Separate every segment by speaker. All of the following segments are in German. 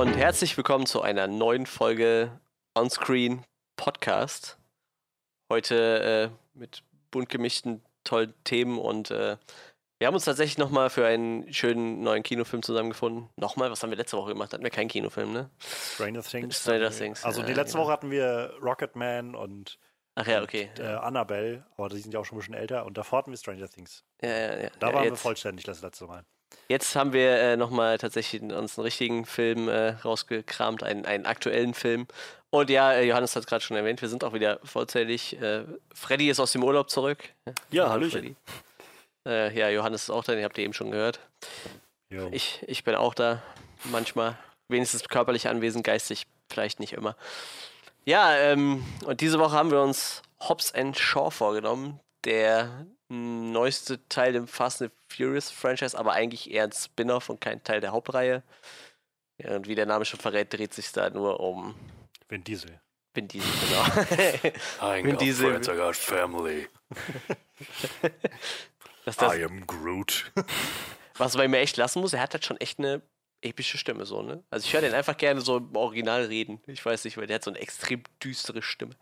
Speaker 1: und herzlich willkommen zu einer neuen Folge Onscreen Podcast. Heute äh, mit bunt gemischten tollen Themen und äh, wir haben uns tatsächlich nochmal für einen schönen neuen Kinofilm zusammengefunden. Nochmal, was haben wir letzte Woche gemacht? Hatten wir keinen Kinofilm, ne?
Speaker 2: Stranger Things.
Speaker 1: Stranger Things.
Speaker 2: Also die letzte
Speaker 1: genau.
Speaker 2: Woche hatten wir Rocketman und,
Speaker 1: Ach ja, okay.
Speaker 2: äh, Annabelle, aber die sind ja auch schon ein bisschen älter. Und davor hatten wir Stranger Things.
Speaker 1: Ja, ja, ja.
Speaker 2: Da
Speaker 1: ja,
Speaker 2: waren wir
Speaker 1: jetzt,
Speaker 2: vollständig das letzte Mal.
Speaker 1: Jetzt haben wir äh, nochmal tatsächlich uns einen richtigen Film äh, rausgekramt, einen, einen aktuellen Film. Und ja, äh, Johannes hat es gerade schon erwähnt, wir sind auch wieder vollzählig. Äh, Freddy ist aus dem Urlaub zurück.
Speaker 3: Ja,
Speaker 1: Hallo,
Speaker 3: Hallöchen.
Speaker 1: Freddy. Äh, ja, Johannes ist auch da, den habt ihr eben schon gehört.
Speaker 2: Jo.
Speaker 1: Ich, ich bin auch da, manchmal. Wenigstens körperlich anwesend, geistig vielleicht nicht immer. Ja, ähm, und diese Woche haben wir uns Hobbs and Shaw vorgenommen, der neueste Teil im Fast and Furious Franchise, aber eigentlich eher ein Spin-off und kein Teil der Hauptreihe. Ja, und wie der Name schon verrät, dreht sich da nur um
Speaker 2: Vin Diesel.
Speaker 1: Vin Diesel, genau.
Speaker 3: I
Speaker 1: Vin Diesel.
Speaker 3: friends, I got family.
Speaker 1: Das,
Speaker 2: I am Groot.
Speaker 1: was man mir echt lassen muss, er hat halt schon echt eine epische Stimme, so, ne? Also ich höre den einfach gerne so im Original reden. Ich weiß nicht, weil der hat so eine extrem düstere Stimme.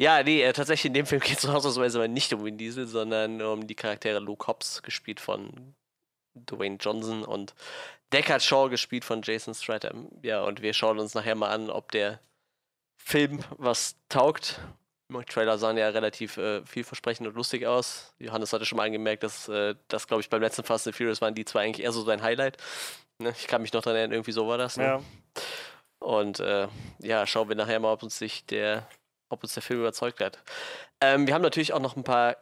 Speaker 1: Ja, nee, äh, tatsächlich in dem Film geht es ausnahmsweise mal nicht um Vin Diesel, sondern um die Charaktere Luke Hobbs, gespielt von Dwayne Johnson und Deckard Shaw, gespielt von Jason Stratham. Ja, und wir schauen uns nachher mal an, ob der Film was taugt. Die Trailer sahen ja relativ äh, vielversprechend und lustig aus. Johannes hatte schon mal angemerkt, dass äh, das, glaube ich, beim letzten Fast and Furious waren die zwei eigentlich eher so sein Highlight. Ne? Ich kann mich noch daran erinnern, irgendwie so war das. Ne?
Speaker 2: Ja.
Speaker 1: Und äh, ja, schauen wir nachher mal, ob uns sich der, ob uns der Film überzeugt hat. Ähm, wir haben natürlich auch noch ein paar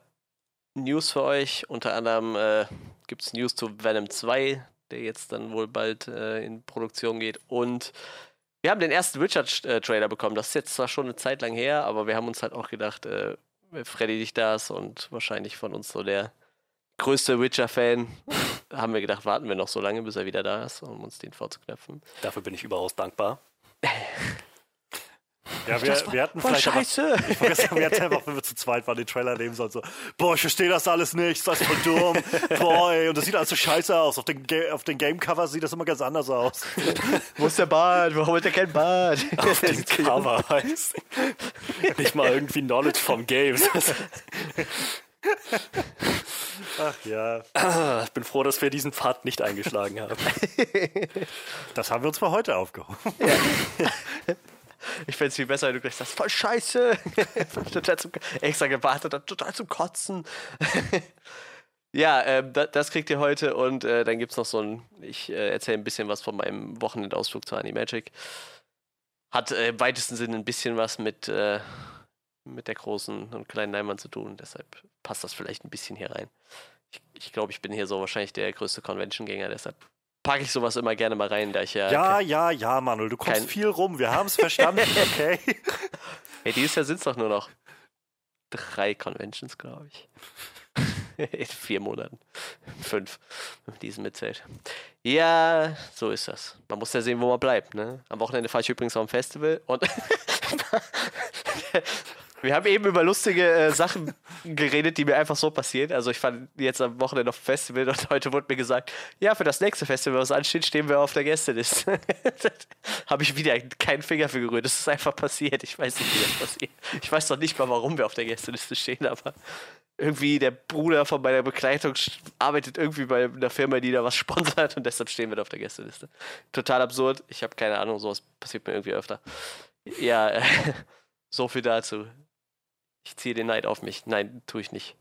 Speaker 1: News für euch. Unter anderem äh, gibt es News zu Venom 2, der jetzt dann wohl bald äh, in Produktion geht. Und wir haben den ersten Richard-Trailer bekommen. Das ist jetzt zwar schon eine Zeit lang her, aber wir haben uns halt auch gedacht, äh, wenn Freddy nicht da ist und wahrscheinlich von uns so der größte Witcher-Fan, haben wir gedacht, warten wir noch so lange, bis er wieder da ist, um uns den vorzuknöpfen.
Speaker 3: Dafür bin ich überaus dankbar.
Speaker 2: Ja, wir, wir hatten vielleicht aber,
Speaker 1: scheiße!
Speaker 2: ich sagen, wir hätten einfach, wenn wir zu zweit waren, den Trailer nehmen sollen, so, boah, ich verstehe das alles nicht, das ist voll dumm, boah, ey, und das sieht alles so scheiße aus. Auf den, Ga auf den Game-Cover sieht das immer ganz anders aus.
Speaker 1: Wo ist der Bart? Warum hat er kein Bart?
Speaker 3: Auf dem Cover heißt. Nicht mal irgendwie Knowledge vom Games.
Speaker 2: Ach ja,
Speaker 3: Ich bin froh, dass wir diesen Pfad nicht eingeschlagen haben.
Speaker 2: das haben wir uns mal heute aufgehoben.
Speaker 1: Ich fände es viel besser, wenn du gleich sagst, voll scheiße. zum, extra gewartet, total zum Kotzen. ja, ähm, da, das kriegt ihr heute und äh, dann gibt es noch so ein, ich äh, erzähle ein bisschen was von meinem Wochenendausflug zu Animagic. Hat äh, im weitesten Sinne ein bisschen was mit, äh, mit der großen und kleinen Leinwand zu tun, deshalb passt das vielleicht ein bisschen hier rein. Ich, ich glaube, ich bin hier so wahrscheinlich der größte Convention-Gänger, deshalb packe ich sowas immer gerne mal rein, da ich ja.
Speaker 2: Ja, ja, ja, Manuel, du kommst
Speaker 1: Kein-
Speaker 2: viel rum, wir haben es verstanden, okay?
Speaker 1: Hey, dieses Jahr sind es doch nur noch drei Conventions, glaube ich. In vier Monaten. Fünf, wenn man diesen mitzählt. Ja, so ist das. Man muss ja sehen, wo man bleibt. Ne? Am Wochenende fahre ich übrigens auf ein Festival und wir haben eben über lustige äh, Sachen geredet, die mir einfach so passieren. Also ich fand jetzt am Wochenende auf dem Festival und heute wurde mir gesagt, ja, für das nächste Festival, was ansteht, stehen wir auf der Gästeliste. Habe ich wieder keinen Finger für gerührt. Das ist einfach passiert. Ich weiß nicht, wie das passiert. Ich weiß noch nicht mal, warum wir auf der Gästeliste stehen, aber irgendwie der Bruder von meiner Begleitung arbeitet irgendwie bei einer Firma, die da was sponsert und deshalb stehen wir da auf der Gästeliste. Total absurd. Ich habe keine Ahnung, sowas passiert mir irgendwie öfter. Ja, so viel dazu. Ich ziehe den Neid auf mich. Nein, tue ich nicht.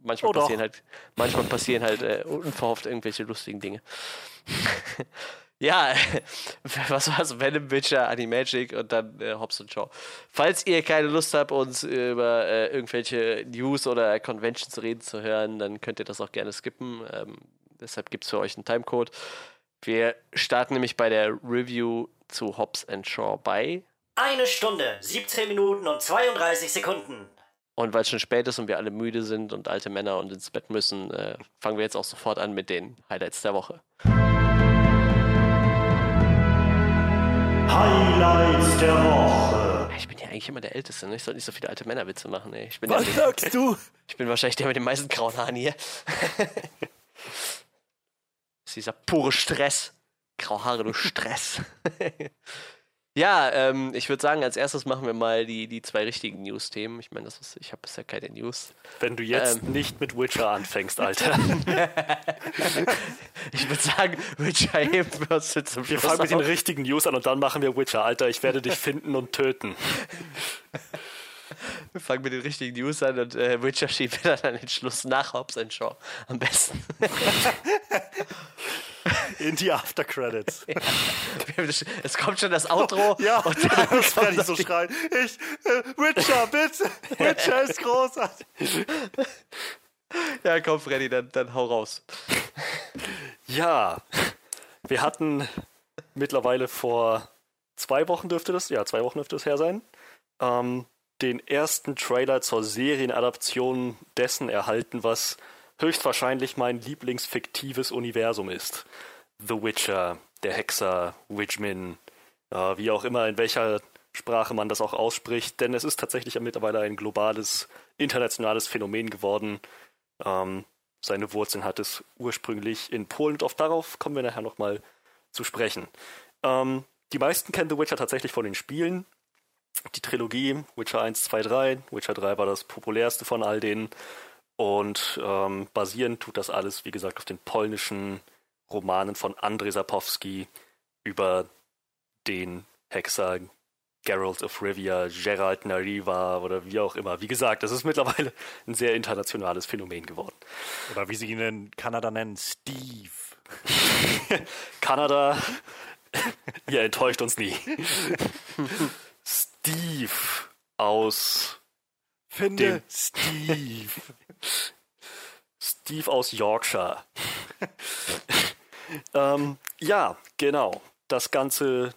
Speaker 1: Manchmal
Speaker 2: Oh, doch.
Speaker 1: passieren halt, manchmal passieren halt äh, unverhofft irgendwelche lustigen Dinge. ja, was war's? Venom, Witcher, Animagic und dann äh, Hobbs und Shaw. Falls ihr keine Lust habt, uns über äh, irgendwelche News oder Conventions reden zu hören, dann könnt ihr das auch gerne skippen. Ähm, deshalb gibt es für euch einen Timecode. Wir starten nämlich bei der Review zu Hobbs and Shaw bei.
Speaker 4: Eine Stunde, 17 Minuten und 32 Sekunden.
Speaker 1: Und weil es schon spät ist und wir alle müde sind und alte Männer und ins Bett müssen, äh, fangen wir jetzt auch sofort an mit den Highlights der Woche.
Speaker 5: Highlights der Woche.
Speaker 1: Ich bin ja eigentlich immer der Älteste, ne? Ich sollte nicht so viele alte Männerwitze machen, ey. Ich bin,
Speaker 3: Was
Speaker 1: der,
Speaker 3: sagst du?
Speaker 1: ich bin wahrscheinlich der mit den meisten grauen Haaren hier. das ist dieser pure Stress. Graue Haare, du Stress. ja, ähm, ich würde sagen, als erstes machen wir mal die, die zwei richtigen News-Themen. Ich meine, ich habe bisher keine News.
Speaker 3: Wenn du jetzt
Speaker 1: Ähm.
Speaker 3: nicht mit Witcher anfängst, Alter.
Speaker 1: Ich würde sagen, Witcher heben wir uns jetzt zum
Speaker 3: Wir
Speaker 1: Schluss
Speaker 3: fangen mit den richtigen News an und dann machen wir Witcher. Alter, ich werde dich finden und töten.
Speaker 1: Wir fangen mit den richtigen News an und äh, Witcher schieben wir dann an den Schluss nach Hobbs Shaw. Am besten.
Speaker 2: In die After Credits.
Speaker 1: es kommt schon das Outro.
Speaker 2: Ja,
Speaker 1: und dann
Speaker 2: das werde ich so schreien. Ich, äh, Witcher, bitte. Witcher ist großartig.
Speaker 1: Ja, komm, Freddy, dann, dann hau raus.
Speaker 3: Ja, wir hatten mittlerweile vor zwei Wochen dürfte das, ja, zwei Wochen dürfte es her sein, ähm, den ersten Trailer zur Serienadaption dessen erhalten, was höchstwahrscheinlich mein lieblingsfiktives Universum ist. The Witcher, der Hexer, Witchmin, äh, wie auch immer, in welcher Sprache man das auch ausspricht, denn es ist tatsächlich ja mittlerweile ein globales, internationales Phänomen geworden. Ähm, seine Wurzeln hat es ursprünglich in Polen und auch darauf kommen wir nachher nochmal zu sprechen. Ähm, die meisten kennen The Witcher tatsächlich von den Spielen. Die Trilogie, Witcher 1, 2, 3. Witcher 3 war das populärste von all denen. Und ähm, basieren tut das alles, wie gesagt, auf den polnischen Romanen von Andrzej Sapkowski über den Hexer Geralt of Rivia, Geralt Nariva oder wie auch immer. Wie gesagt, das ist mittlerweile ein sehr internationales Phänomen geworden.
Speaker 2: Oder wie sie ihn in Kanada nennen, Steve.
Speaker 3: Kanada, ihr enttäuscht uns nie. Steve aus
Speaker 2: Finde Steve.
Speaker 3: Steve aus Yorkshire. ähm, ja, genau. Das Ganze,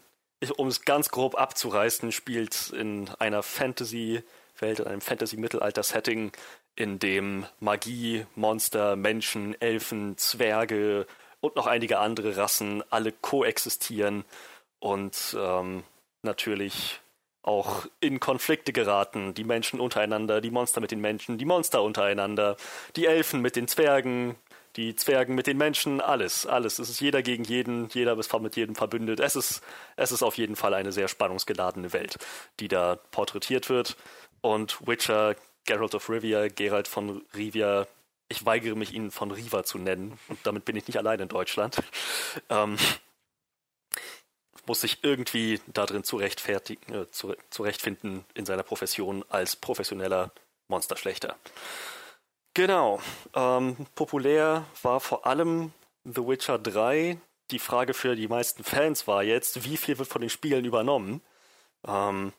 Speaker 3: um es ganz grob abzureißen, spielt in einer Fantasy-Welt, in einem Fantasy-Mittelalter-Setting, in dem Magie, Monster, Menschen, Elfen, Zwerge und noch einige andere Rassen alle koexistieren und ähm, natürlich auch in Konflikte geraten. Die Menschen untereinander, die Monster mit den Menschen, die Monster untereinander, die Elfen mit den Zwergen, die Zwergen mit den Menschen, alles, alles. Es ist jeder gegen jeden, jeder ist mit jedem verbündet. Es ist, es ist auf jeden Fall eine sehr spannungsgeladene Welt, die da porträtiert wird. Und Witcher, Geralt of Rivia, Geralt von Rivia, ich weigere mich, ihn von Riva zu nennen. Und damit bin ich nicht allein in Deutschland. Ähm, muss sich irgendwie darin zurechtfertigen, äh, zu, zurechtfinden in seiner Profession als professioneller Monsterschlechter. Genau. Ähm, populär war vor allem The Witcher 3. Die Frage für die meisten Fans war jetzt, wie viel wird von den Spielen übernommen? Ähm,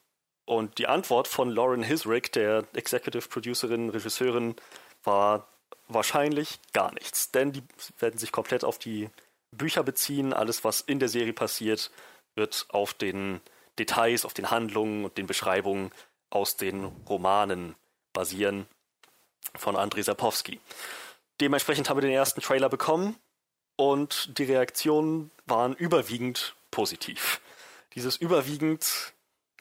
Speaker 3: und die Antwort von Lauren Hisrick, der Executive Producerin, Regisseurin, war wahrscheinlich gar nichts. Denn die werden sich komplett auf die Bücher beziehen. Alles, was in der Serie passiert, wird auf den Details, auf den Handlungen und den Beschreibungen aus den Romanen basieren von Andrzej Sapkowski. Dementsprechend haben wir den ersten Trailer bekommen und die Reaktionen waren überwiegend positiv. Dieses überwiegend,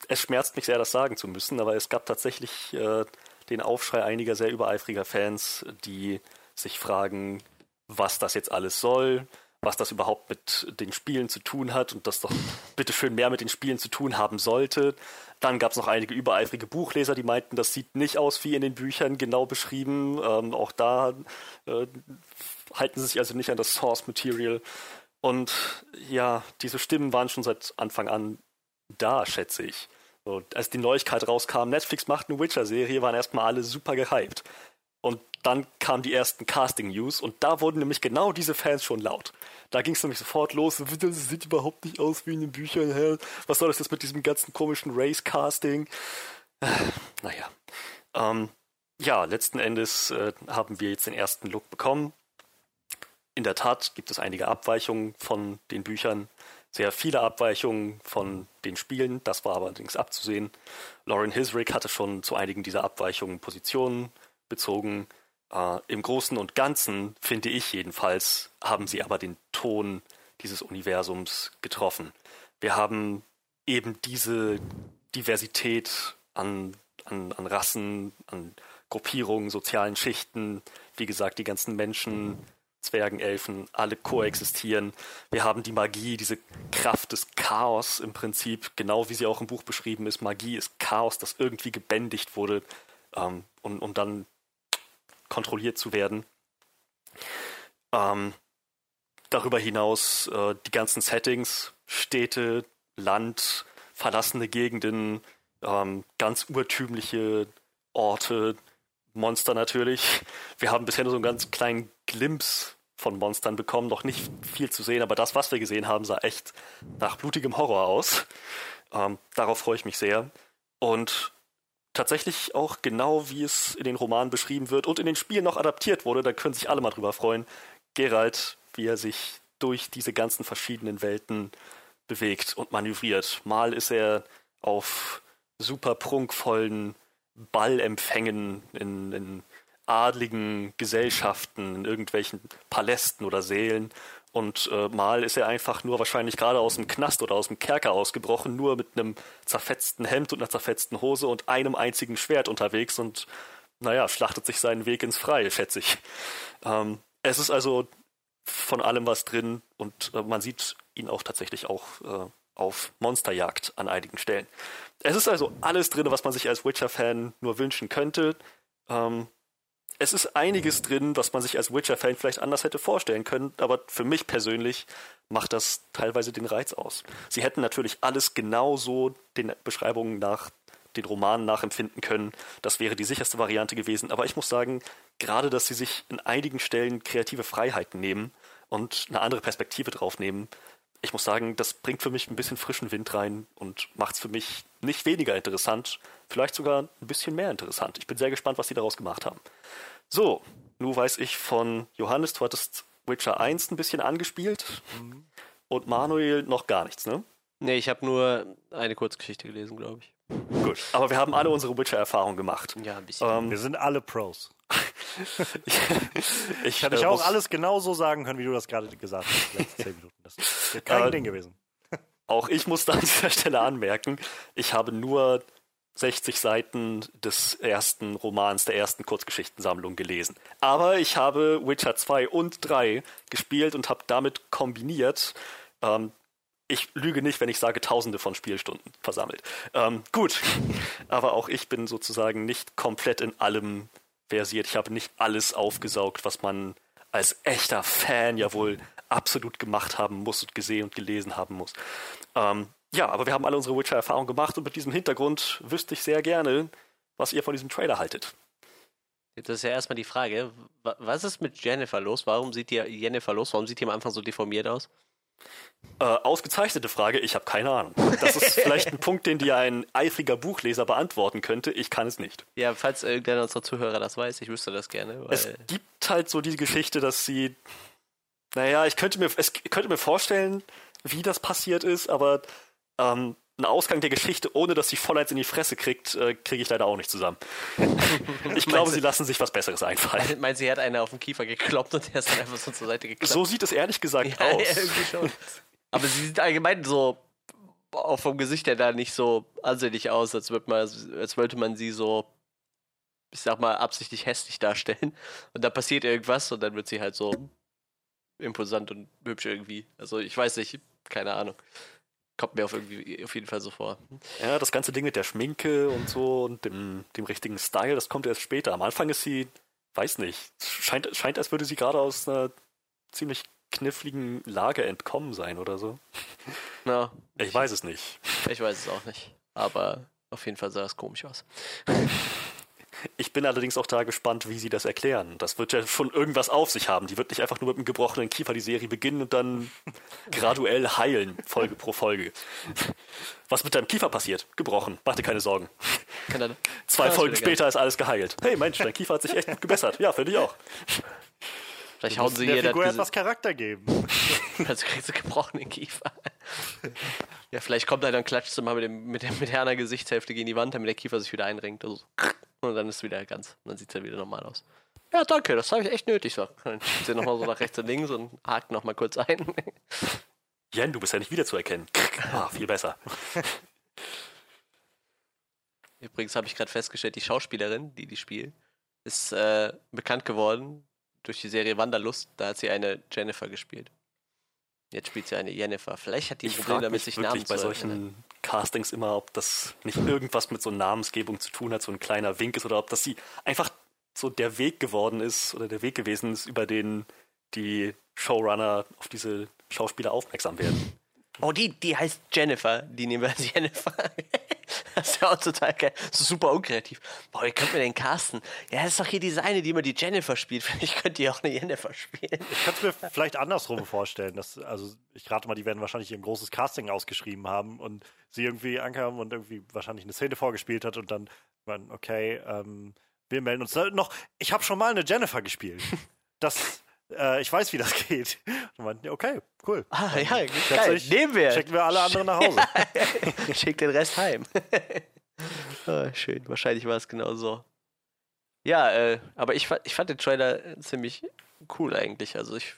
Speaker 3: es schmerzt mich sehr, das sagen zu müssen, aber es gab tatsächlich äh, den Aufschrei einiger sehr übereifriger Fans, die sich fragen, was das jetzt alles soll, was das überhaupt mit den Spielen zu tun hat und das doch bitteschön mehr mit den Spielen zu tun haben sollte. Dann gab es noch einige übereifrige Buchleser, die meinten, das sieht nicht aus wie in den Büchern genau beschrieben. Ähm, auch da äh, halten sie sich also nicht an das Source Material. Und ja, diese Stimmen waren schon seit Anfang an da, schätze ich. So, als die Neuigkeit rauskam, Netflix macht eine Witcher-Serie, waren erstmal alle super gehypt. Und dann kamen die ersten Casting-News und da wurden nämlich genau diese Fans schon laut. Da ging es nämlich sofort los, das sieht überhaupt nicht aus wie in den Büchern. Hä? Was soll das jetzt mit diesem ganzen komischen Race-Casting? Naja. Ähm, ja, letzten Endes äh, haben wir jetzt den ersten Look bekommen. In der Tat gibt es einige Abweichungen von den Büchern, sehr viele Abweichungen von den Spielen, das war allerdings abzusehen. Lauren Hisrick hatte schon zu einigen dieser Abweichungen Positionen bezogen. Äh, Im Großen und Ganzen, finde ich jedenfalls, haben sie aber den Ton dieses Universums getroffen. Wir haben eben diese Diversität an, an, an Rassen, an Gruppierungen, sozialen Schichten, wie gesagt, die ganzen Menschen Zwergen, Elfen, alle koexistieren. Wir haben die Magie, diese Kraft des Chaos im Prinzip, genau wie sie auch im Buch beschrieben ist. Magie ist Chaos, das irgendwie gebändigt wurde, ähm, um, um dann kontrolliert zu werden. Ähm, darüber hinaus äh, die ganzen Settings, Städte, Land, verlassene Gegenden, ähm, ganz urtümliche Orte, Monster natürlich. Wir haben bisher nur so einen ganz kleinen Glimpse von Monstern bekommen, noch nicht viel zu sehen, aber das, was wir gesehen haben, sah echt nach blutigem Horror aus. Ähm, darauf freue ich mich sehr. Und tatsächlich auch genau wie es in den Romanen beschrieben wird und in den Spielen noch adaptiert wurde, da können sich alle mal drüber freuen. Geralt, wie er sich durch diese ganzen verschiedenen Welten bewegt und manövriert. Mal ist er auf super prunkvollen Ballempfängen in, in adligen Gesellschaften, in irgendwelchen Palästen oder Sälen. Und äh, mal ist er einfach nur wahrscheinlich gerade aus dem Knast oder aus dem Kerker ausgebrochen, nur mit einem zerfetzten Hemd und einer zerfetzten Hose und einem einzigen Schwert unterwegs und, naja, schlachtet sich seinen Weg ins Freie, schätze ich. Ähm, es ist also von allem was drin und äh, man sieht ihn auch tatsächlich auch äh, auf Monsterjagd an einigen Stellen. Es ist also alles drin, was man sich als Witcher-Fan nur wünschen könnte. Ähm, es ist einiges drin, was man sich als Witcher-Fan vielleicht anders hätte vorstellen können, aber für mich persönlich macht das teilweise den Reiz aus. Sie hätten natürlich alles genauso den Beschreibungen nach den Romanen nachempfinden können. Das wäre die sicherste Variante gewesen. Aber ich muss sagen, gerade, dass sie sich in einigen Stellen kreative Freiheiten nehmen und eine andere Perspektive drauf nehmen, ich muss sagen, das bringt für mich ein bisschen frischen Wind rein und macht es für mich nicht weniger interessant, vielleicht sogar ein bisschen mehr interessant. Ich bin sehr gespannt, was sie daraus gemacht haben. So, nun weiß ich von Johannes, du hattest Witcher 1 ein bisschen angespielt mhm. und Manuel noch gar nichts, ne?
Speaker 1: Nee, ich habe nur eine Kurzgeschichte gelesen, glaube ich.
Speaker 3: Gut, aber wir haben alle unsere Witcher-Erfahrung gemacht.
Speaker 1: Ja, ein bisschen.
Speaker 2: Ähm, wir sind alle Pros.
Speaker 3: Ich,
Speaker 2: ich hätte ich äh, auch alles genauso sagen können, wie du das gerade gesagt hast. Letzte zehn Minuten. Das ist kein äh, Ding gewesen.
Speaker 3: Auch ich muss da an dieser Stelle anmerken, ich habe nur 60 Seiten des ersten Romans, der ersten Kurzgeschichtensammlung gelesen. Aber ich habe Witcher 2 und 3 gespielt und habe damit kombiniert ähm, ich lüge nicht, wenn ich sage, tausende von Spielstunden versammelt. Ähm, gut, aber auch ich bin sozusagen nicht komplett in allem versiert. Ich habe nicht alles aufgesaugt, was man als echter Fan ja wohl absolut gemacht haben muss und gesehen und gelesen haben muss. Ähm, ja, aber wir haben alle unsere Witcher-Erfahrung gemacht und mit diesem Hintergrund wüsste ich sehr gerne, was ihr von diesem Trailer haltet.
Speaker 1: Das ist ja erstmal die Frage, was ist mit Jennifer los? Warum sieht die Jennifer los? Warum sieht die am Anfang so deformiert aus?
Speaker 3: Äh, ausgezeichnete Frage, ich habe keine Ahnung. Das ist vielleicht ein Punkt, den dir ein eifriger Buchleser beantworten könnte. Ich kann es nicht.
Speaker 1: Ja, falls irgendeiner unserer Zuhörer das weiß, ich wüsste das gerne.
Speaker 3: es gibt halt so die Geschichte, dass sie. Naja, ich könnte mir, es könnte mir vorstellen, wie das passiert ist, aber ähm, einen Ausgang der Geschichte, ohne dass sie Volleits in die Fresse kriegt, äh, kriege ich leider auch nicht zusammen. ich glaube, sie lassen sich was Besseres einfallen.
Speaker 1: Meint sie hat einer auf den Kiefer gekloppt und der ist dann einfach so zur Seite geklappt?
Speaker 3: So sieht es ehrlich gesagt ja, aus. Ja.
Speaker 1: Aber sie sieht allgemein so auch vom Gesicht her da nicht so ansehnlich aus, als, man, als wollte man sie so, ich sag mal, absichtlich hässlich darstellen. Und da passiert irgendwas und dann wird sie halt so imposant und hübsch irgendwie. Also ich weiß nicht, keine Ahnung. Kommt mir auf, irgendwie, auf jeden Fall so vor.
Speaker 3: Ja, das ganze Ding mit der Schminke und so und dem, dem richtigen Style, das kommt erst später. Am Anfang ist sie, weiß nicht, scheint, scheint als würde sie gerade aus einer ziemlich kniffligen Lage entkommen sein oder so.
Speaker 1: Na,
Speaker 3: ich, ich weiß es nicht.
Speaker 1: Ich weiß es auch nicht. Aber auf jeden Fall sah es komisch aus.
Speaker 3: Ich bin allerdings auch da gespannt, wie sie das erklären. Das wird ja schon irgendwas auf sich haben. Die wird nicht einfach nur mit einem gebrochenen Kiefer die Serie beginnen und dann graduell heilen, Folge pro Folge. Was mit deinem Kiefer passiert? Gebrochen. Mach dir keine Sorgen. Zwei ja, Folgen später ist alles geheilt. Hey Mensch, dein Kiefer hat sich echt gut gebessert. Ja, finde ich auch.
Speaker 1: Vielleicht hauen sie
Speaker 2: der ihr Figur etwas Charakter geben.
Speaker 1: also kriegst du gebrochenen Kiefer. Ja, vielleicht kommt er dann klatscht mal mit, dem, mit, dem, mit einer Gesichtshälfte gegen die Wand, damit der Kiefer sich wieder einrenkt. Also, und dann ist es wieder ganz. Und dann sieht es ja wieder normal aus. Ja, danke, das habe ich echt nötig. So. Dann schiebt sie nochmal so nach rechts und links und hakt nochmal kurz ein.
Speaker 3: Jen, du bist ja nicht wiederzuerkennen. Ah, viel besser.
Speaker 1: Übrigens habe ich gerade festgestellt, die Schauspielerin, die die spielt, ist äh, bekannt geworden durch die Serie Wanderlust, da hat sie eine Jennifer gespielt. Jetzt spielt sie eine Jennifer. Vielleicht hat die ein
Speaker 3: Ich
Speaker 1: Problem
Speaker 3: frage
Speaker 1: damit, sich Namen
Speaker 3: bei
Speaker 1: zu
Speaker 3: solchen
Speaker 1: erinnern.
Speaker 3: Castings immer, ob das nicht irgendwas mit so Namensgebung zu tun hat, so ein kleiner Wink ist oder ob das sie einfach so der Weg geworden ist oder der Weg gewesen ist, über den die Showrunner auf diese Schauspieler aufmerksam werden.
Speaker 1: Oh, die, die heißt Jennifer. Die nehmen wir als Jennifer. das ist ja auch total geil. Ist super unkreativ. Boah, wie könnt mir den casten? Ja, das ist doch hier diese eine, die immer die Jennifer spielt. Vielleicht könnt ihr auch eine Jennifer spielen.
Speaker 2: Ich kann es mir vielleicht andersrum vorstellen. Dass, also ich rate mal, die werden wahrscheinlich ein großes Casting ausgeschrieben haben und sie irgendwie ankam und irgendwie wahrscheinlich eine Szene vorgespielt hat und dann, okay, ähm, wir melden uns. Äh, Noch, ich habe schon mal eine Jennifer gespielt. Das, äh, ich weiß, wie das geht. Und meinten, okay, cool.
Speaker 1: Ah, ja, geil.
Speaker 2: Plötzlich
Speaker 1: Nehmen wir.
Speaker 2: Schicken wir alle anderen nach Hause.
Speaker 1: Schick den Rest heim. ah, schön. Wahrscheinlich war es genau so. Ja, äh, aber ich, ich fand den Trailer ziemlich cool eigentlich. Also ich,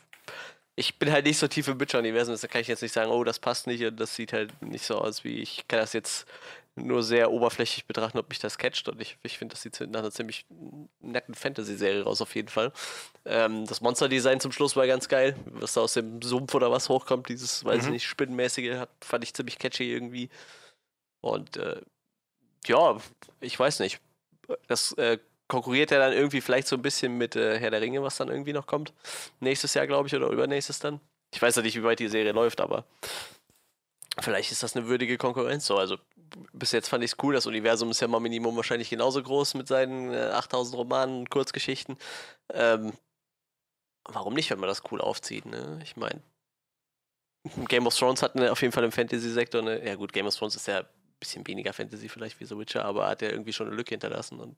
Speaker 1: ich bin halt nicht so tief im Witcher-Universum, deshalb kann ich jetzt nicht sagen, oh, das passt nicht und das sieht halt nicht so aus wie ich kann das jetzt nur sehr oberflächlich betrachten, ob mich das catcht und ich, ich finde, das sieht nach einer ziemlich netten Fantasy-Serie raus auf jeden Fall. Ähm, das Monster-Design zum Schluss war ganz geil, was da aus dem Sumpf oder was hochkommt, dieses, weiß ich nicht, spinnenmäßige, hat, fand ich ziemlich catchy irgendwie. Und äh, ja, ich weiß nicht. Das äh, konkurriert ja dann irgendwie vielleicht so ein bisschen mit äh, Herr der Ringe, was dann irgendwie noch kommt. Nächstes Jahr, glaube ich, oder übernächstes dann. Ich weiß ja nicht, wie weit die Serie läuft, aber vielleicht ist das eine würdige Konkurrenz so. Also bis jetzt fand ich es cool. Das Universum ist ja mal Minimum wahrscheinlich genauso groß mit seinen äh, 8000 Romanen und Kurzgeschichten. Ähm, warum nicht, wenn man das cool aufzieht, ne? Ich meine, Game of Thrones hat eine, auf jeden Fall im Fantasy-Sektor eine, ja gut, Game of Thrones ist ja ein bisschen weniger Fantasy vielleicht wie The Witcher, aber hat ja irgendwie schon eine Lücke hinterlassen und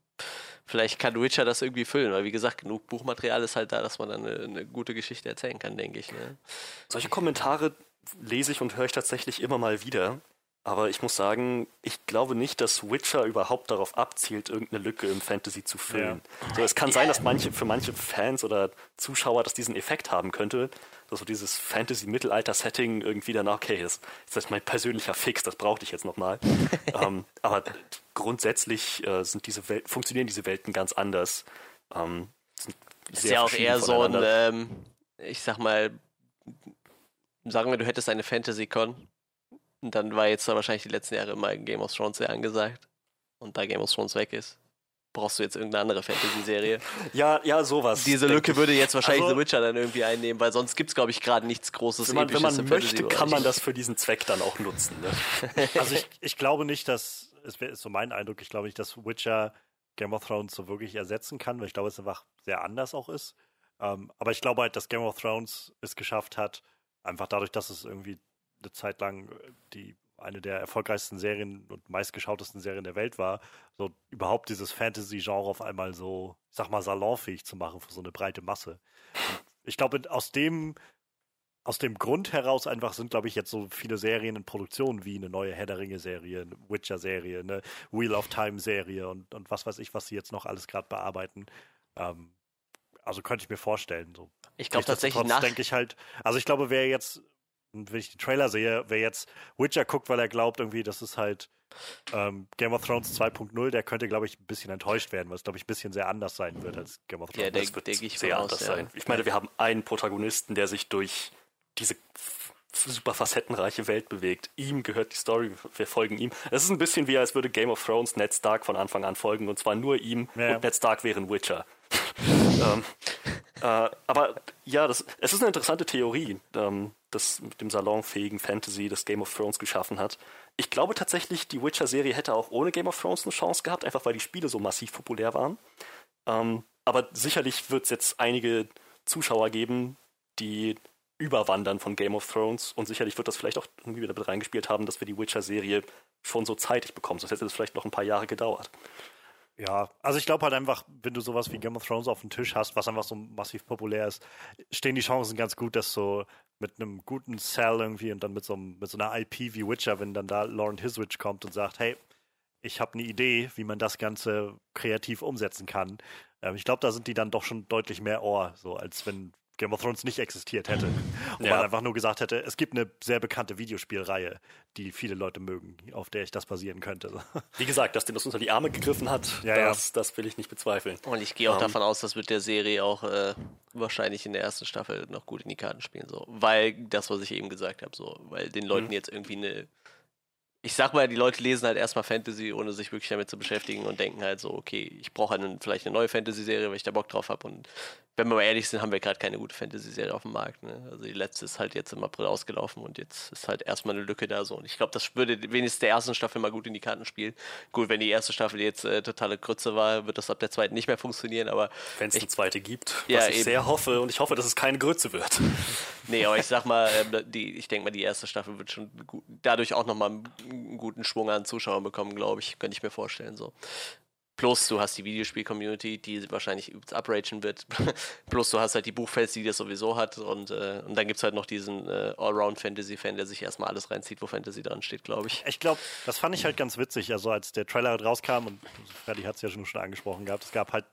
Speaker 1: vielleicht kann Witcher das irgendwie füllen, weil wie gesagt, genug Buchmaterial ist halt da, dass man dann eine, eine gute Geschichte erzählen kann, denke ich. Ne?
Speaker 3: Solche Kommentare lese ich und höre ich tatsächlich immer mal wieder. Aber ich muss sagen, ich glaube nicht, dass Witcher überhaupt darauf abzielt, irgendeine Lücke im Fantasy zu füllen. So, es kann sein, dass manche, für manche Fans oder Zuschauer das diesen Effekt haben könnte, dass so dieses Fantasy-Mittelalter-Setting irgendwie dann, okay, das ist das mein persönlicher Fix, das brauchte ich jetzt nochmal. ähm, aber grundsätzlich äh, sind diese Wel funktionieren diese Welten ganz anders. Ähm,
Speaker 1: Ist ja auch eher so ein, ähm, ich sag mal, sagen wir, du hättest eine Fantasy-Con und dann war jetzt da wahrscheinlich die letzten Jahre immer Game of Thrones sehr angesagt und da Game of Thrones weg ist, brauchst du jetzt irgendeine andere Fantasy-Serie.
Speaker 3: Ja, ja, sowas.
Speaker 1: Diese Lücke
Speaker 3: ich.
Speaker 1: würde jetzt wahrscheinlich
Speaker 2: Also-
Speaker 1: The Witcher dann irgendwie einnehmen, weil sonst gibt es, glaube ich, gerade nichts Großes,
Speaker 3: Wenn man, wenn man
Speaker 1: im
Speaker 3: möchte, kann man das für diesen Zweck dann auch nutzen. Ne?
Speaker 2: Also ich, ich glaube nicht, dass, es ist so mein Eindruck, ich glaube nicht, dass Witcher Game of Thrones so wirklich ersetzen kann, weil ich glaube, es einfach sehr anders auch ist. Ähm, aber ich glaube halt, dass Game of Thrones es geschafft hat, einfach dadurch, dass es irgendwie eine Zeit lang äh, die eine der erfolgreichsten Serien und meistgeschautesten Serien der Welt war, so überhaupt dieses Fantasy-Genre auf einmal so, ich sag mal, salonfähig zu machen für so eine breite Masse. Und ich glaube, aus dem aus dem Grund heraus einfach sind, glaube ich, jetzt so viele Serien in Produktion wie eine neue Herr der Ringe-Serie, eine Witcher-Serie, eine Wheel of Time-Serie und, und was weiß ich, was sie jetzt noch alles gerade bearbeiten. Ähm, also könnte ich mir vorstellen. So.
Speaker 1: Ich glaube tatsächlich nach,
Speaker 2: denke ich halt, also ich glaube, wer jetzt, wenn ich den Trailer sehe, wer jetzt Witcher guckt, weil er glaubt, irgendwie, das ist halt ähm, Game of Thrones 2.0, der könnte, glaube ich, ein bisschen enttäuscht werden, weil es, glaube ich, ein bisschen sehr anders sein wird als Game of Thrones.
Speaker 1: Ja,
Speaker 3: Das wird
Speaker 1: denk ich
Speaker 3: sehr anders
Speaker 1: aus, ja.
Speaker 3: sein. Ich meine, wir haben einen Protagonisten, der sich durch diese super facettenreiche Welt bewegt. Ihm gehört die Story, wir folgen ihm. Es ist ein bisschen wie, als würde Game of Thrones Ned Stark von Anfang an folgen und zwar nur ihm
Speaker 2: Ja.
Speaker 3: und Ned Stark wäre ein Witcher. Ähm, äh, aber ja, das, es ist eine interessante Theorie, ähm, das mit dem salonfähigen Fantasy, das Game of Thrones geschaffen hat. Ich glaube tatsächlich, die Witcher-Serie hätte auch ohne Game of Thrones eine Chance gehabt, einfach weil die Spiele so massiv populär waren. Ähm, aber sicherlich wird es jetzt einige Zuschauer geben, die überwandern von Game of Thrones und sicherlich wird das vielleicht auch irgendwie wieder mit reingespielt haben, dass wir die Witcher-Serie schon so zeitig bekommen. Sonst hätte es vielleicht noch ein paar Jahre gedauert.
Speaker 2: Ja, also ich glaube halt einfach, wenn du sowas wie Game of Thrones auf dem Tisch hast, was einfach so massiv populär ist, stehen die Chancen ganz gut, dass so mit einem guten Sell irgendwie und dann mit so, einem, mit so einer IP wie Witcher, wenn dann da Lauren Hiswich kommt und sagt, hey, ich habe eine Idee, wie man das Ganze kreativ umsetzen kann. Ähm, ich glaube, da sind die dann doch schon deutlich mehr Ohr, so als wenn Game of Thrones nicht existiert hätte. Und
Speaker 3: Ja.
Speaker 2: man einfach nur gesagt hätte, es gibt eine sehr bekannte Videospielreihe, die viele Leute mögen, auf der ich das basieren könnte.
Speaker 3: Wie gesagt, dass dem das unter die Arme gegriffen hat,
Speaker 2: Ja, ja.
Speaker 3: das, das will ich nicht bezweifeln.
Speaker 1: Und ich gehe auch
Speaker 3: Ähm.
Speaker 1: davon aus, das wird der Serie auch äh, wahrscheinlich in der ersten Staffel noch gut in die Karten spielen. So. Weil das, was ich eben gesagt habe, so, weil den Leuten
Speaker 3: Mhm.
Speaker 1: jetzt irgendwie eine. Ich sag mal, die Leute lesen halt erstmal Fantasy, ohne sich wirklich damit zu beschäftigen und denken halt so, okay, ich brauche halt einen- vielleicht eine neue Fantasy-Serie, weil ich da Bock drauf habe. Und wenn wir mal ehrlich sind, haben wir gerade keine gute Fantasy-Serie auf dem Markt. Ne? Also die letzte ist halt jetzt im April ausgelaufen und jetzt ist halt erstmal eine Lücke da so. Und ich glaube, das würde wenigstens der ersten Staffel mal gut in die Karten spielen. Gut, wenn die erste Staffel jetzt äh, totale Grütze war, wird das ab der zweiten nicht mehr funktionieren, aber
Speaker 3: Wenn es eine zweite gibt,
Speaker 1: Ja,
Speaker 3: was ich
Speaker 1: eben.
Speaker 3: sehr hoffe und ich hoffe, dass es keine Grütze wird.
Speaker 1: Nee, aber ich sag mal, ähm, die, ich denke mal, die erste Staffel wird schon gut, dadurch auch nochmal einen, einen guten Schwung an Zuschauern bekommen, glaube ich. Könnte ich mir vorstellen. So. Plus, du hast die Videospiel-Community, die wahrscheinlich übelst upragen wird. Plus, du hast halt die Buchfans, die das sowieso hat. Und, äh, und dann gibt es halt noch diesen äh, Allround-Fantasy-Fan, der sich erstmal alles reinzieht, wo Fantasy dran steht, glaube ich.
Speaker 2: Ich glaube, das fand ich halt ganz witzig. Also als der Trailer halt rauskam, und Freddy hat es ja schon, schon angesprochen gehabt, es gab halt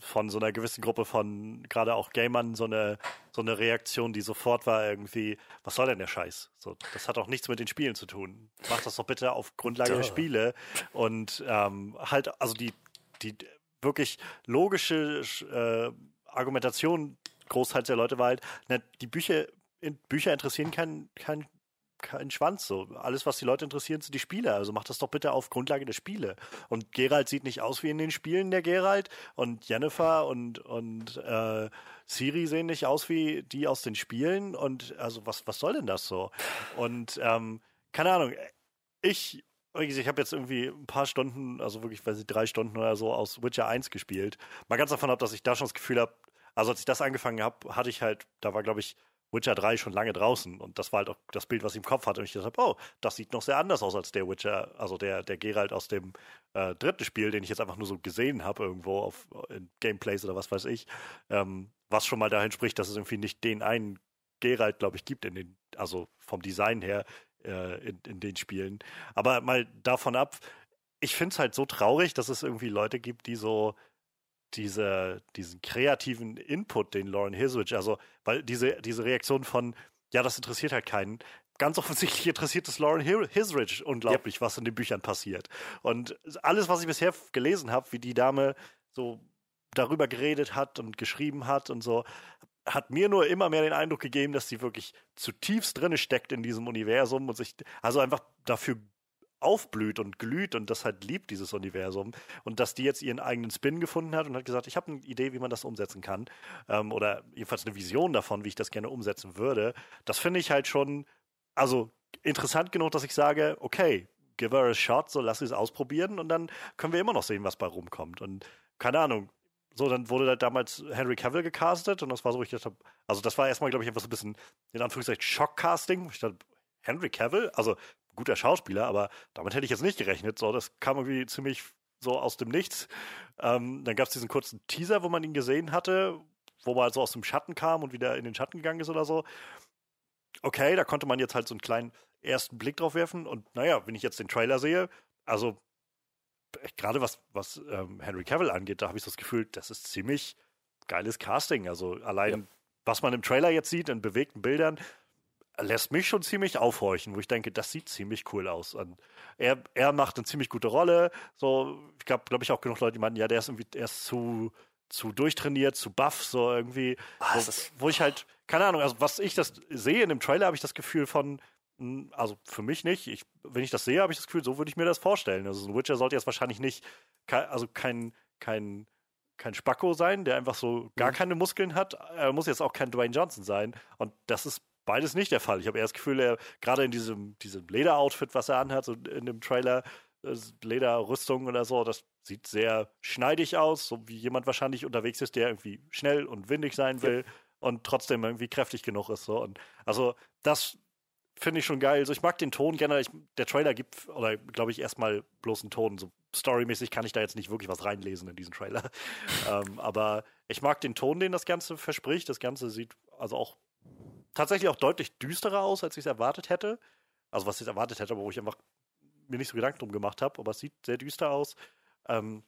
Speaker 2: von so einer gewissen Gruppe von gerade auch Gamern so eine, so eine Reaktion, die sofort war irgendwie, was soll denn der Scheiß? So, das hat doch nichts mit den Spielen zu tun. Macht das doch bitte auf Grundlage der. Spiele. Und ähm, halt, also die, die wirklich logische äh, Argumentation Großteil der Leute war halt, na, die Bücher, in, Bücher interessieren keinen kein, kein Schwanz so. Alles, was die Leute interessieren, sind die Spiele. Also macht das doch bitte auf Grundlage der Spiele. Und Geralt sieht nicht aus wie in den Spielen der Geralt. Und Jennifer und, und äh, Siri sehen nicht aus wie die aus den Spielen. Und also was, was soll denn das so? Und ähm, keine Ahnung, ich, ich habe jetzt irgendwie ein paar Stunden, also wirklich, weiß ich, drei Stunden oder so aus Witcher 1 gespielt. Mal ganz davon ab, dass ich da schon das Gefühl habe, also als ich das angefangen habe, hatte ich halt, da war glaube ich Witcher 3 schon lange draußen. Und das war halt auch das Bild, was ich im Kopf hatte. Und ich dachte, oh, das sieht noch sehr anders aus als der Witcher, also der, der Geralt aus dem äh, dritten Spiel, den ich jetzt einfach nur so gesehen habe irgendwo auf in Gameplays oder was weiß ich, ähm, was schon mal dahin spricht, dass es irgendwie nicht den einen Geralt, glaube ich, gibt in den, also vom Design her äh, in, in den Spielen. Aber mal davon ab, ich finde es halt so traurig, dass es irgendwie Leute gibt, die so diese, diesen kreativen Input, den Lauren Hiswich, also, weil diese, diese Reaktion von, ja, das interessiert halt keinen. Ganz offensichtlich interessiert es Lauren Hi- Hisrich unglaublich, was in den Büchern passiert. Und alles, was ich bisher gelesen habe, wie die Dame so darüber geredet hat und geschrieben hat und so, hat mir nur immer mehr den Eindruck gegeben, dass sie wirklich zutiefst drinne steckt in diesem Universum und sich also einfach dafür aufblüht und glüht und das halt liebt, dieses Universum. Und dass die jetzt ihren eigenen Spin gefunden hat und hat gesagt, ich habe eine Idee, wie man das umsetzen kann. Ähm, oder jedenfalls eine Vision davon, wie ich das gerne umsetzen würde. Das finde ich halt schon, also interessant genug, dass ich sage, okay, give her a shot, so lass es ausprobieren und dann können wir immer noch sehen, was bei rumkommt. Und keine Ahnung. So, dann wurde da damals Henry Cavill gecastet und das war so, ich dachte, also das war erstmal, glaube ich, einfach so ein bisschen, in Anführungszeichen, Schockcasting. Ich dachte, Henry Cavill, also guter Schauspieler, aber damit hätte ich jetzt nicht gerechnet. So, das kam irgendwie ziemlich so aus dem Nichts. Ähm, dann gab es diesen kurzen Teaser, wo man ihn gesehen hatte, wo man so aus dem Schatten kam und wieder in den Schatten gegangen ist oder so. Okay, da konnte man jetzt halt so einen kleinen ersten Blick drauf werfen. Und naja, wenn ich jetzt den Trailer sehe, also äh, gerade was, was ähm, Henry Cavill angeht, da habe ich so das Gefühl, das ist ziemlich geiles Casting. Also allein, was man im Trailer jetzt sieht, in bewegten Bildern, lässt mich schon ziemlich aufhorchen, wo ich denke, das sieht ziemlich cool aus. Und er, er macht eine ziemlich gute Rolle. So, ich glaube, glaube ich auch genug Leute, die meinten, ja, der ist irgendwie, er ist zu, zu durchtrainiert, zu buff, so irgendwie.
Speaker 3: Ah, ist-
Speaker 2: wo ich halt, keine Ahnung, also was ich das sehe in dem Trailer, habe ich das Gefühl von, mh, also für mich nicht. Ich, wenn ich das sehe, habe ich das Gefühl, so würde ich mir das vorstellen. Also so ein Witcher sollte jetzt wahrscheinlich nicht, also kein, kein, kein Spacko sein, der einfach so gar keine Muskeln hat. Er muss jetzt auch kein Dwayne Johnson sein. Und das ist beides nicht der Fall. Ich habe eher das Gefühl, er gerade in diesem, diesem Lederoutfit, was er anhat, so in dem Trailer, das Lederrüstung oder so, das sieht sehr schneidig aus, so wie jemand wahrscheinlich unterwegs ist, der irgendwie schnell und windig sein will und trotzdem irgendwie kräftig genug ist. So. Und also das finde ich schon geil. Also ich mag den Ton gerne. Ich, der Trailer gibt, oder glaube ich, erstmal bloß einen Ton. So storymäßig kann ich da jetzt nicht wirklich was reinlesen in diesen Trailer. ähm, aber ich mag den Ton, den das Ganze verspricht. Das Ganze sieht also auch tatsächlich auch deutlich düsterer aus, als ich es erwartet hätte. Also was ich erwartet hätte, aber wo ich einfach mir nicht so Gedanken drum gemacht habe. Aber es sieht sehr düster aus. Ähm,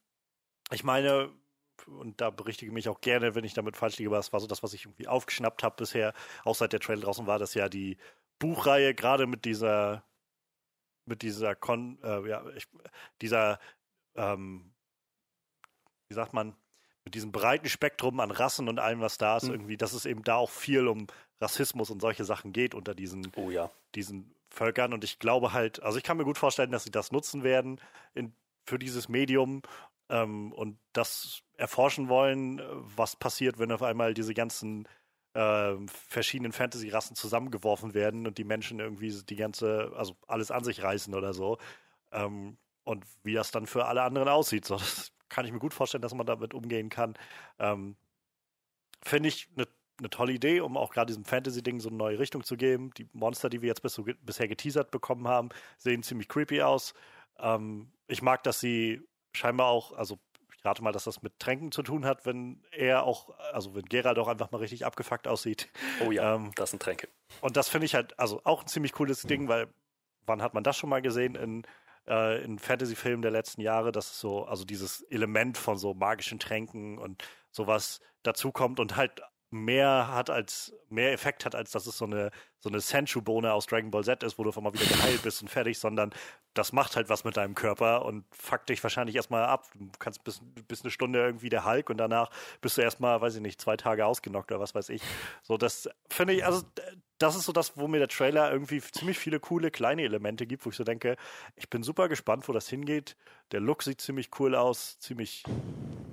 Speaker 2: ich meine, und da berichtige mich auch gerne, wenn ich damit falsch liege, aber das war so das, was ich irgendwie aufgeschnappt habe bisher, auch seit der Trailer draußen war, dass ja die Buchreihe gerade mit dieser mit dieser Kon, äh, ja, ich, dieser, ähm, wie sagt man, mit diesem breiten Spektrum an Rassen und allem, was da ist,
Speaker 3: Mhm.
Speaker 2: irgendwie, dass es eben da auch viel um Rassismus und solche Sachen geht unter diesen,
Speaker 3: Oh ja.
Speaker 2: diesen Völkern. Und ich glaube halt, also ich kann mir gut vorstellen, dass sie das nutzen werden in, für dieses Medium ähm, und das erforschen wollen, äh, was passiert, wenn auf einmal diese ganzen ähm, verschiedenen Fantasy-Rassen zusammengeworfen werden und die Menschen irgendwie die ganze, also alles an sich reißen oder so. Ähm, und wie das dann für alle anderen aussieht. So, das kann ich mir gut vorstellen, dass man damit umgehen kann. Ähm, Finde ich eine eine tolle Idee, um auch gerade diesem Fantasy-Ding so eine neue Richtung zu geben. Die Monster, die wir jetzt bis bisher geteasert bekommen haben, sehen ziemlich creepy aus. Ähm, ich mag, dass sie scheinbar auch, also ich rate mal, dass das mit Tränken zu tun hat, wenn er auch, also wenn Gerald auch einfach mal richtig abgefuckt aussieht.
Speaker 3: Oh ja,
Speaker 2: Ähm,
Speaker 3: das sind Tränke.
Speaker 2: Und das finde ich halt, also auch ein ziemlich cooles Ding, weil wann hat man das schon mal gesehen in, äh, in Fantasy-Filmen der letzten Jahre, dass es so, also dieses Element von so magischen Tränken und sowas dazukommt und halt mehr hat als, mehr Effekt hat, als dass es so eine, so eine Senchu-Bohne aus Dragon Ball Z ist, wo du einfach mal wieder geheilt bist und fertig, sondern das macht halt was mit deinem Körper und fuckt dich wahrscheinlich erstmal ab. Du kannst bis, bis eine Stunde irgendwie der Hulk und danach bist du erstmal, weiß ich nicht, zwei Tage ausgenockt oder was weiß ich. So, das finde ich, also das ist so das, wo mir der Trailer irgendwie ziemlich viele coole kleine Elemente gibt, wo ich so denke, ich bin super gespannt, wo das hingeht. Der Look sieht ziemlich cool aus, ziemlich,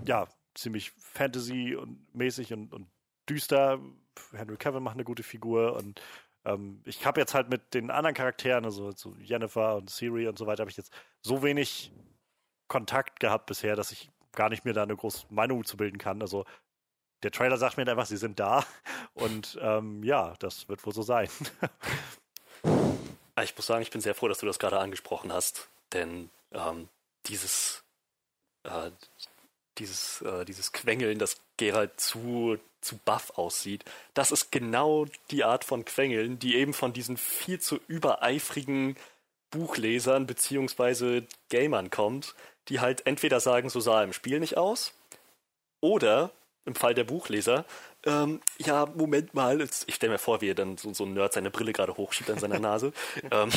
Speaker 2: ja, ziemlich Fantasy und mäßig und, und düster. Henry Cavill macht eine gute Figur und ähm, ich habe jetzt halt mit den anderen Charakteren, also so Jennifer und Siri und so weiter, habe ich jetzt so wenig Kontakt gehabt bisher, dass ich gar nicht mehr da eine große Meinung zu bilden kann. Also der Trailer sagt mir einfach, sie sind da und ähm, ja, das wird wohl so sein.
Speaker 3: Ah, Ich muss sagen, ich bin sehr froh, dass du das gerade angesprochen hast, denn ähm, dieses, äh, dieses, äh, dieses Quengeln, das Gerald zu, zu buff aussieht, das ist genau die Art von Quengeln, die eben von diesen viel zu übereifrigen Buchlesern beziehungsweise Gamern kommt, die halt entweder sagen, so sah im Spiel nicht aus, oder im Fall der Buchleser, ähm, ja, Moment mal, jetzt- ich stelle mir vor, wie er dann so, so ein Nerd seine Brille gerade hochschiebt an seiner Nase. ähm,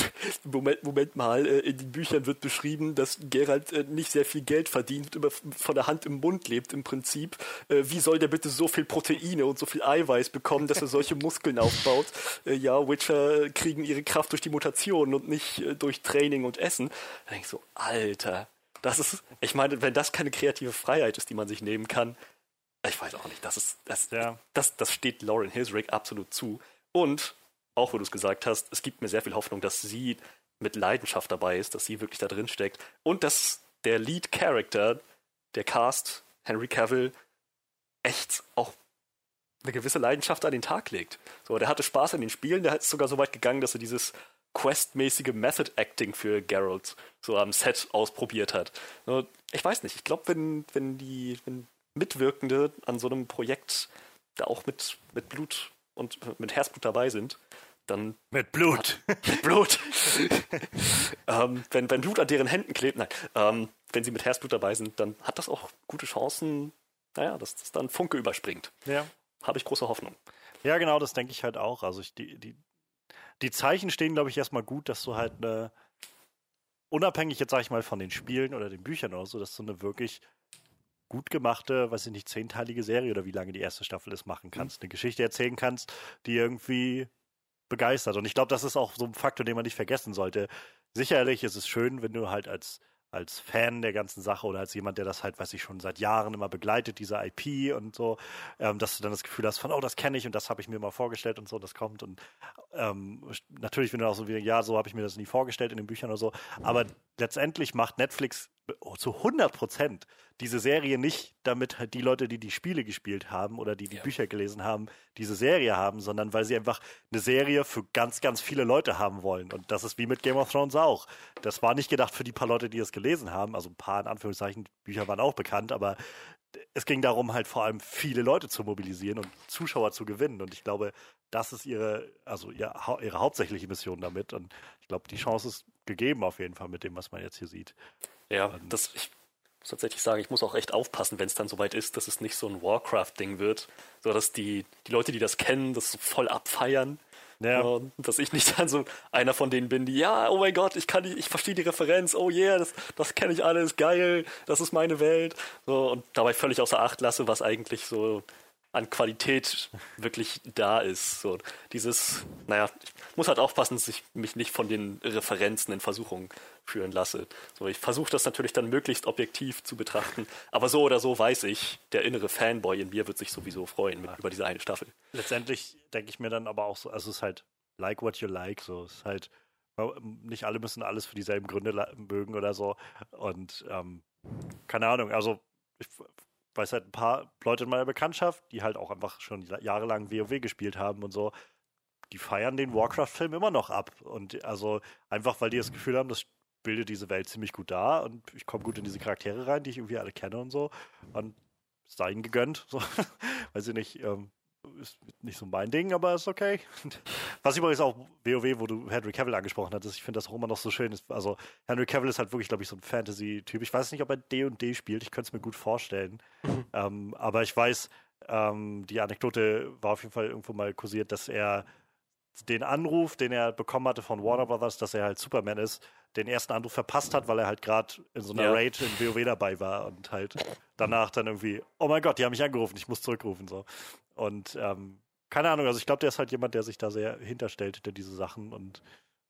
Speaker 3: Moment, Moment mal, äh, in den Büchern wird beschrieben, dass Geralt äh, nicht sehr viel Geld verdient und immer von der Hand im Mund lebt im Prinzip. Äh, wie soll der bitte so viel Proteine und so viel Eiweiß bekommen, dass er solche Muskeln aufbaut? Äh, ja, Witcher kriegen ihre Kraft durch die Mutation und nicht durch Training und Essen. Da denke ich so, Alter, das ist, ich meine, wenn das keine kreative Freiheit ist, die man sich nehmen kann, ich weiß auch nicht, das ist, das,
Speaker 2: Ja.
Speaker 3: das, das steht Lauren Hilsrick absolut zu. Und, auch wo du es gesagt hast, es gibt mir sehr viel Hoffnung, dass sie mit Leidenschaft dabei ist, dass sie wirklich da drin steckt und dass der Lead Character, der Cast, Henry Cavill, echt auch eine gewisse Leidenschaft an den Tag legt. So, der hatte Spaß an den Spielen, der ist sogar so weit gegangen, dass er dieses Quest-mäßige Method Acting für Geralt so am Set ausprobiert hat. So, Ich weiß nicht, ich glaube, wenn, wenn die wenn Mitwirkende an so einem Projekt da auch mit, mit Blut und mit Herzblut dabei sind, dann
Speaker 2: Mit Blut.
Speaker 3: mit Blut. ähm, wenn, wenn Blut an deren Händen klebt, nein, ähm, wenn sie mit Herzblut dabei sind, dann hat das auch gute Chancen, naja, dass das dann Funke überspringt.
Speaker 2: ja.
Speaker 3: Habe ich große Hoffnung.
Speaker 2: Ja, genau, das denke ich halt auch. Also ich, die, die, die Zeichen stehen, glaube ich, erstmal gut, dass du halt eine, unabhängig jetzt, sag ich mal, von den Spielen oder den Büchern oder so, dass du eine wirklich gut gemachte, weiß ich nicht, zehnteilige Serie oder wie lange die erste Staffel ist, machen kannst. Eine Geschichte erzählen kannst, die irgendwie begeistert. Und ich glaube, das ist auch so ein Faktor, den man nicht vergessen sollte. Sicherlich ist es schön, wenn du halt als als Fan der ganzen Sache oder als jemand, der das halt, weiß ich, schon seit Jahren immer begleitet, diese IP und so, ähm, dass du dann das Gefühl hast von, oh, das kenne ich und das habe ich mir mal vorgestellt und so, das kommt und ähm, natürlich, wenn du auch so wie, ja, so habe ich mir das nie vorgestellt in den Büchern oder so, aber letztendlich macht Netflix zu 100 Prozent diese Serie nicht, damit halt die Leute, die die Spiele gespielt haben oder die die
Speaker 3: Ja.
Speaker 2: Bücher gelesen haben, diese Serie haben, sondern weil sie einfach eine Serie für ganz, ganz viele Leute haben wollen. Und das ist wie mit Game of Thrones auch. Das war nicht gedacht für die paar Leute, die es gelesen haben. Also ein paar in Anführungszeichen Bücher waren auch bekannt, aber es ging darum, halt vor allem viele Leute zu mobilisieren und Zuschauer zu gewinnen. Und ich glaube, das ist ihre, also ihr, hau- ihre hauptsächliche Mission damit. Und ich glaube, die Chance ist gegeben auf jeden Fall mit dem, was man jetzt hier sieht.
Speaker 3: Ja, das, ich muss tatsächlich sagen, ich muss auch echt aufpassen, wenn es dann soweit ist, dass es nicht so ein Warcraft-Ding wird, so dass die, die Leute, die das kennen, das so voll abfeiern.
Speaker 2: Ja.
Speaker 3: Und dass ich nicht dann so einer von denen bin, die, ja, oh mein Gott, ich kann die, ich verstehe die Referenz, oh yeah, das, das kenne ich alles, geil, das ist meine Welt. So, und dabei völlig außer Acht lasse, was eigentlich so an Qualität wirklich da ist. So dieses, naja, ich muss halt aufpassen, dass ich mich nicht von den Referenzen in Versuchung führen lasse. So, ich versuche das natürlich dann möglichst objektiv zu betrachten, aber so oder so weiß ich, der innere Fanboy in mir wird sich sowieso freuen mit, über diese eine Staffel.
Speaker 2: Letztendlich denke ich mir dann aber auch so, also es ist halt like what you like, so es ist halt nicht alle müssen alles für dieselben Gründe mögen oder so und ähm, keine Ahnung, also ich weiß halt ein paar Leute in meiner Bekanntschaft, die halt auch einfach schon jahrelang WoW gespielt haben und so, die feiern den Warcraft-Film immer noch ab. Und also einfach, weil die das Gefühl haben, das bildet diese Welt ziemlich gut dar und ich komme gut in diese Charaktere rein, die ich irgendwie alle kenne und so. Und sei ihnen gegönnt, so, weiß ich nicht, ähm, ist nicht so mein Ding, aber ist okay. Was übrigens auch WoW, wo du Henry Cavill angesprochen hattest, ich finde das auch immer noch so schön. Ist, also Henry Cavill ist halt wirklich, glaube ich, so ein Fantasy-Typ. Ich weiß nicht, ob er D&D spielt, ich könnte es mir gut vorstellen. Ähm, aber ich weiß, ähm, die Anekdote war auf jeden Fall irgendwo mal kursiert, dass er den Anruf, den er bekommen hatte von Warner Brothers, dass er halt Superman ist, den ersten Anruf verpasst hat, weil er halt gerade in so einer
Speaker 3: Ja.
Speaker 2: Raid in WoW dabei war und halt danach dann irgendwie, oh mein Gott, die haben mich angerufen, ich muss zurückrufen so. Und ähm, keine Ahnung, also ich glaube, der ist halt jemand, der sich da sehr hinterstellt hinter diese Sachen und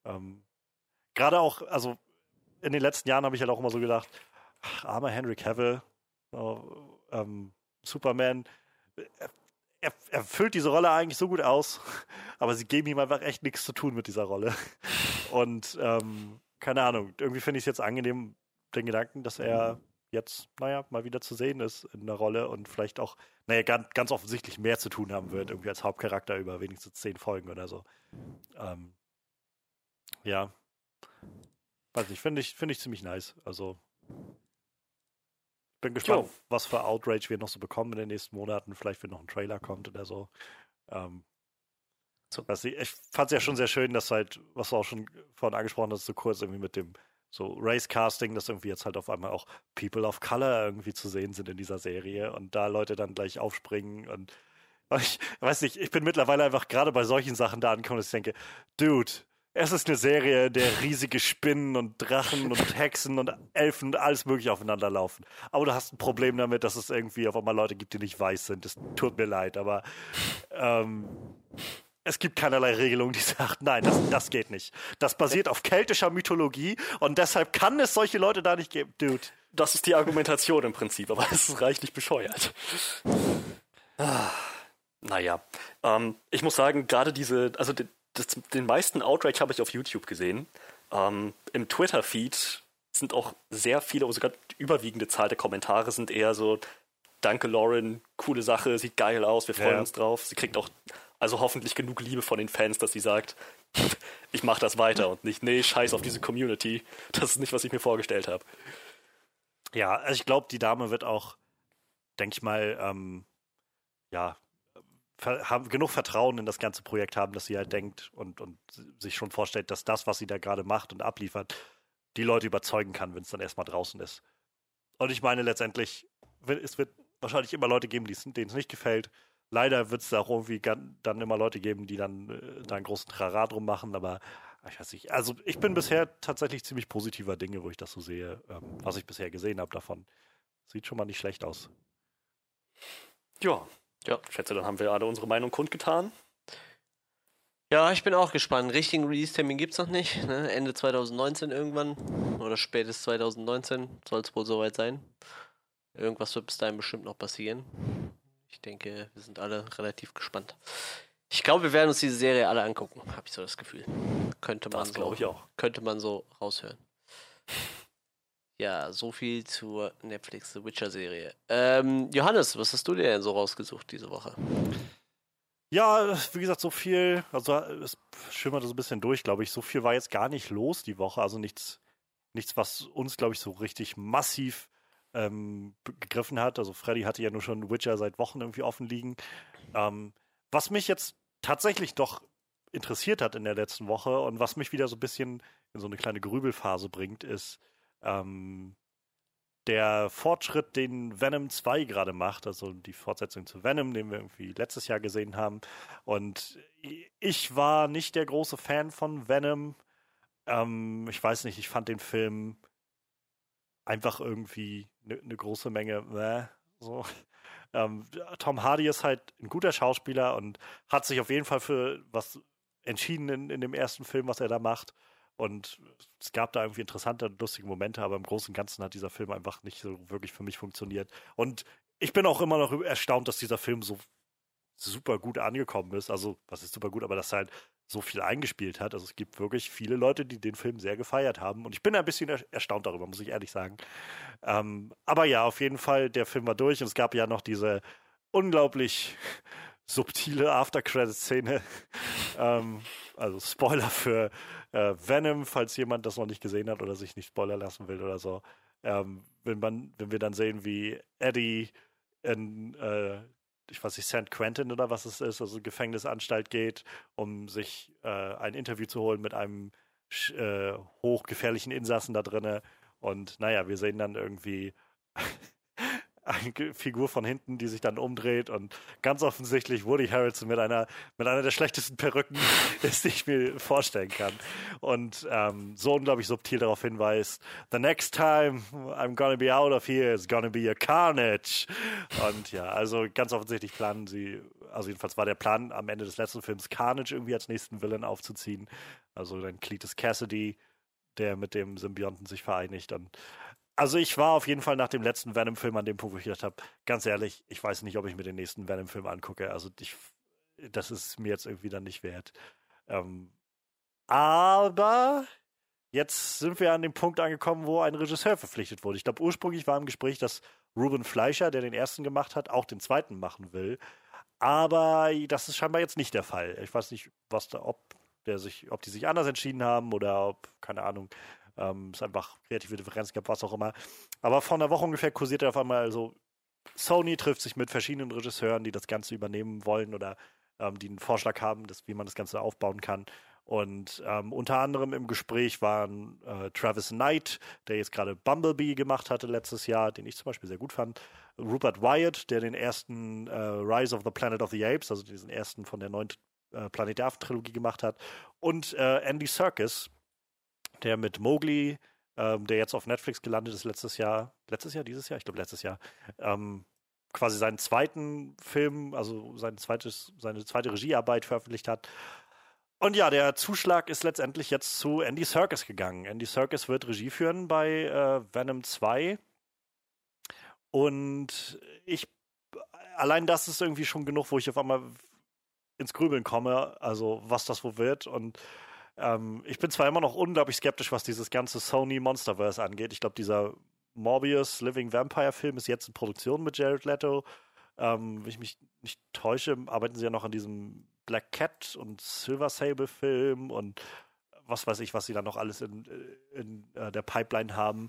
Speaker 2: ähm, gerade auch, also in den letzten Jahren habe ich halt auch immer so gedacht, ach, armer Henry Cavill, so, ähm, Superman, er, er, er füllt diese Rolle eigentlich so gut aus, aber sie geben ihm einfach echt nichts zu tun mit dieser Rolle. Und ähm, keine Ahnung, irgendwie finde ich es jetzt angenehm, den Gedanken, dass er jetzt, naja, mal wieder zu sehen ist in der Rolle und vielleicht auch, naja, ganz, ganz offensichtlich mehr zu tun haben wird, irgendwie als Hauptcharakter über wenigstens zehn Folgen oder so. Ähm, ja. Weiß nicht, finde ich, finde ich ziemlich nice. Also, bin gespannt,
Speaker 3: Jo.
Speaker 2: was für Outrage wir noch so bekommen in den nächsten Monaten. Vielleicht, wenn noch ein Trailer kommt oder so. Ähm,
Speaker 1: So.
Speaker 2: nicht, ich fand es ja schon sehr schön, dass halt, was du auch schon vorhin angesprochen hast, so kurz irgendwie mit dem so Race-Casting, dass irgendwie jetzt halt auf einmal auch People of Color irgendwie zu sehen sind in dieser Serie und da Leute dann gleich aufspringen und ich weiß nicht, ich bin mittlerweile einfach gerade bei solchen Sachen da angekommen, dass ich denke, Dude, es ist eine Serie, in der riesige Spinnen und Drachen und Hexen und Elfen und alles mögliche aufeinander laufen. Aber du hast ein Problem damit, dass es irgendwie auf einmal Leute gibt, die nicht weiß sind. Das tut mir leid, aber ähm, es gibt keinerlei Regelung, die sagt, nein, das, das geht nicht. Das basiert auf keltischer Mythologie und deshalb kann es solche Leute da nicht geben. Dude.
Speaker 3: Das ist die Argumentation im Prinzip, aber es ist reichlich bescheuert. Ah, naja, ähm, ich muss sagen, gerade diese, also den, das, den meisten Outrage habe ich auf YouTube gesehen. Ähm, Im Twitter-Feed sind auch sehr viele, oder sogar die überwiegende Zahl der Kommentare sind eher so, danke Lauren, coole Sache, sieht geil aus, wir freuen
Speaker 2: Ja.
Speaker 3: uns drauf. Sie kriegt auch also hoffentlich genug Liebe von den Fans, dass sie sagt, ich mache das weiter und nicht, nee, scheiß auf diese Community. Das ist nicht, was ich mir vorgestellt habe.
Speaker 2: Ja, also ich glaube, die Dame wird auch, denke ich mal, ähm, ja, haben, genug Vertrauen in das ganze Projekt haben, dass sie halt denkt und, und sich schon vorstellt, dass das, was sie da gerade macht und abliefert, die Leute überzeugen kann, wenn es dann erstmal draußen ist. Und ich meine letztendlich, es wird wahrscheinlich immer Leute geben, denen es nicht gefällt. Leider wird es da auch irgendwie dann immer Leute geben, die dann äh, da einen großen Trara drum machen, aber ich weiß nicht. Also ich bin bisher tatsächlich ziemlich positiver Dinge, wo ich das so sehe, ähm, was ich bisher gesehen habe davon. Sieht schon mal nicht schlecht aus.
Speaker 3: Ja,
Speaker 1: Ja.
Speaker 3: ich schätze, dann haben wir alle unsere Meinung kundgetan.
Speaker 1: Ja, ich bin auch gespannt. Richtigen Release-Termin gibt es noch nicht. Ne? Ende 2019 irgendwann. Oder spätestens 2019 soll es wohl soweit sein. Irgendwas wird bis dahin bestimmt noch passieren. Ich denke, wir sind alle relativ gespannt. Ich glaube, wir werden uns diese Serie alle angucken, habe ich so das Gefühl. Könnte man
Speaker 3: Das
Speaker 1: so,
Speaker 3: ich auch.
Speaker 1: Könnte man so raushören. Ja, so viel zur Netflix The Witcher Serie. Ähm, Johannes, was hast du dir denn so rausgesucht diese Woche?
Speaker 2: Ja, wie gesagt, so viel, also es schimmerte so ein bisschen durch, glaube ich. So viel war jetzt gar nicht los die Woche. Also nichts, nichts, was uns, glaube ich, so richtig massiv ähm, gegriffen hat. Also Freddy hatte ja nur schon Witcher seit Wochen irgendwie offen liegen. Ähm, was mich jetzt tatsächlich doch interessiert hat in der letzten Woche und was mich wieder so ein bisschen in so eine kleine Grübelphase bringt, ist ähm, der Fortschritt, den Venom 2 gerade macht, also die Fortsetzung zu Venom, den wir irgendwie letztes Jahr gesehen haben. Und ich war nicht der große Fan von Venom. Ähm, ich weiß nicht, ich fand den Film einfach irgendwie eine ne große Menge. Äh, so. Ähm, Tom Hardy ist halt ein guter Schauspieler und hat sich auf jeden Fall für was entschieden in, in dem ersten Film, was er da macht. Und es gab da irgendwie interessante, lustige Momente, aber im Großen und Ganzen hat dieser Film einfach nicht so wirklich für mich funktioniert. Und ich bin auch immer noch erstaunt, dass dieser Film so super gut angekommen ist. Also, was ist super gut, aber dass er halt so viel eingespielt hat. Also es gibt wirklich viele Leute, die den Film sehr gefeiert haben. Und ich bin ein bisschen erstaunt darüber, muss ich ehrlich sagen. Ähm, aber ja, auf jeden Fall, der Film war durch und es gab ja noch diese unglaublich subtile After-Credit-Szene. ähm, also Spoiler für äh, Venom, falls jemand das noch nicht gesehen hat oder sich nicht spoilern lassen will oder so. Ähm, wenn, man, wenn wir dann sehen, wie Eddie in, äh, ich weiß nicht, St. Quentin oder was es ist, also Gefängnisanstalt geht, um sich äh, ein Interview zu holen mit einem äh, hochgefährlichen Insassen da drinnen. Und naja, wir sehen dann irgendwie eine Figur von hinten, die sich dann umdreht und ganz offensichtlich Woody Harrelson mit einer, mit einer der schlechtesten Perücken, die ich mir vorstellen kann. Und ähm, so unglaublich subtil darauf hinweist, the next time I'm gonna be out of here, it's gonna be a carnage. Und ja, also ganz offensichtlich planen sie, also jedenfalls war der Plan am Ende des letzten Films Carnage irgendwie als nächsten Villain aufzuziehen. Also dann Cletus Cassidy, der mit dem Symbionten sich vereinigt und also ich war auf jeden Fall nach dem letzten Venom-Film an dem Punkt, wo ich gedacht habe, ganz ehrlich, ich weiß nicht, ob ich mir den nächsten Venom-Film angucke. Also ich, das ist mir jetzt irgendwie dann nicht wert. Ähm, aber jetzt sind wir an dem Punkt angekommen, wo ein Regisseur verpflichtet wurde. Ich glaube, ursprünglich war im Gespräch, dass Ruben Fleischer, der den ersten gemacht hat, auch den zweiten machen will. Aber das ist scheinbar jetzt nicht der Fall. Ich weiß nicht, was da, ob der sich, ob die sich anders entschieden haben oder ob, keine Ahnung, ähm, es einfach kreative Differenzen gab, was auch immer. Aber vor einer Woche ungefähr kursierte auf einmal so, Sony trifft sich mit verschiedenen Regisseuren, die das Ganze übernehmen wollen oder ähm, die einen Vorschlag haben, dass, wie man das Ganze aufbauen kann. Und ähm, unter anderem im Gespräch waren äh, Travis Knight, der jetzt gerade Bumblebee gemacht hatte letztes Jahr, den ich zum Beispiel sehr gut fand. Rupert Wyatt, der den ersten äh, Rise of the Planet of the Apes, also diesen ersten von der neuen äh, Planet der Affen-Trilogie gemacht hat. Und äh, Andy Serkis, der mit Mowgli, ähm, der jetzt auf Netflix gelandet ist letztes Jahr, letztes Jahr, dieses Jahr, ich glaube letztes Jahr, ähm, quasi seinen zweiten Film, also sein zweites, seine zweite Regiearbeit veröffentlicht hat. Und ja, der Zuschlag ist letztendlich jetzt zu Andy Serkis gegangen. Andy Serkis wird Regie führen bei äh, Venom 2. Und ich, allein das ist irgendwie schon genug, wo ich auf einmal ins Grübeln komme, also was das wohl wird. Und ähm, ich bin zwar immer noch unglaublich skeptisch, was dieses ganze Sony Monsterverse angeht. Ich glaube, dieser Morbius Living Vampire Film ist jetzt in Produktion mit Jared Leto. Ähm, wenn ich mich nicht täusche, arbeiten sie ja noch an diesem Black Cat und Silver Sable Film und was weiß ich, was sie da noch alles in, in äh, der Pipeline haben.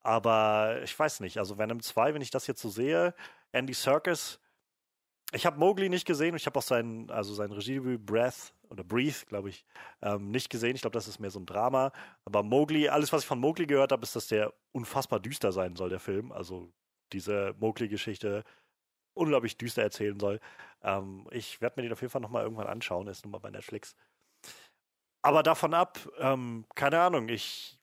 Speaker 2: Aber ich weiß nicht, also Venom 2, wenn ich das jetzt so sehe, Andy Serkis, ich habe Mowgli nicht gesehen, ich habe auch sein, also sein Regiedebüt Breath oder Breathe, glaube ich, ähm, nicht gesehen. Ich glaube, das ist mehr so ein Drama. Aber Mowgli, alles, was ich von Mowgli gehört habe, ist, dass der unfassbar düster sein soll, der Film. Also diese Mowgli-Geschichte unglaublich düster erzählen soll. Ähm, ich werde mir den auf jeden Fall nochmal irgendwann anschauen. ist nun mal bei Netflix. Aber davon ab, ähm, keine Ahnung, ich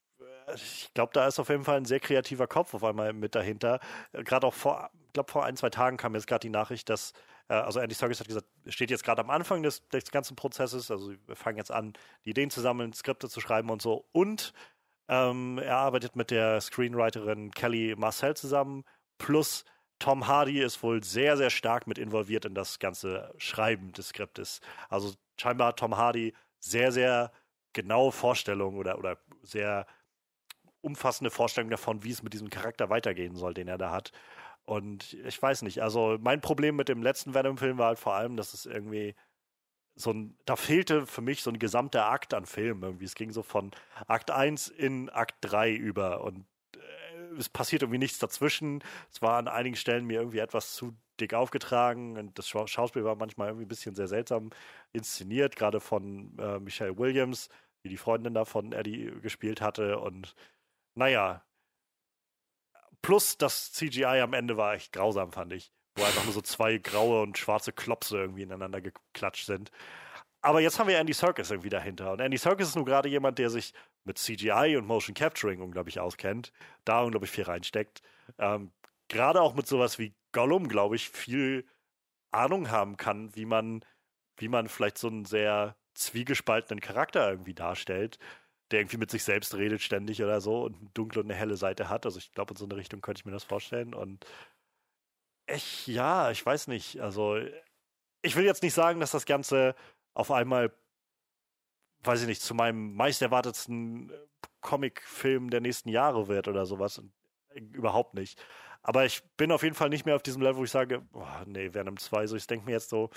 Speaker 2: ich glaube, da ist auf jeden Fall ein sehr kreativer Kopf auf einmal mit dahinter. Gerade auch vor, ich glaube, vor ein, zwei Tagen kam jetzt gerade die Nachricht, dass äh, also Andy Serkis hat gesagt, steht jetzt gerade am Anfang des, des ganzen Prozesses, also wir fangen jetzt an, die Ideen zu sammeln, Skripte zu schreiben und so. Und ähm, er arbeitet mit der Screenwriterin Kelly Marcel zusammen, plus Tom Hardy ist wohl sehr, sehr stark mit involviert in das ganze Schreiben des Skriptes. Also scheinbar hat Tom Hardy sehr, sehr genaue Vorstellungen oder, oder sehr umfassende Vorstellungen davon, wie es mit diesem Charakter weitergehen soll, den er da hat. Und ich weiß nicht, also mein Problem mit dem letzten Venom-Film war halt vor allem, dass es irgendwie so ein, da fehlte für mich so ein gesamter Akt an Film irgendwie. Es ging so von Akt 1 in Akt 3 über und äh, es passiert irgendwie nichts dazwischen. Es war an einigen Stellen mir irgendwie etwas zu dick aufgetragen und das Schauspiel war manchmal irgendwie ein bisschen sehr seltsam inszeniert, gerade von äh, Michelle Williams, wie die Freundin da von Eddie gespielt hatte und naja, plus das CGI am Ende war echt grausam, fand ich. Wo einfach nur so zwei graue und schwarze Klopse irgendwie ineinander geklatscht sind. Aber jetzt haben wir Andy Serkis irgendwie dahinter. Und Andy Serkis ist nur gerade jemand, der sich mit CGI und Motion Capturing unglaublich auskennt, da unglaublich viel reinsteckt. Ähm, gerade auch mit sowas wie Gollum, glaube ich, viel Ahnung haben kann, wie man, wie man vielleicht so einen sehr zwiegespaltenen Charakter irgendwie darstellt, der irgendwie mit sich selbst redet ständig oder so und eine dunkle und eine helle Seite hat. Also ich glaube, in so eine Richtung könnte ich mir das vorstellen. Und ich, ja, ich weiß nicht. Also ich will jetzt nicht sagen, dass das Ganze auf einmal, weiß ich nicht, zu meinem meist erwartetsten Comicfilm der nächsten Jahre wird oder sowas. Überhaupt nicht. Aber ich bin auf jeden Fall nicht mehr auf diesem Level, wo ich sage, oh, nee, Venom 2, so ich denke mir jetzt so,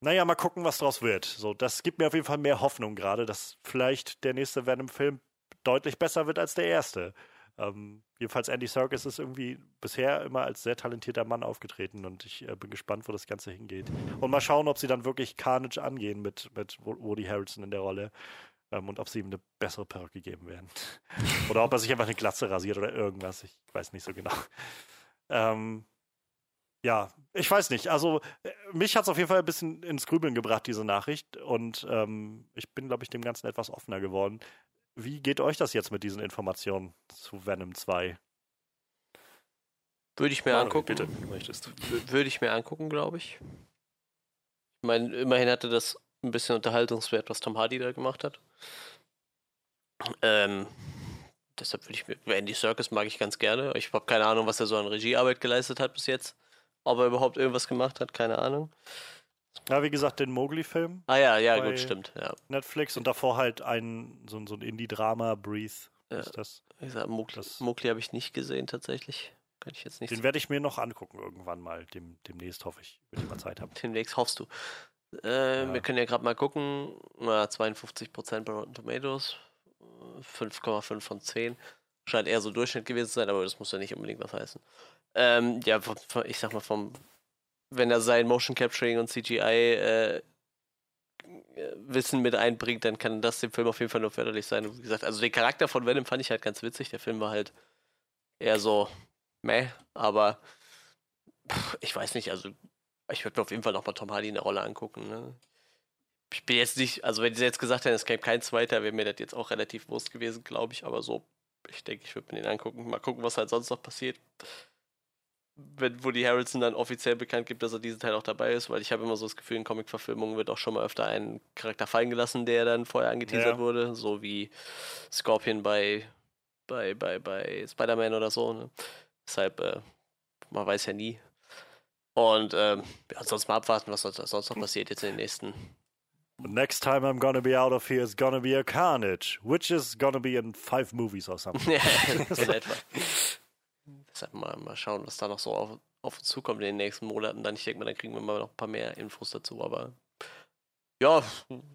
Speaker 2: naja, mal gucken, was draus wird. So, das gibt mir auf jeden Fall mehr Hoffnung gerade, dass vielleicht der nächste Venom-Film deutlich besser wird als der erste. Ähm, jedenfalls Andy Serkis ist irgendwie bisher immer als sehr talentierter Mann aufgetreten und ich äh, bin gespannt, wo das Ganze hingeht. Und mal schauen, ob sie dann wirklich Carnage angehen mit, mit Woody Harrelson in der Rolle ähm, und ob sie ihm eine bessere Perücke geben werden. oder ob er sich einfach eine Glatze rasiert oder irgendwas. Ich weiß nicht so genau. Ähm, ja, ich weiß nicht. Also äh, mich hat es auf jeden Fall ein bisschen ins Grübeln gebracht, diese Nachricht. Und ähm, ich bin, glaube ich, dem Ganzen etwas offener geworden. Wie geht euch das jetzt mit diesen Informationen zu Venom 2?
Speaker 1: Würde ich mir
Speaker 3: Manuel,
Speaker 1: angucken.
Speaker 3: Bitte, möchtest.
Speaker 1: Würde ich mir angucken, glaube ich. Ich meine, immerhin hatte das ein bisschen Unterhaltungswert, was Tom Hardy da gemacht hat. Ähm, deshalb würde ich mir. Andy Serkis mag ich ganz gerne. Ich habe keine Ahnung, was er so an Regiearbeit geleistet hat bis jetzt. Ob er überhaupt irgendwas gemacht hat, keine Ahnung.
Speaker 2: Ja, wie gesagt, den Mowgli-Film,
Speaker 1: Ah ja, ja, gut, stimmt. Ja.
Speaker 2: Netflix und davor halt ein so, ein- so ein Indie-Drama, Breathe.
Speaker 1: Ja.
Speaker 2: Ist das.
Speaker 1: Wie gesagt, Mowgli, Mowgli habe ich nicht gesehen tatsächlich. Kann ich jetzt nicht
Speaker 2: Den werde ich mir noch angucken irgendwann mal. Dem, demnächst hoffe ich, wenn ich mal Zeit habe.
Speaker 1: Demnächst hoffst du. Äh,
Speaker 2: Ja.
Speaker 1: Wir können ja gerade mal gucken. Na, 52% bei Rotten Tomatoes. äh, 5,5 von 10. Scheint eher so Durchschnitt gewesen zu sein, aber das muss ja nicht unbedingt was heißen. Ähm, ja, ich sag mal, vom, wenn er sein Motion Capturing und CGI äh, äh, Wissen mit einbringt, dann kann das dem Film auf jeden Fall nur förderlich sein. Wie gesagt, also den Charakter von Venom fand ich halt ganz witzig. Der Film war halt eher so meh, aber pff, ich weiß nicht, also ich würde mir auf jeden Fall noch mal Tom Hardy in der Rolle angucken. Ne? Ich bin jetzt nicht, also wenn sie jetzt gesagt hätten, es käme kein zweiter, wäre mir das jetzt auch relativ bewusst gewesen, glaube ich. Aber so, ich denke, ich würde mir den angucken. Mal gucken, was halt sonst noch passiert. Wenn Woody Harrelson dann offiziell bekannt gibt, dass er diesen Teil auch dabei ist, weil ich habe immer so das Gefühl, in Comic-Verfilmungen wird auch schon mal öfter ein Charakter fallen gelassen, der dann vorher angeteasert
Speaker 2: Ja.
Speaker 1: wurde, so wie Scorpion bei, bei, bei, bei Spider-Man oder so. Ne? Deshalb, äh, man weiß ja nie. Und ähm, ja, sonst mal abwarten, was sonst sonst noch passiert jetzt in den nächsten.
Speaker 2: The next time I'm gonna be out of here is gonna be a carnage, which is gonna be in five movies or something.
Speaker 1: ja, in etwa. Deshalb mal, mal schauen, was da noch so auf, auf uns zukommt in den nächsten Monaten. Dann, ich denke mal, dann kriegen wir mal noch ein paar mehr Infos dazu. Aber ja,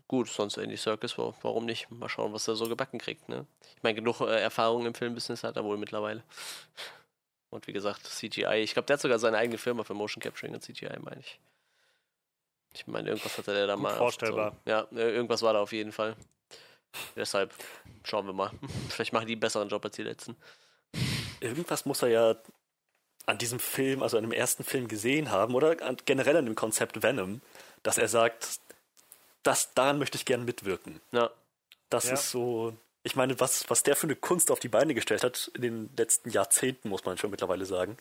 Speaker 1: gut, sonst Andy Circus, warum nicht? Mal schauen, was er so gebacken kriegt. Ne? Ich meine, genug äh, Erfahrung im Filmbusiness hat er wohl mittlerweile. Und wie gesagt, CGI. Ich glaube, der hat sogar seine eigene Firma für Motion Capturing und CGI, meine ich. Ich meine, irgendwas hatte der da
Speaker 2: Gut
Speaker 1: mal.
Speaker 2: vorstellbar.
Speaker 1: So, ja, irgendwas war da auf jeden Fall. Deshalb schauen wir mal. Vielleicht machen die einen besseren Job als die letzten.
Speaker 3: Irgendwas muss er ja an diesem Film, also an dem ersten Film gesehen haben oder an, generell an dem Konzept Venom, dass er sagt, das, daran möchte ich gern mitwirken.
Speaker 1: Ja,
Speaker 3: Das
Speaker 2: Ja.
Speaker 3: ist so, ich meine, was, was der für eine Kunst auf die Beine gestellt hat in den letzten Jahrzehnten, muss man schon mittlerweile sagen,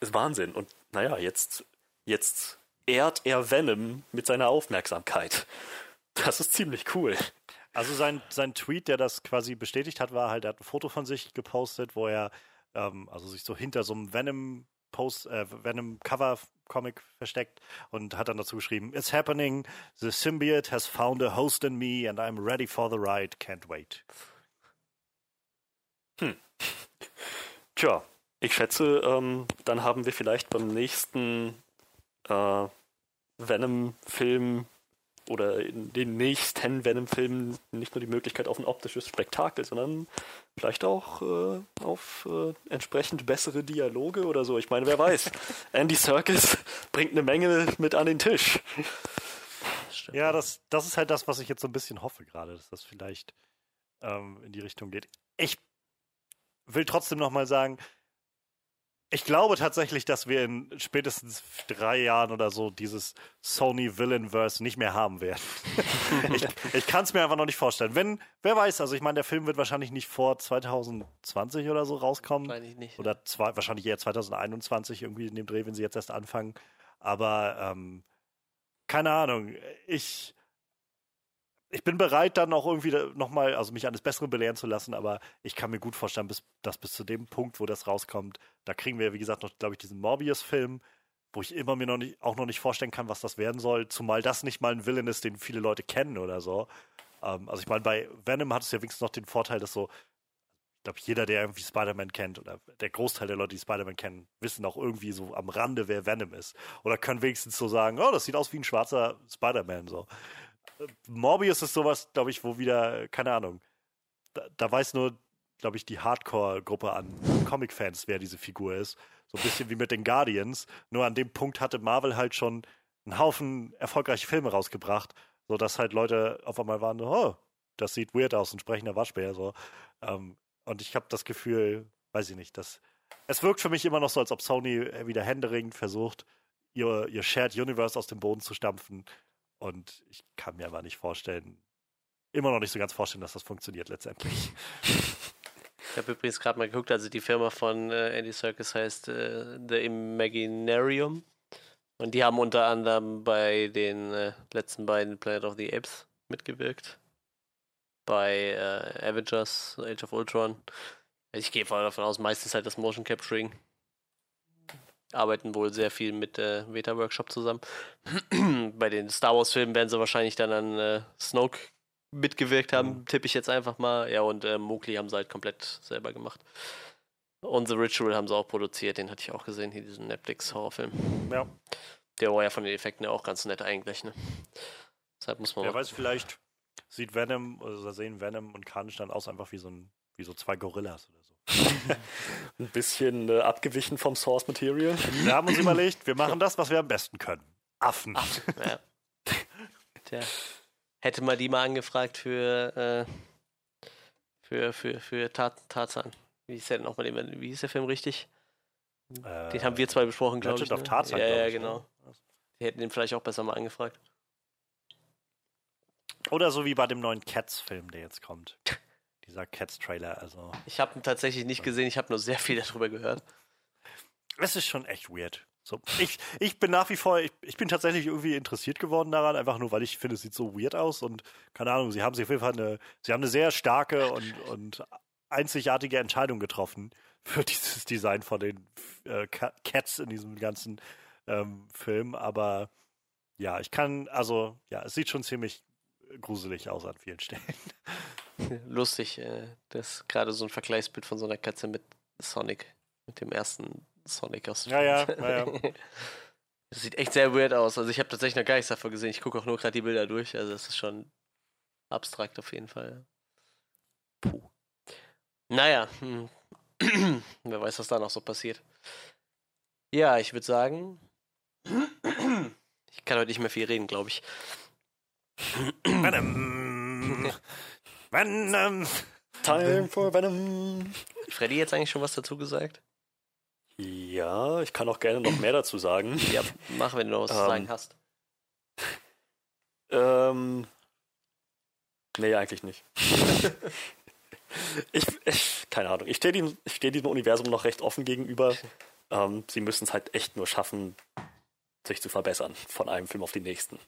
Speaker 3: ist Wahnsinn. Und naja, jetzt, jetzt ehrt er Venom mit seiner Aufmerksamkeit. Das ist ziemlich cool.
Speaker 2: Also sein, sein Tweet, der das quasi bestätigt hat, war halt, er hat ein Foto von sich gepostet, wo er ähm, also sich so hinter so einem Venom Post, äh, Venom Cover Comic versteckt und hat dann dazu geschrieben, It's happening, the symbiote has found a host in me and I'm ready for the ride, can't wait.
Speaker 3: Tja, ich schätze, ähm, dann haben wir vielleicht beim nächsten äh, Venom-Film oder in den nächsten Venom-Filmen nicht nur die Möglichkeit auf ein optisches Spektakel, sondern vielleicht auch äh, auf äh, entsprechend bessere Dialoge oder so. Ich meine, wer weiß. Andy Serkis bringt eine Menge mit an den Tisch.
Speaker 1: das.
Speaker 2: Ja, das, das ist halt das, was ich jetzt so ein bisschen hoffe gerade, dass das vielleicht ähm, in die Richtung geht. Ich will trotzdem nochmal sagen, ich glaube tatsächlich, dass wir in spätestens drei Jahren oder so dieses Sony Villainverse nicht mehr haben werden. ich ich kann es mir einfach noch nicht vorstellen. Wenn, wer weiß, also ich meine, der Film wird wahrscheinlich nicht vor 2020 oder so rauskommen.
Speaker 1: Meine ich nicht.
Speaker 2: Oder zwei, wahrscheinlich eher 2021 irgendwie in dem Dreh, wenn sie jetzt erst anfangen. Aber ähm, keine Ahnung. Ich ich bin bereit, dann auch irgendwie nochmal, also mich eines Besseren belehren zu lassen, aber ich kann mir gut vorstellen, bis, dass bis zu dem Punkt, wo das rauskommt, da kriegen wir, wie gesagt, noch, glaube ich, diesen Morbius-Film, wo ich immer mir noch nicht, auch noch nicht vorstellen kann, was das werden soll, zumal das nicht mal ein Villain ist, den viele Leute kennen oder so. Ähm, also ich meine, bei Venom hat es ja wenigstens noch den Vorteil, dass so, ich glaube, jeder, der irgendwie Spider-Man kennt, oder der Großteil der Leute, die Spider-Man kennen, wissen auch irgendwie so am Rande, wer Venom ist. Oder können wenigstens so sagen, oh, das sieht aus wie ein schwarzer Spider-Man, so. Morbius ist sowas, glaube ich, wo wieder, keine Ahnung, da, da weiß nur, glaube ich, die Hardcore-Gruppe an Comic-Fans, wer diese Figur ist. So ein bisschen wie mit den Guardians. Nur an dem Punkt hatte Marvel halt schon einen Haufen erfolgreiche Filme rausgebracht, sodass halt Leute auf einmal waren, oh, das sieht weird aus, ein sprechender Waschbär. So. Ähm, und ich habe das Gefühl, weiß ich nicht, dass es wirkt für mich immer noch so, als ob Sony wieder händeringend versucht, ihr, ihr Shared Universe aus dem Boden zu stampfen und ich kann mir aber nicht vorstellen, immer noch nicht so ganz vorstellen, dass das funktioniert letztendlich.
Speaker 1: Ich habe übrigens gerade mal geguckt, also die Firma von äh, Andy Serkis heißt äh, The Imaginarium. Und die haben unter anderem bei den äh, letzten beiden Planet of the Apes mitgewirkt. Bei äh, Avengers, Age of Ultron. Ich gehe voll davon aus, meistens halt das Motion Capturing arbeiten wohl sehr viel mit äh, Veta Workshop zusammen. Bei den Star Wars Filmen werden sie wahrscheinlich dann an äh, Snoke mitgewirkt haben, mhm. tippe ich jetzt einfach mal. Ja, und äh, Mowgli haben sie halt komplett selber gemacht. Und The Ritual haben sie auch produziert, den hatte ich auch gesehen, hier diesen Netflix-Horrorfilm.
Speaker 2: Ja.
Speaker 1: Der war ja von den Effekten ja auch ganz nett eigentlich, ne? Deshalb muss man.
Speaker 2: Wer weiß, vielleicht sieht Venom, oder sehen Venom und Carnage dann aus einfach wie so, ein, wie so zwei Gorillas oder.
Speaker 3: Ein bisschen äh, abgewichen vom Source Material.
Speaker 2: Wir haben uns überlegt, wir machen das, was wir am besten können. Affen. Affen ja.
Speaker 1: Tja. Hätte man die mal angefragt für, äh, für, für, für Tat, Tarzan. Wie ist der denn nochmal, wie hieß der Film richtig? Äh, den haben wir zwei besprochen, glaube ich.
Speaker 2: Ne? Of Tarzan,
Speaker 1: ja, ja, ne? genau. Die hätten den vielleicht auch besser mal angefragt.
Speaker 2: Oder so wie bei dem neuen Cats-Film, der jetzt kommt dieser Cats-Trailer. Also.
Speaker 1: Ich habe ihn tatsächlich nicht gesehen, ich habe nur sehr viel darüber gehört.
Speaker 2: Es ist schon echt weird. So, ich, ich bin nach wie vor, ich, ich, bin tatsächlich irgendwie interessiert geworden daran, einfach nur, weil ich finde, es sieht so weird aus und keine Ahnung, sie haben sich auf jeden Fall eine, sie haben eine sehr starke und, und einzigartige Entscheidung getroffen für dieses Design von den äh, Cats in diesem ganzen ähm, Film, aber ja, ich kann, also, ja, es sieht schon ziemlich gruselig aus an vielen Stellen.
Speaker 1: lustig, äh, das gerade so ein Vergleichsbild von so einer Katze mit Sonic, mit dem ersten Sonic aus
Speaker 2: dem Ja, ja, ja, ja.
Speaker 1: Das sieht echt sehr weird aus. Also ich habe tatsächlich noch gar nichts davon gesehen. Ich gucke auch nur gerade die Bilder durch. Also es ist schon abstrakt auf jeden Fall. Puh. Naja, hm. wer weiß, was da noch so passiert. Ja, ich würde sagen, ich kann heute nicht mehr viel reden, glaube ich.
Speaker 2: Venom.
Speaker 3: Time for Venom.
Speaker 1: Freddy jetzt eigentlich schon was dazu gesagt?
Speaker 3: Ja, ich kann auch gerne noch mehr dazu sagen.
Speaker 1: Ja, mach, wenn du noch was zu ähm, sagen hast.
Speaker 3: Ähm. Nee, eigentlich nicht. ich, ich, keine Ahnung. Ich stehe diesem, steh diesem Universum noch recht offen gegenüber. Ähm, sie müssen es halt echt nur schaffen, sich zu verbessern von einem Film auf den nächsten.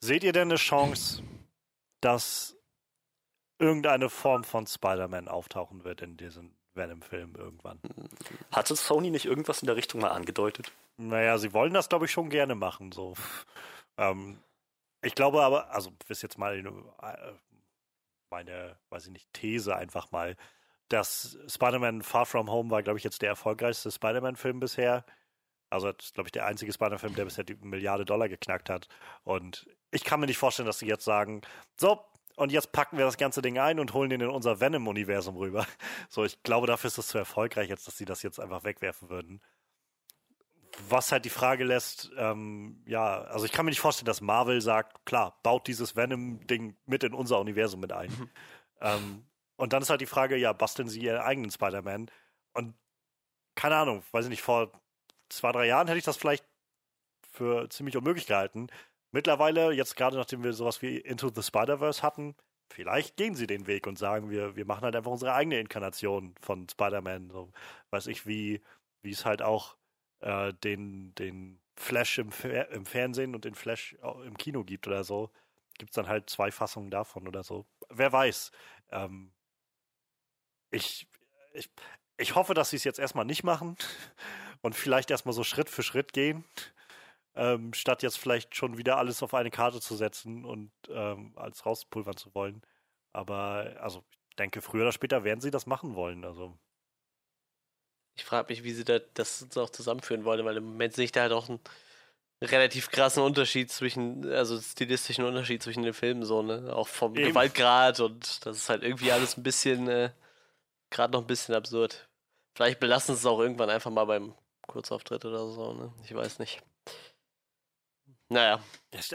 Speaker 2: Seht ihr denn eine Chance, dass irgendeine Form von Spider-Man auftauchen wird in diesem Venom-Film irgendwann.
Speaker 3: Hatte Sony nicht irgendwas in der Richtung mal angedeutet?
Speaker 2: Naja, sie wollen das, glaube ich, schon gerne machen. So. Ähm, ich glaube aber, also ist jetzt mal äh, meine, weiß ich nicht, These einfach mal, dass Spider-Man Far From Home war, glaube ich, jetzt der erfolgreichste Spider-Man-Film bisher. Also das ist, glaube ich, der einzige Spider-Man-Film, der bisher die Milliarde Dollar geknackt hat. Und ich kann mir nicht vorstellen, dass sie jetzt sagen, so, und jetzt packen wir das ganze Ding ein und holen ihn in unser Venom-Universum rüber. So, ich glaube, dafür ist es zu erfolgreich, jetzt, dass sie das jetzt einfach wegwerfen würden. Was halt die Frage lässt, ähm, ja, also ich kann mir nicht vorstellen, dass Marvel sagt, klar, baut dieses Venom-Ding mit in unser Universum mit ein. Mhm. Ähm, und dann ist halt die Frage, ja, basteln sie ihren eigenen Spider-Man? und keine Ahnung, weiß ich nicht, vor zwei, drei Jahren hätte ich das vielleicht für ziemlich unmöglich gehalten. Mittlerweile, jetzt gerade nachdem wir sowas wie Into the Spider-Verse hatten, vielleicht gehen sie den Weg und sagen, wir, wir machen halt einfach unsere eigene Inkarnation von Spider-Man. So, weiß ich, wie, wie es halt auch äh, den, den Flash im, im Fernsehen und den Flash im Kino gibt oder so. Gibt es dann halt zwei Fassungen davon oder so. Wer weiß. Ähm, ich, ich, ich hoffe, dass sie es jetzt erstmal nicht machen und vielleicht erstmal so Schritt für Schritt gehen, ähm, statt jetzt vielleicht schon wieder alles auf eine Karte zu setzen und ähm, alles rauspulvern zu wollen. Aber also ich denke, früher oder später werden sie das machen wollen. Also
Speaker 1: Ich frage mich, wie sie da, das noch zusammenführen wollen, weil im Moment sehe ich da halt auch einen relativ krassen Unterschied zwischen, also stilistischen Unterschied zwischen den Filmen, so, ne? Auch vom
Speaker 2: Eben.
Speaker 1: Gewaltgrad und das ist halt irgendwie alles ein bisschen, äh, gerade noch ein bisschen absurd. Vielleicht belassen sie es auch irgendwann einfach mal beim Kurzauftritt oder so, ne? Ich weiß nicht. Naja,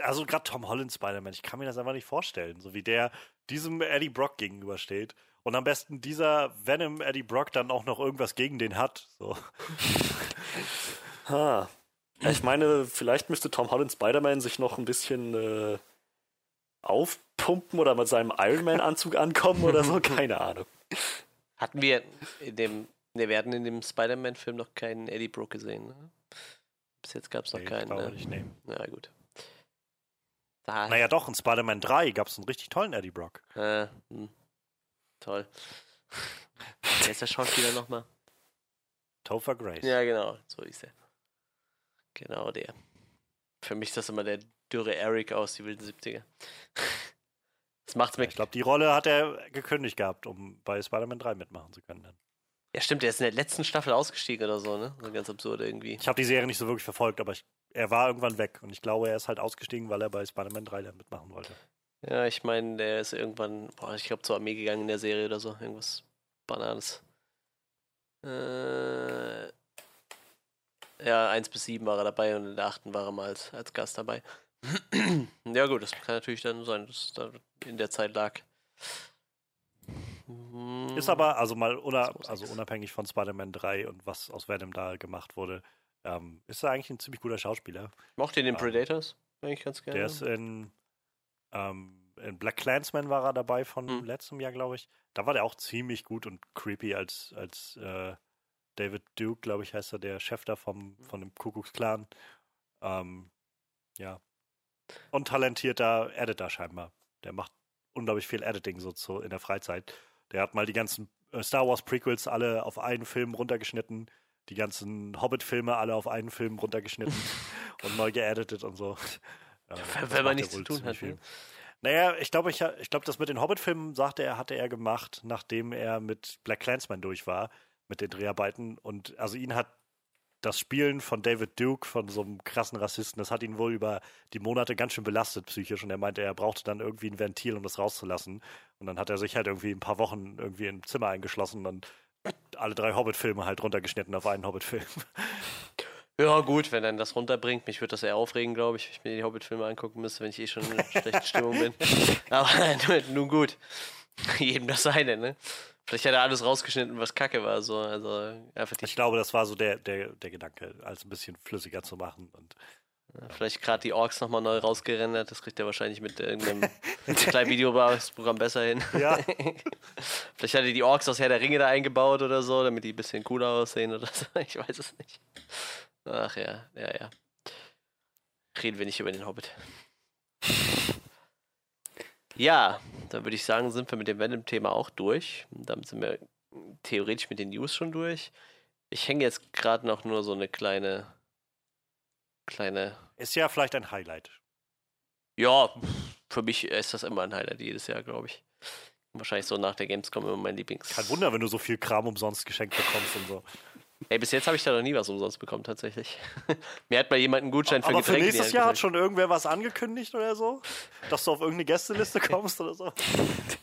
Speaker 2: Also gerade Tom Holland Spider-Man, ich kann mir das einfach nicht vorstellen, so wie der diesem Eddie Brock gegenübersteht. Und am besten dieser Venom Eddie Brock dann auch noch irgendwas gegen den hat. So.
Speaker 3: Ha. Ja, ich meine, vielleicht müsste Tom Holland Spider-Man sich noch ein bisschen äh, aufpumpen oder mit seinem Iron Man-Anzug ankommen oder so, keine Ahnung.
Speaker 1: Hatten wir in dem, ne, wir hatten in dem Spider-Man-Film noch keinen Eddie Brooke gesehen, ne? Bis jetzt gab es noch
Speaker 2: Nee, ich
Speaker 1: keinen,
Speaker 2: glaube
Speaker 1: ne?
Speaker 2: nicht, nee.
Speaker 1: Na gut. Da,
Speaker 2: Naja, doch, in Spider-Man 3 gab es einen richtig tollen Eddie Brock.
Speaker 1: Äh, hm. Toll. Wer ist der Schauspieler nochmal?
Speaker 2: Topher Grace.
Speaker 1: Ja, genau, so ist er. Genau der. Für mich ist das immer der dürre Eric aus die wilden 70er. Das macht's mir.
Speaker 2: Ich glaube, die Rolle hat er gekündigt gehabt, um bei Spider-Man 3 mitmachen zu können. Dann.
Speaker 1: Ja, stimmt, der ist in der letzten Staffel ausgestiegen oder so, ne? So ganz absurd irgendwie.
Speaker 2: Ich habe die Serie nicht so wirklich verfolgt, aber ich, er war irgendwann weg. Und ich glaube, er ist halt ausgestiegen, weil er bei Spider-Man 3 dann mitmachen wollte.
Speaker 1: Ja, ich meine, der ist irgendwann, boah, ich glaube, zur Armee gegangen in der Serie oder so. Irgendwas Bananes. Äh, ja, 1 bis 7 war er dabei und in der 8. war er mal als, als Gast dabei. Ja, gut, das kann natürlich dann sein, dass es da in der Zeit lag. Hm,
Speaker 2: Ist aber, also mal
Speaker 1: muss
Speaker 2: also unabhängig von Spider-Man 3 und was aus Venom da gemacht wurde, ähm, ist er eigentlich ein ziemlich guter Schauspieler.
Speaker 1: Mochte ihr den
Speaker 2: Ah.
Speaker 1: Predators eigentlich ganz gerne?
Speaker 2: Der ist in, ähm, in Black Clansman war er dabei von
Speaker 1: Hm.
Speaker 2: letztem Jahr, glaube ich. Da war der auch ziemlich gut und creepy als, als äh, David Duke, glaube ich, heißt er, der Chef da vom, von dem Kuckucksklan. Ähm, ja. Und talentierter Editor scheinbar. Der macht unglaublich viel Editing so zu, in der Freizeit. Der hat mal die ganzen äh, Star Wars Prequels alle auf einen Film runtergeschnitten, die ganzen Hobbit-Filme alle auf einen Film runtergeschnitten und neu geeditet und so. Ja,
Speaker 1: wenn man nichts zu tun hat,
Speaker 2: viel.
Speaker 1: ne?
Speaker 2: Naja, ich glaube, ich, ich glaube, das mit den Hobbit-Filmen, sagte er, hatte er gemacht, nachdem er mit Black Clansman durch war, mit den Dreharbeiten. Und also ihn hat das Spielen von David Duke, von so einem krassen Rassisten, das hat ihn wohl über die Monate ganz schön belastet psychisch. Und er meinte, er brauchte dann irgendwie ein Ventil, um das rauszulassen. Und dann hat er sich halt irgendwie ein paar Wochen irgendwie im Zimmer eingeschlossen und alle drei Hobbit-Filme halt runtergeschnitten auf einen Hobbit-Film.
Speaker 1: Ja, gut, wenn dann das runterbringt. Mich würde das eher aufregen, glaube ich, wenn ich mir die Hobbit-Filme angucken müsste, wenn ich eh schon in einer schlechten Stimmung bin. Aber nun gut. Jedem das seine, ne? Vielleicht hat er alles rausgeschnitten, was kacke war. So. Also einfach die,
Speaker 2: Ich glaube, das war so der, der, der Gedanke, alles ein bisschen flüssiger zu machen. Und
Speaker 1: vielleicht gerade die Orks nochmal neu rausgerendert. Das kriegt er wahrscheinlich mit irgendeinem kleinen Videobearbeitungsprogramm besser hin.
Speaker 2: ja,
Speaker 1: Vielleicht hat er die Orks aus Herr der Ringe da eingebaut oder so, damit die ein bisschen cooler aussehen oder so. Ich weiß es nicht. Ach ja, ja, ja. Reden wir nicht über den Hobbit. Ja, dann würde ich sagen, sind wir mit dem Venom-Thema auch durch. Damit sind wir theoretisch mit den News schon durch. Ich hänge jetzt gerade noch nur so eine kleine, kleine.
Speaker 2: ist ja vielleicht ein Highlight.
Speaker 1: Ja, für mich ist das immer ein Highlight jedes Jahr, glaube ich. Wahrscheinlich so nach der Gamescom immer mein Lieblings.
Speaker 2: Kein Wunder, wenn du so viel Kram umsonst geschenkt bekommst und so.
Speaker 1: Ey, bis jetzt habe ich da noch nie was umsonst bekommen, tatsächlich. Mir hat mal jemand einen Gutschein für
Speaker 2: Aber für
Speaker 1: Getränke. die
Speaker 2: nächstes Jahr hat schon irgendwer was angekündigt oder so? Dass du auf irgendeine Gästeliste kommst oder so?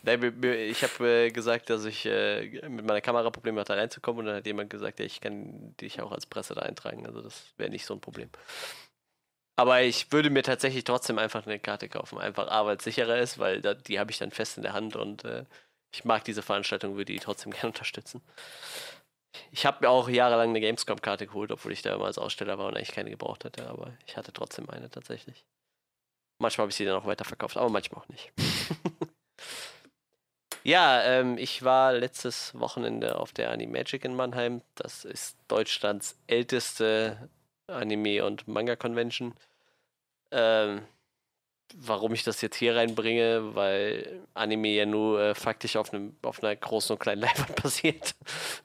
Speaker 1: Nein, ich habe äh, gesagt, dass ich äh, mit meiner Kamera Probleme hatte, reinzukommen. Und dann hat jemand gesagt, ja, ich kann dich auch als Presse da eintragen. Also das wäre nicht so ein Problem. Aber ich würde mir tatsächlich trotzdem einfach eine Karte kaufen. Einfach A, weil es sicherer ist, weil die habe ich dann fest in der Hand und äh, ich mag diese Veranstaltung, würde die trotzdem gerne unterstützen. Ich habe mir auch jahrelang eine Gamescom-Karte geholt, obwohl ich da immer als Aussteller war und eigentlich keine gebraucht hatte, aber ich hatte trotzdem eine tatsächlich. Manchmal habe ich sie dann auch weiterverkauft, aber manchmal auch nicht. ja, ähm, ich war letztes Wochenende auf der Animagic in Mannheim. Das ist Deutschlands älteste Anime- und Manga-Convention. Ähm, warum ich das jetzt hier reinbringe, weil Anime ja nur äh, faktisch auf, einem, auf einer großen und kleinen Leinwand passiert.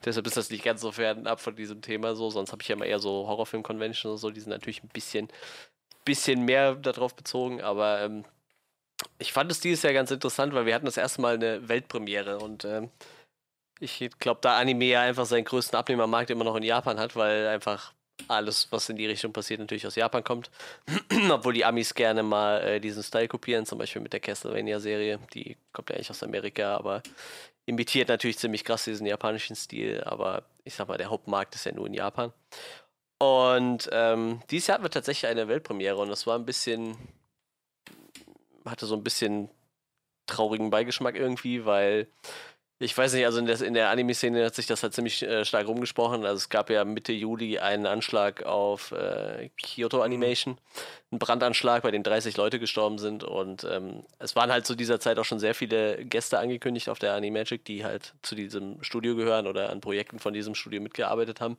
Speaker 1: Deshalb ist das nicht ganz so fernab von diesem Thema so. Sonst habe ich ja immer eher so Horrorfilm-Conventions und so. Die sind natürlich ein bisschen, bisschen mehr darauf bezogen, aber ähm, ich fand es dieses Jahr ganz interessant, weil wir hatten das erste Mal eine Weltpremiere und ähm, ich glaube, da Anime ja einfach seinen größten Abnehmermarkt immer noch in Japan hat, weil einfach alles, was in die Richtung passiert, natürlich aus Japan kommt. Obwohl die Amis gerne mal äh, diesen Style kopieren, zum Beispiel mit der Castlevania-Serie. Die kommt ja eigentlich aus Amerika, aber imitiert natürlich ziemlich krass diesen japanischen Stil. Aber ich sag mal, der Hauptmarkt ist ja nur in Japan. Und ähm, dieses Jahr hatten wir tatsächlich eine Weltpremiere und das war ein bisschen, hatte so ein bisschen traurigen Beigeschmack irgendwie, weil ich weiß nicht, also in der, in der Anime-Szene hat sich das halt ziemlich äh, stark rumgesprochen. Also es gab ja Mitte Juli einen Anschlag auf äh, Kyoto mhm. Animation, einen Brandanschlag, bei dem 30 Leute gestorben sind. Und ähm, es waren halt zu dieser Zeit auch schon sehr viele Gäste angekündigt auf der Animagic, die halt zu diesem Studio gehören oder an Projekten von diesem Studio mitgearbeitet haben.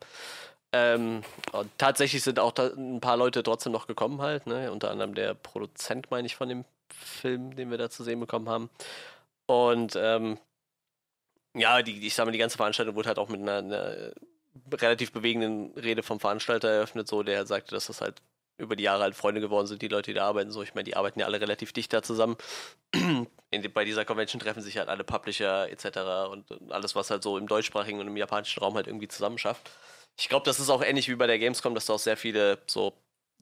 Speaker 1: Ähm, und tatsächlich sind auch ein paar Leute trotzdem noch gekommen halt, ne? unter anderem der Produzent, meine ich, von dem Film, den wir da zu sehen bekommen haben. Und ähm, ja, die, ich sag mal, die ganze Veranstaltung wurde halt auch mit einer, einer relativ bewegenden Rede vom Veranstalter eröffnet, so der sagte, dass das halt über die Jahre halt Freunde geworden sind, die Leute, die da arbeiten. So, ich meine, die arbeiten ja alle relativ dicht da zusammen. In, bei dieser Convention treffen sich halt alle Publisher etc. Und, alles, was halt so im deutschsprachigen und im japanischen Raum halt irgendwie zusammenschafft. Ich glaube, das ist auch ähnlich wie bei der Gamescom, dass da auch sehr viele so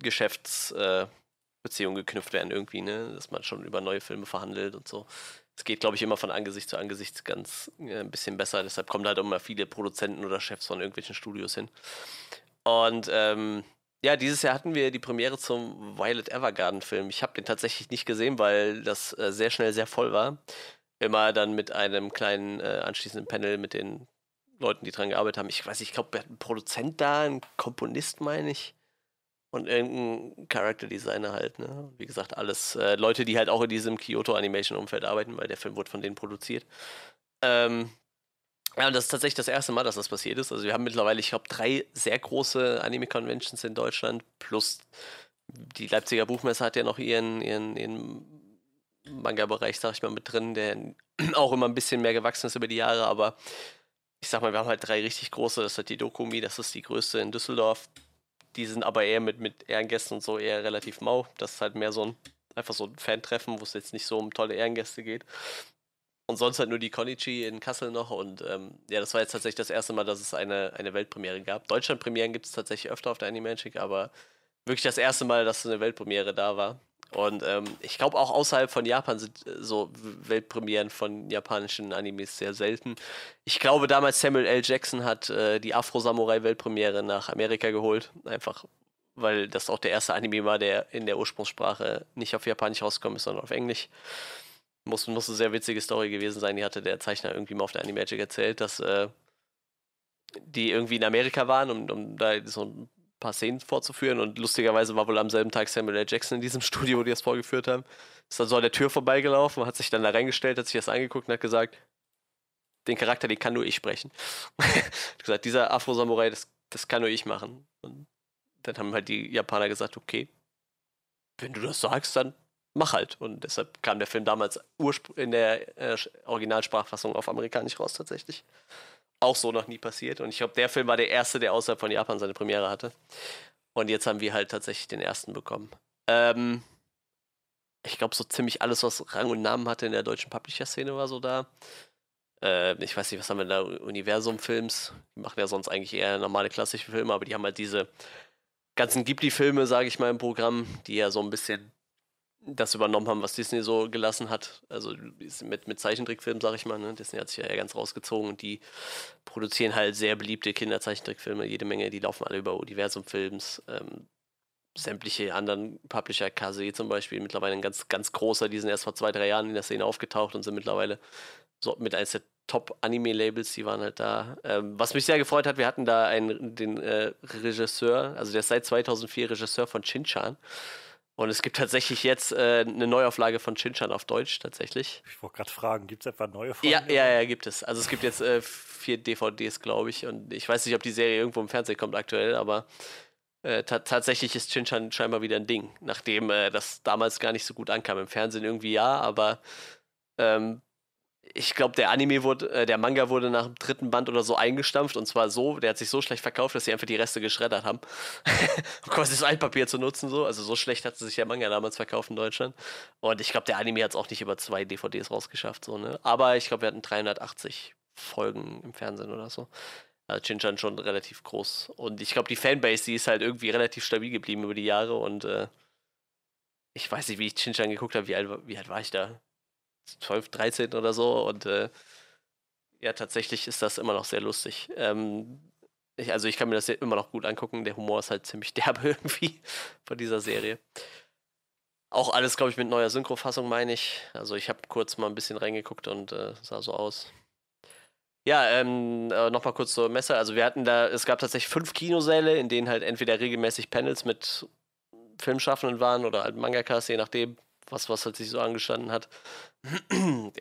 Speaker 1: Geschäftsbeziehungen äh, geknüpft werden irgendwie, ne? Dass man schon über neue Filme verhandelt und so es geht, glaube ich, immer von Angesicht zu Angesicht ganz äh, ein bisschen besser. Deshalb kommen halt immer viele Produzenten oder Chefs von irgendwelchen Studios hin. Und ähm, ja, dieses Jahr hatten wir die Premiere zum Violet Evergarden-Film. Ich habe den tatsächlich nicht gesehen, weil das äh, sehr schnell sehr voll war. Immer dann mit einem kleinen äh, anschließenden Panel mit den Leuten, die dran gearbeitet haben. Ich weiß ich glaube, wir hatten einen Produzent da, einen Komponist, meine ich und irgendein Character Designer halt, ne? Wie gesagt, alles äh, Leute, die halt auch in diesem Kyoto Animation Umfeld arbeiten, weil der Film wurde von denen produziert. Ähm, ja, und das ist tatsächlich das erste Mal, dass das passiert ist. Also wir haben mittlerweile, ich glaube, drei sehr große Anime-Conventions in Deutschland, plus die Leipziger Buchmesse hat ja noch ihren, ihren, ihren Manga-Bereich, sag ich mal, mit drin, der auch immer ein bisschen mehr gewachsen ist über die Jahre, aber ich sag mal, wir haben halt drei richtig große, das ist die Dokumi, das ist die größte in Düsseldorf, die sind aber eher mit, mit Ehrengästen und so eher relativ mau. Das ist halt mehr so ein, einfach so ein Fan-Treffen, wo es jetzt nicht so um tolle Ehrengäste geht. Und sonst halt nur die Konichi in Kassel noch. Und ähm, ja, das war jetzt tatsächlich das erste Mal, dass es eine, eine Weltpremiere gab. Deutschland-Premieren gibt es tatsächlich öfter auf der Animagic, aber wirklich das erste Mal, dass eine Weltpremiere da war. Und ähm, ich glaube auch außerhalb von Japan sind äh, so Weltpremieren von japanischen Animes sehr selten. Ich glaube damals Samuel L. Jackson hat äh, die Afro-Samurai-Weltpremiere nach Amerika geholt. Einfach weil das auch der erste Anime war, der in der Ursprungssprache nicht auf Japanisch rausgekommen ist, sondern auf Englisch. Muss, muss eine sehr witzige Story gewesen sein. Die hatte der Zeichner irgendwie mal auf der Animagic erzählt, dass äh, die irgendwie in Amerika waren, um, um da so ein paar Szenen vorzuführen. Und lustigerweise war wohl am selben Tag Samuel L. Jackson in diesem Studio, wo die das vorgeführt haben. Ist dann so an der Tür vorbeigelaufen, hat sich dann da reingestellt, hat sich das angeguckt und hat gesagt, den Charakter, den kann nur ich sprechen. hat gesagt, dieser Afro-Samurai, das, das kann nur ich machen. Und dann haben halt die Japaner gesagt, okay, wenn du das sagst, dann mach halt. Und deshalb kam der Film damals in der äh, Originalsprachfassung auf Amerikanisch raus tatsächlich auch so noch nie passiert. Und ich glaube, der Film war der erste, der außerhalb von Japan seine Premiere hatte. Und jetzt haben wir halt tatsächlich den ersten bekommen. Ähm, ich glaube, so ziemlich alles, was Rang und Namen hatte in der deutschen Publisher-Szene, war so da. Äh, ich weiß nicht, was haben wir da? Universum-Films. Die machen ja sonst eigentlich eher normale klassische Filme, aber die haben halt diese ganzen Ghibli-Filme, sage ich mal, im Programm, die ja so ein bisschen das übernommen haben, was Disney so gelassen hat. Also mit, mit Zeichentrickfilmen, sag ich mal. Ne? Disney hat sich ja ganz rausgezogen und die produzieren halt sehr beliebte Kinderzeichentrickfilme, jede Menge, die laufen alle über Universum-Films. Ähm, sämtliche anderen Publisher, KZ zum Beispiel, mittlerweile ein ganz, ganz großer, die sind erst vor zwei, drei Jahren in der Szene aufgetaucht und sind mittlerweile so mit eines der Top-Anime-Labels, die waren halt da. Ähm, was mich sehr gefreut hat, wir hatten da einen, den äh, Regisseur, also der ist seit 2004 Regisseur von Chinchan. Und es gibt tatsächlich jetzt äh, eine Neuauflage von Chinchan auf Deutsch tatsächlich.
Speaker 2: Ich wollte gerade fragen, gibt es etwa neue Folgen?
Speaker 1: Ja, ja, ja, gibt es. Also es gibt jetzt äh, vier DVDs, glaube ich. Und ich weiß nicht, ob die Serie irgendwo im Fernsehen kommt aktuell, aber äh, ta tatsächlich ist Chinchan scheinbar wieder ein Ding. Nachdem äh, das damals gar nicht so gut ankam. Im Fernsehen irgendwie ja, aber ähm, ich glaube, der Anime wurde, äh, der Manga wurde nach dem dritten Band oder so eingestampft und zwar so, der hat sich so schlecht verkauft, dass sie einfach die Reste geschreddert haben. um quasi das Altpapier zu nutzen, so. Also so schlecht hat sich der Manga damals verkauft in Deutschland. Und ich glaube, der Anime hat es auch nicht über zwei DVDs rausgeschafft, so, ne? Aber ich glaube, wir hatten 380 Folgen im Fernsehen oder so. Also Chinchan schon relativ groß. Und ich glaube, die Fanbase, die ist halt irgendwie relativ stabil geblieben über die Jahre und äh, ich weiß nicht, wie ich Chinchan geguckt habe, wie alt, wie alt war ich da? 12, 13 oder so. Und äh, ja, tatsächlich ist das immer noch sehr lustig. Ähm, ich, also ich kann mir das immer noch gut angucken. Der Humor ist halt ziemlich derbe irgendwie von dieser Serie. Auch alles, glaube ich, mit neuer Synchrofassung, meine ich. Also ich habe kurz mal ein bisschen reingeguckt und äh, sah so aus. Ja, ähm, äh, nochmal kurz zur Messe. Also wir hatten da, es gab tatsächlich fünf Kinosäle, in denen halt entweder regelmäßig Panels mit Filmschaffenden waren oder halt Mangakas, je nachdem, was, was halt sich so angestanden hat.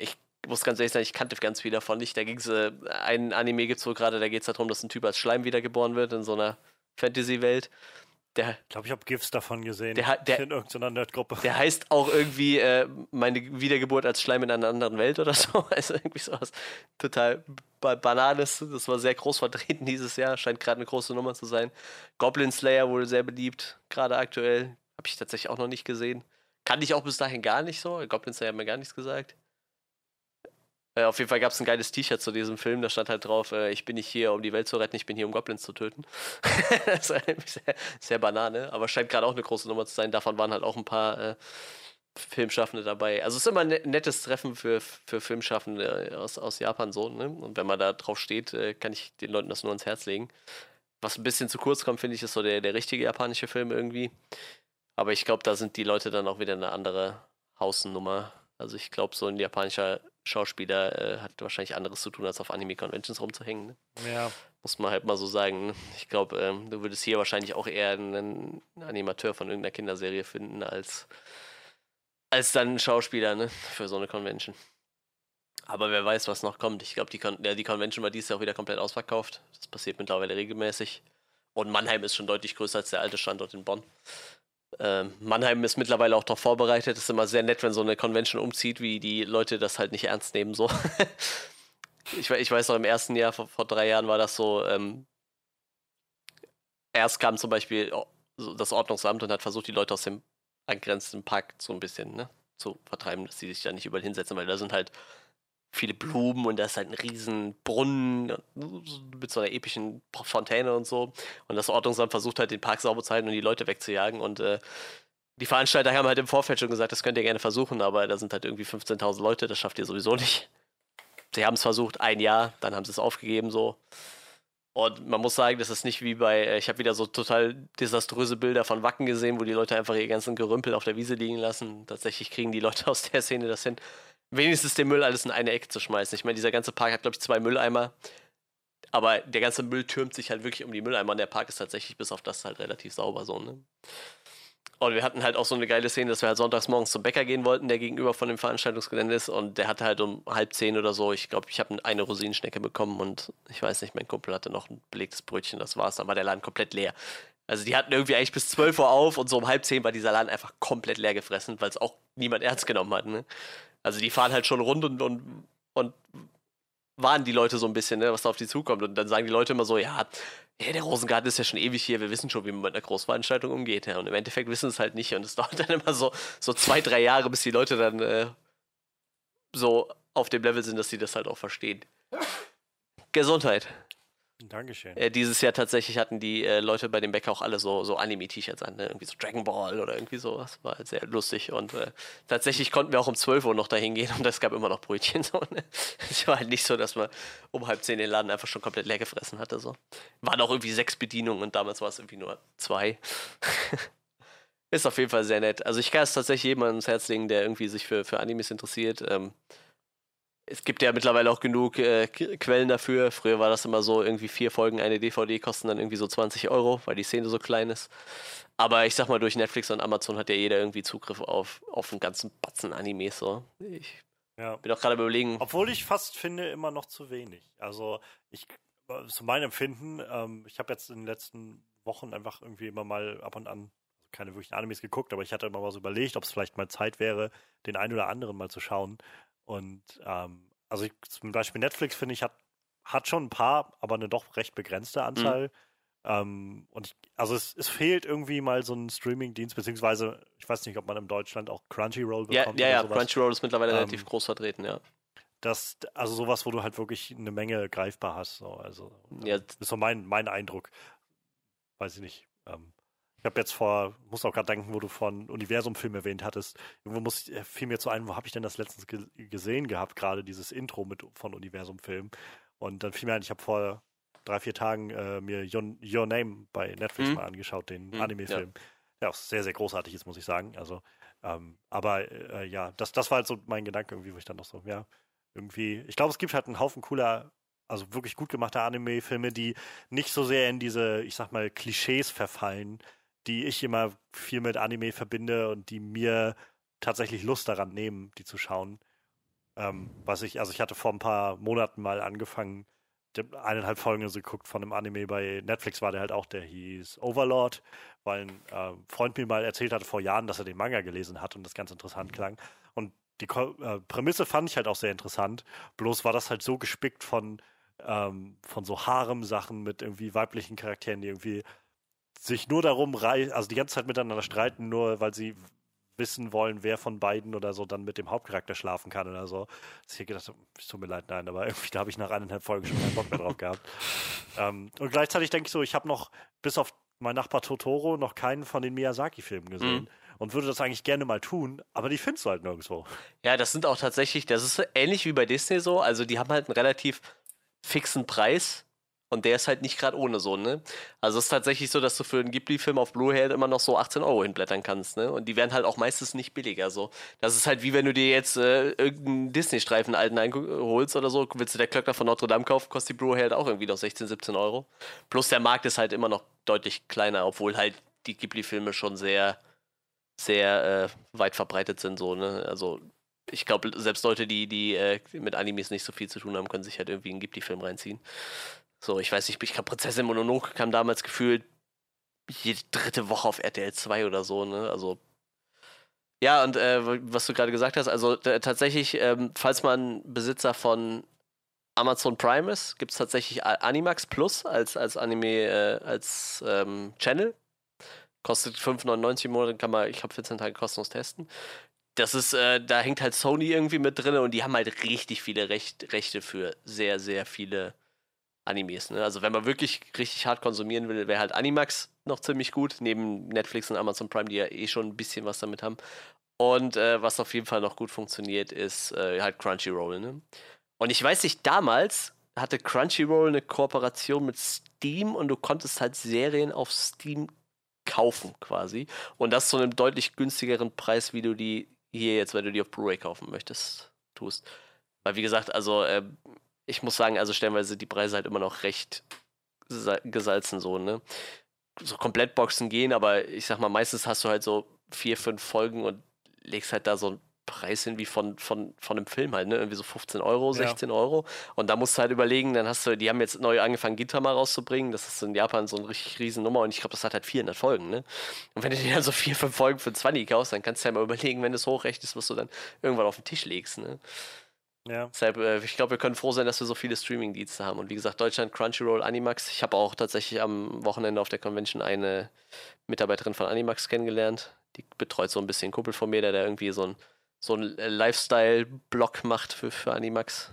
Speaker 1: Ich muss ganz ehrlich sagen, ich kannte ganz viel davon nicht. Da ging es, äh, ein Anime gibt es wohl gerade, da geht es darum, dass ein Typ als Schleim wiedergeboren wird in so einer Fantasy-Welt. Der,
Speaker 2: Ich glaube, ich habe GIFs davon gesehen.
Speaker 1: Der hat- der-
Speaker 2: in irgendeiner Nerdgruppe.
Speaker 1: der heißt auch irgendwie äh, meine Wiedergeburt als Schleim in einer anderen Welt oder so. Also irgendwie sowas total ba Bananes. Das war sehr groß vertreten dieses Jahr. Scheint gerade eine große Nummer zu sein. Goblin Slayer wohl sehr beliebt, gerade aktuell. Habe ich tatsächlich auch noch nicht gesehen. Kannte ich auch bis dahin gar nicht so. Goblin Slayer hat mir gar nichts gesagt. Äh, auf jeden Fall gab es ein geiles T-Shirt zu diesem Film. Da stand halt drauf, äh, ich bin nicht hier, um die Welt zu retten, ich bin hier, um Goblins zu töten. das irgendwie sehr, sehr banane, aber scheint gerade auch eine große Nummer zu sein. Davon waren halt auch ein paar äh, Filmschaffende dabei. Also es ist immer ein ne- nettes Treffen für, für Filmschaffende aus, aus Japan so. Ne? Und wenn man da drauf steht, äh, kann ich den Leuten das nur ans Herz legen. Was ein bisschen zu kurz kommt, finde ich, ist so der, der richtige japanische Film irgendwie. Aber ich glaube, da sind die Leute dann auch wieder eine andere Hausnummer. Also ich glaube, so ein japanischer Schauspieler äh, hat wahrscheinlich anderes zu tun, als auf Anime-Conventions rumzuhängen. Ne?
Speaker 2: Ja,
Speaker 1: Muss man halt mal so sagen. ne? Ich glaube, ähm, du würdest hier wahrscheinlich auch eher einen Animateur von irgendeiner Kinderserie finden, als, als dann einen Schauspieler ne? für so eine Convention. Aber wer weiß, was noch kommt. Ich glaube, die, Con ja, die Convention war dieses Jahr auch wieder komplett ausverkauft. Das passiert mittlerweile regelmäßig. Und Mannheim ist schon deutlich größer als der alte Standort in Bonn. Ähm, Mannheim ist mittlerweile auch darauf vorbereitet. Es ist immer sehr nett, wenn so eine Convention umzieht, wie die Leute das halt nicht ernst nehmen. So. ich, ich weiß noch, im ersten Jahr, vor, vor drei Jahren war das so, ähm, erst kam zum Beispiel o- so das Ordnungsamt und hat versucht, die Leute aus dem angrenzenden Park so ein bisschen ne, zu vertreiben, dass sie sich da nicht überall hinsetzen, weil da sind halt viele Blumen und da ist halt ein riesen Brunnen mit so einer epischen Fontäne und so. Und das Ordnungsamt versucht halt, den Park sauber zu halten und die Leute wegzujagen. Und äh, die Veranstalter haben halt im Vorfeld schon gesagt, das könnt ihr gerne versuchen, aber da sind halt irgendwie 15.000 Leute, das schafft ihr sowieso nicht. Sie haben es versucht, ein Jahr, dann haben sie es aufgegeben so. Und man muss sagen, das ist nicht wie bei, äh, ich habe wieder so total desaströse Bilder von Wacken gesehen, wo die Leute einfach ihr ganzen Gerümpel auf der Wiese liegen lassen. Tatsächlich kriegen die Leute aus der Szene das hin, wenigstens den Müll alles in eine Ecke zu schmeißen. Ich meine, dieser ganze Park hat, glaube ich, zwei Mülleimer. Aber der ganze Müll türmt sich halt wirklich um die Mülleimer und der Park ist tatsächlich bis auf das halt relativ sauber so, ne? Und wir hatten halt auch so eine geile Szene, dass wir halt sonntags morgens zum Bäcker gehen wollten, der gegenüber von dem Veranstaltungsgelände ist. Und der hatte halt um halb zehn oder so, ich glaube, ich habe eine Rosinenschnecke bekommen und ich weiß nicht, mein Kumpel hatte noch ein belegtes Brötchen, das war's. Dann war der Laden komplett leer. Also die hatten irgendwie eigentlich bis 12 Uhr auf und so um halb zehn war dieser Laden einfach komplett leer gefressen, weil es auch niemand ernst genommen hat. Ne? Also die fahren halt schon rund und, und, und warnen die Leute so ein bisschen, ne, was da auf die zukommt. Und dann sagen die Leute immer so, ja, ja, der Rosengarten ist ja schon ewig hier, wir wissen schon, wie man mit einer Großveranstaltung umgeht. Ja. Und im Endeffekt wissen es halt nicht. Und es dauert dann immer so, so zwei, drei Jahre, bis die Leute dann äh, so auf dem Level sind, dass sie das halt auch verstehen. Gesundheit.
Speaker 2: Dankeschön.
Speaker 1: Äh, dieses Jahr tatsächlich hatten die äh, Leute bei dem Bäcker auch alle so, so Anime-T-Shirts an, ne? irgendwie so Dragon Ball oder irgendwie sowas. War halt sehr lustig und äh, tatsächlich konnten wir auch um 12 Uhr noch dahin gehen und es gab immer noch Brötchen. So, ne? Es war halt nicht so, dass man um halb zehn den Laden einfach schon komplett leer gefressen hatte. So. Waren auch irgendwie sechs Bedienungen und damals war es irgendwie nur zwei. Ist auf jeden Fall sehr nett. Also ich kann es tatsächlich jemandem ans Herz legen, der irgendwie sich für, für Animes interessiert. Ähm, es gibt ja mittlerweile auch genug äh, Quellen dafür. Früher war das immer so, irgendwie vier Folgen eine DVD kosten dann irgendwie so 20 Euro, weil die Szene so klein ist. Aber ich sag mal, durch Netflix und Amazon hat ja jeder irgendwie Zugriff auf, auf einen ganzen Batzen Animes. So. Ich
Speaker 2: Ja.
Speaker 1: bin auch gerade überlegen.
Speaker 2: Obwohl ich fast finde, immer noch zu wenig. Also ich, zu meinem Empfinden, ähm, ich habe jetzt in den letzten Wochen einfach irgendwie immer mal ab und an keine wirklichen Animes geguckt, aber ich hatte immer mal so überlegt, ob es vielleicht mal Zeit wäre, den einen oder anderen mal zu schauen. Und ähm, also ich, zum Beispiel Netflix, finde ich, hat, hat schon ein paar, aber eine doch recht begrenzte Anzahl. Ähm, und ich, also es, es fehlt irgendwie mal so ein Streaming-Dienst, beziehungsweise ich weiß nicht, ob man in Deutschland auch Crunchyroll
Speaker 1: Ja,
Speaker 2: bekommt
Speaker 1: ja,
Speaker 2: oder
Speaker 1: ja,
Speaker 2: sowas.
Speaker 1: Crunchyroll ist mittlerweile
Speaker 2: Ähm,
Speaker 1: relativ groß vertreten, ja.
Speaker 2: Das, also sowas, wo du halt wirklich eine Menge greifbar hast. So. Also,
Speaker 1: Ja.
Speaker 2: ähm, ist so mein, mein Eindruck. Weiß ich nicht. Ähm, ich habe jetzt vor, muss auch gerade denken, wo du von Universum-Film erwähnt hattest. Irgendwo muss, äh, fiel mir zu ein, wo habe ich denn das letztens ge gesehen gehabt, gerade dieses Intro mit von Universum-Film. Und dann fiel mir ein, ich habe vor drei, vier Tagen äh, mir Your, Your Name bei Netflix
Speaker 1: Mhm.
Speaker 2: mal angeschaut, den
Speaker 1: Mhm,
Speaker 2: Anime-Film. Der auch sehr, sehr großartig ist, muss ich sagen. Also, ähm, aber äh, ja, das, das war halt so mein Gedanke irgendwie, wo ich dann noch so, ja, irgendwie, ich glaube, es gibt halt einen Haufen cooler, also wirklich gut gemachter Anime-Filme, die nicht so sehr in diese, ich sag mal, Klischees verfallen, die ich immer viel mit Anime verbinde und die mir tatsächlich Lust daran nehmen, die zu schauen. Ähm, was ich, also ich hatte vor ein paar Monaten mal angefangen, eineinhalb Folgen so geguckt von einem Anime bei Netflix war der halt auch, der hieß Overlord, weil ein äh, Freund mir mal erzählt hatte vor Jahren, dass er den Manga gelesen hat und das ganz interessant klang. Und die Ko äh, Prämisse fand ich halt auch sehr interessant. Bloß war das halt so gespickt von, ähm, von so Harem-Sachen mit irgendwie weiblichen Charakteren, die irgendwie sich nur darum rei also die ganze Zeit miteinander streiten, nur weil sie wissen wollen, wer von beiden oder so dann mit dem Hauptcharakter schlafen kann oder so. Dass ich gedacht habe, es tut mir leid, nein, aber irgendwie da habe ich nach eineinhalb Folgen schon keinen Bock mehr drauf gehabt. Ähm, und gleichzeitig denke ich so, ich habe noch bis auf mein Nachbar Totoro noch keinen von den Miyazaki-Filmen gesehen und würde das eigentlich gerne mal tun, aber die findest du halt nirgendwo.
Speaker 1: Ja, das sind auch tatsächlich, das ist ähnlich wie bei Disney so. Also die haben halt einen relativ fixen Preis und der ist halt nicht gerade ohne so, ne? Also es ist tatsächlich so, dass du für einen Ghibli-Film auf Blu-ray halt immer noch so 18 Euro hinblättern kannst, ne? Und die werden halt auch meistens nicht billiger so. Das ist halt wie wenn du dir jetzt äh, irgendeinen Disney-Streifen alten einholst oder so, willst du der Klöckner von Notre Dame kaufen, kostet die Blu-ray halt auch irgendwie noch 16, 17 Euro. Plus der Markt ist halt immer noch deutlich kleiner, obwohl halt die Ghibli-Filme schon sehr, sehr äh, weit verbreitet sind, so, ne? Also ich glaube, selbst Leute, die, die äh, mit Animes nicht so viel zu tun haben, können sich halt irgendwie einen Ghibli-Film reinziehen. So, ich weiß nicht, ich glaube, Prinzessin Mononoke kam damals gefühlt jede dritte Woche auf RTL 2 oder so, ne? Also. Ja, und äh, was du gerade gesagt hast, also tatsächlich, ähm, falls man Besitzer von Amazon Prime ist, gibt es tatsächlich Animax Plus als, als Anime, äh, als ähm, Channel. Kostet 5,99 im Monat, kann man, ich habe 14 Tage kostenlos testen. Das ist, äh, da hängt halt Sony irgendwie mit drin und die haben halt richtig viele Recht, Rechte für sehr, sehr viele Animes. Ne? Also wenn man wirklich richtig hart konsumieren will, wäre halt Animax noch ziemlich gut, neben Netflix und Amazon Prime, die ja eh schon ein bisschen was damit haben. Und äh, was auf jeden Fall noch gut funktioniert, ist äh, halt Crunchyroll. Ne? Und ich weiß nicht, damals hatte Crunchyroll eine Kooperation mit Steam und du konntest halt Serien auf Steam kaufen quasi. Und das zu einem deutlich günstigeren Preis, wie du die hier jetzt, wenn du die auf Blu-ray kaufen möchtest, tust. Weil wie gesagt, also äh, ich muss sagen, also stellenweise die Preise halt immer noch recht sa- gesalzen so, ne? So Komplettboxen gehen, aber ich sag mal, meistens hast du halt so vier, fünf Folgen und legst halt da so einen Preis hin wie von, von, von einem Film halt, ne? Irgendwie so 15 Euro,
Speaker 2: Ja.
Speaker 1: 16 Euro. Und da musst du halt überlegen, dann hast du, die haben jetzt neu angefangen, Gintama rauszubringen. Das ist in Japan so eine richtig riesen Nummer und ich glaube, das hat halt 400 Folgen, ne? Und wenn du dir dann so vier, fünf Folgen für 20 kaufst, dann kannst du ja mal überlegen, wenn du es hochrechnest, was du dann irgendwann auf den Tisch legst, ne?
Speaker 2: Ja.
Speaker 1: Deshalb, äh, ich glaube, wir können froh sein, dass wir so viele Streaming-Dienste haben. Und wie gesagt, Deutschland, Crunchyroll, Animax. Ich habe auch tatsächlich am Wochenende auf der Convention eine Mitarbeiterin von Animax kennengelernt. Die betreut so ein bisschen einen Kumpel von mir, der da irgendwie so ein, so ein Lifestyle-Blog macht für, für Animax.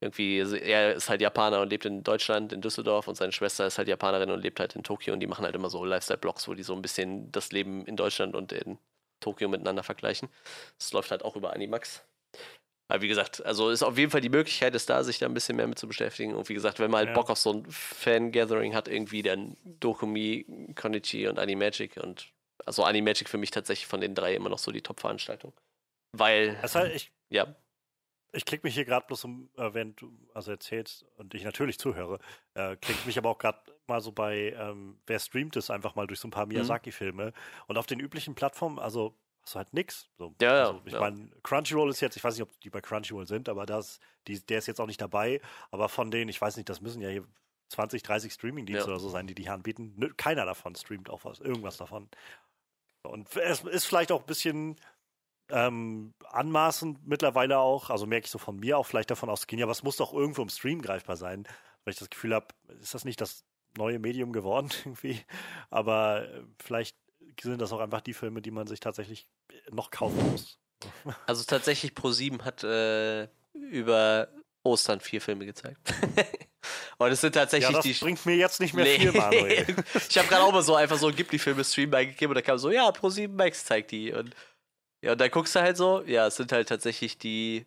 Speaker 1: Irgendwie, er ist halt Japaner und lebt in Deutschland, in Düsseldorf und seine Schwester ist halt Japanerin und lebt halt in Tokio und die machen halt immer so Lifestyle-Blogs, wo die so ein bisschen das Leben in Deutschland und in Tokio miteinander vergleichen. Das läuft halt auch über Animax. Aber wie gesagt, also ist auf jeden Fall die Möglichkeit ist da, sich da ein bisschen mehr mit zu beschäftigen. Und wie gesagt, wenn man halt
Speaker 2: Ja.
Speaker 1: Bock auf so ein Fan-Gathering hat, irgendwie dann Dokumi, Konichi und Animagic und also Animagic für mich tatsächlich von den drei immer noch so die Top-Veranstaltung. Weil,
Speaker 2: Das halt, ich,
Speaker 1: ja,
Speaker 2: Ich klicke mich hier gerade bloß um, äh, während du also erzählst und ich natürlich zuhöre, äh, ich mich aber auch gerade mal so bei, ähm, wer streamt es einfach mal durch so ein
Speaker 1: Mhm.
Speaker 2: paar Miyazaki-Filme und auf den üblichen Plattformen, also hast du halt nix. So,
Speaker 1: Ja,
Speaker 2: also, ich
Speaker 1: ja.
Speaker 2: meine, Crunchyroll ist jetzt, ich weiß nicht, ob die bei Crunchyroll sind, aber das, die, der ist jetzt auch nicht dabei. Aber von denen, ich weiß nicht, das müssen ja hier 20, 30 Streaming-Dienste
Speaker 1: Ja.
Speaker 2: oder so sein, die die hier anbieten. Nö, Keiner davon streamt auch was, irgendwas davon. Und es ist vielleicht auch ein bisschen ähm, anmaßend mittlerweile auch, also merke ich so von mir auch vielleicht davon auszugehen, ja, was muss doch irgendwo im Stream greifbar sein, weil ich das Gefühl habe, ist das nicht das neue Medium geworden irgendwie? Aber äh, vielleicht sind das auch einfach die Filme, die man sich tatsächlich noch kaufen muss.
Speaker 1: Also tatsächlich Pro7 hat äh, über Ostern vier Filme gezeigt. Und es sind
Speaker 2: Ja,
Speaker 1: tatsächlich
Speaker 2: das
Speaker 1: die.
Speaker 2: bringt mir jetzt nicht mehr
Speaker 1: Nee.
Speaker 2: viel, Manuel.
Speaker 1: ich habe gerade auch mal so einfach so Ghibli-Filme streamen eingegeben und da kam so, ja, Pro7 Max zeigt die. Und ja, und dann guckst du halt so, ja, es sind halt tatsächlich die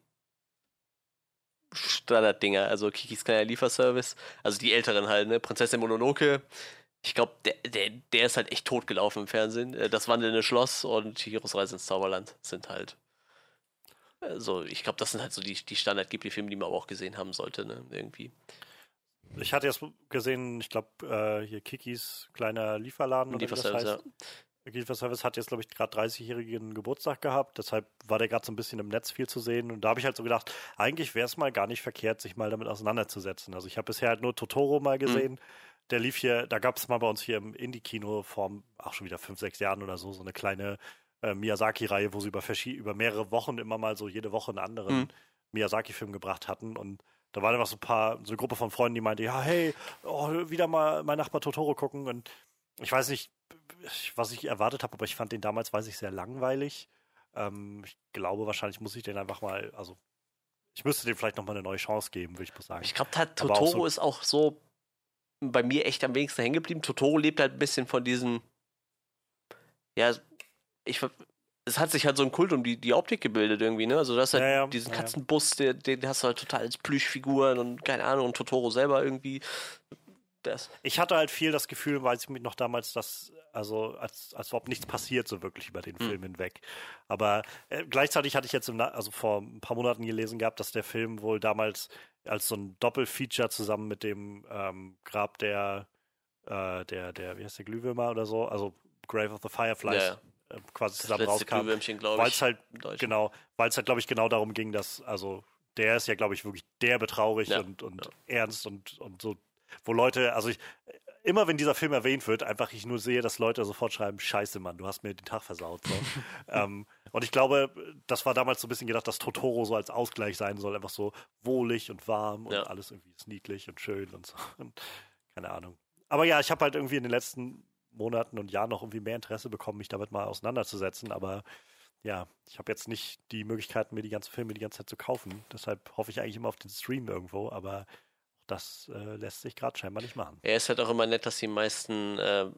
Speaker 1: Standarddinger, also Kikis kleiner Lieferservice, also die älteren halt, ne? Prinzessin Mononoke. Ich glaube, der, der, der ist halt echt totgelaufen im Fernsehen. Äh, Das wandelnde Schloss und Chihiros Reise ins Zauberland sind halt. Also, ich glaube, das sind halt so die, die Standard-Ghibli-Filme, die man aber auch gesehen haben sollte, ne? Irgendwie.
Speaker 2: Ich hatte jetzt gesehen, ich glaube, äh, hier Kikis kleiner Lieferladen oder wie das
Speaker 1: Lieferservice,
Speaker 2: heißt. Lieferservice hat jetzt, glaube ich, gerade 30-jährigen Geburtstag gehabt. Deshalb war der gerade so ein bisschen im Netz viel zu sehen. Und da habe ich halt so gedacht, eigentlich wäre es mal gar nicht verkehrt, sich mal damit auseinanderzusetzen. Also ich habe bisher halt nur Totoro mal gesehen. Der lief hier, da gab es mal bei uns hier im Indie-Kino vor auch schon wieder fünf, sechs Jahren oder so, so eine kleine äh, Miyazaki-Reihe, wo sie über, über mehrere Wochen immer mal so jede Woche einen anderen
Speaker 1: Mhm.
Speaker 2: Miyazaki-Film gebracht hatten. Und da waren einfach so ein paar, so eine Gruppe von Freunden, die meinte, ja, hey, oh, wieder mal mein Nachbar Totoro gucken. Und ich weiß nicht, was ich erwartet habe, aber ich fand den damals, weiß ich, sehr langweilig. Ähm, ich glaube, wahrscheinlich muss ich den einfach mal, also ich müsste dem vielleicht nochmal eine neue Chance geben, würde ich mal sagen.
Speaker 1: Ich glaube,
Speaker 2: Aber auch
Speaker 1: Totoro
Speaker 2: so-
Speaker 1: ist auch so bei mir echt am wenigsten hängen geblieben. Totoro lebt halt ein bisschen von diesen. Ja, ich. Es hat sich halt so ein Kult um die, die Optik gebildet irgendwie, ne? Also, du hast halt
Speaker 2: Ja, ja,
Speaker 1: diesen. Katzenbus, den, den hast du halt total als Plüschfiguren und keine Ahnung, und Totoro selber irgendwie. Das.
Speaker 2: Ich hatte halt viel das Gefühl, weiß ich mich noch damals, dass, also als, als ob nichts passiert, so wirklich über den
Speaker 1: Hm.
Speaker 2: Film hinweg. Aber äh, gleichzeitig hatte ich jetzt im, also vor ein paar Monaten gelesen gehabt, dass der Film wohl damals als so ein Doppelfeature zusammen mit dem ähm, Grab der, äh, der, der, wie heißt der, Glühwürmer oder so, also Grave of the Fireflies,
Speaker 1: Ja,
Speaker 2: äh, quasi zusammen rauskam. Weil es halt, genau, weil es halt, glaube ich, genau darum ging, dass, also der ist ja, glaube ich, wirklich der betraurig
Speaker 1: Ja,
Speaker 2: und, und ernst und, und so, wo Leute, also ich, immer wenn dieser Film erwähnt wird, einfach ich nur sehe, dass Leute sofort schreiben, scheiße, Mann, du hast mir den Tag versaut. So. ähm, und ich glaube, das war damals so ein bisschen gedacht, dass Totoro so als Ausgleich sein soll, einfach so wohlig und warm und
Speaker 1: Ja.
Speaker 2: alles irgendwie ist niedlich und schön und so. Und, keine Ahnung. Aber ja, ich habe halt irgendwie in den letzten Monaten und Jahren noch irgendwie mehr Interesse bekommen, mich damit mal auseinanderzusetzen, aber ja, ich habe jetzt nicht die Möglichkeit, mir die ganzen Filme die ganze Zeit zu kaufen. Deshalb hoffe ich eigentlich immer auf den Stream irgendwo, aber das äh, lässt sich gerade scheinbar nicht machen.
Speaker 1: Ja, ist halt auch immer nett, dass die meisten äh,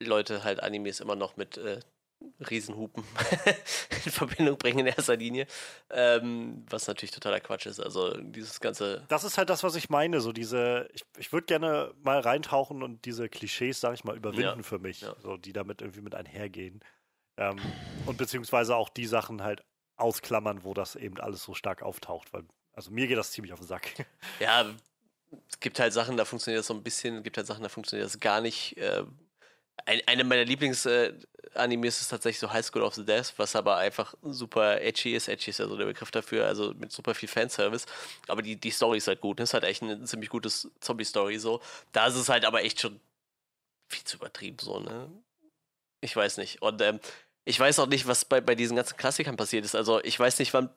Speaker 1: Leute halt Animes immer noch mit äh, Riesenhupen in Verbindung bringen in erster Linie. Ähm, was natürlich totaler Quatsch ist. Also dieses ganze.
Speaker 2: Das ist halt das, was ich meine. So diese, ich, ich würde gerne mal reintauchen und diese Klischees, sag ich mal, überwinden
Speaker 1: Ja,
Speaker 2: für mich,
Speaker 1: ja.
Speaker 2: so die damit irgendwie mit einhergehen. Ähm, und beziehungsweise auch die Sachen halt ausklammern, wo das eben alles so stark auftaucht, weil, also mir geht das ziemlich auf den Sack.
Speaker 1: Ja, es gibt halt Sachen, da funktioniert das so ein bisschen, es gibt halt Sachen, da funktioniert das gar nicht. Äh, ein, eine meiner Lieblings-Animes ist tatsächlich so High School of the Death, was aber einfach super edgy ist. Edgy ist ja so der Begriff dafür, also mit super viel Fanservice. Aber die, die Story ist halt gut. ne? ist halt echt ein ziemlich gutes Zombie-Story so. Da ist es halt aber echt schon viel zu übertrieben so, ne? Ich weiß nicht. Und ähm, ich weiß auch nicht, was bei, bei diesen ganzen Klassikern passiert ist. Also ich weiß nicht, wann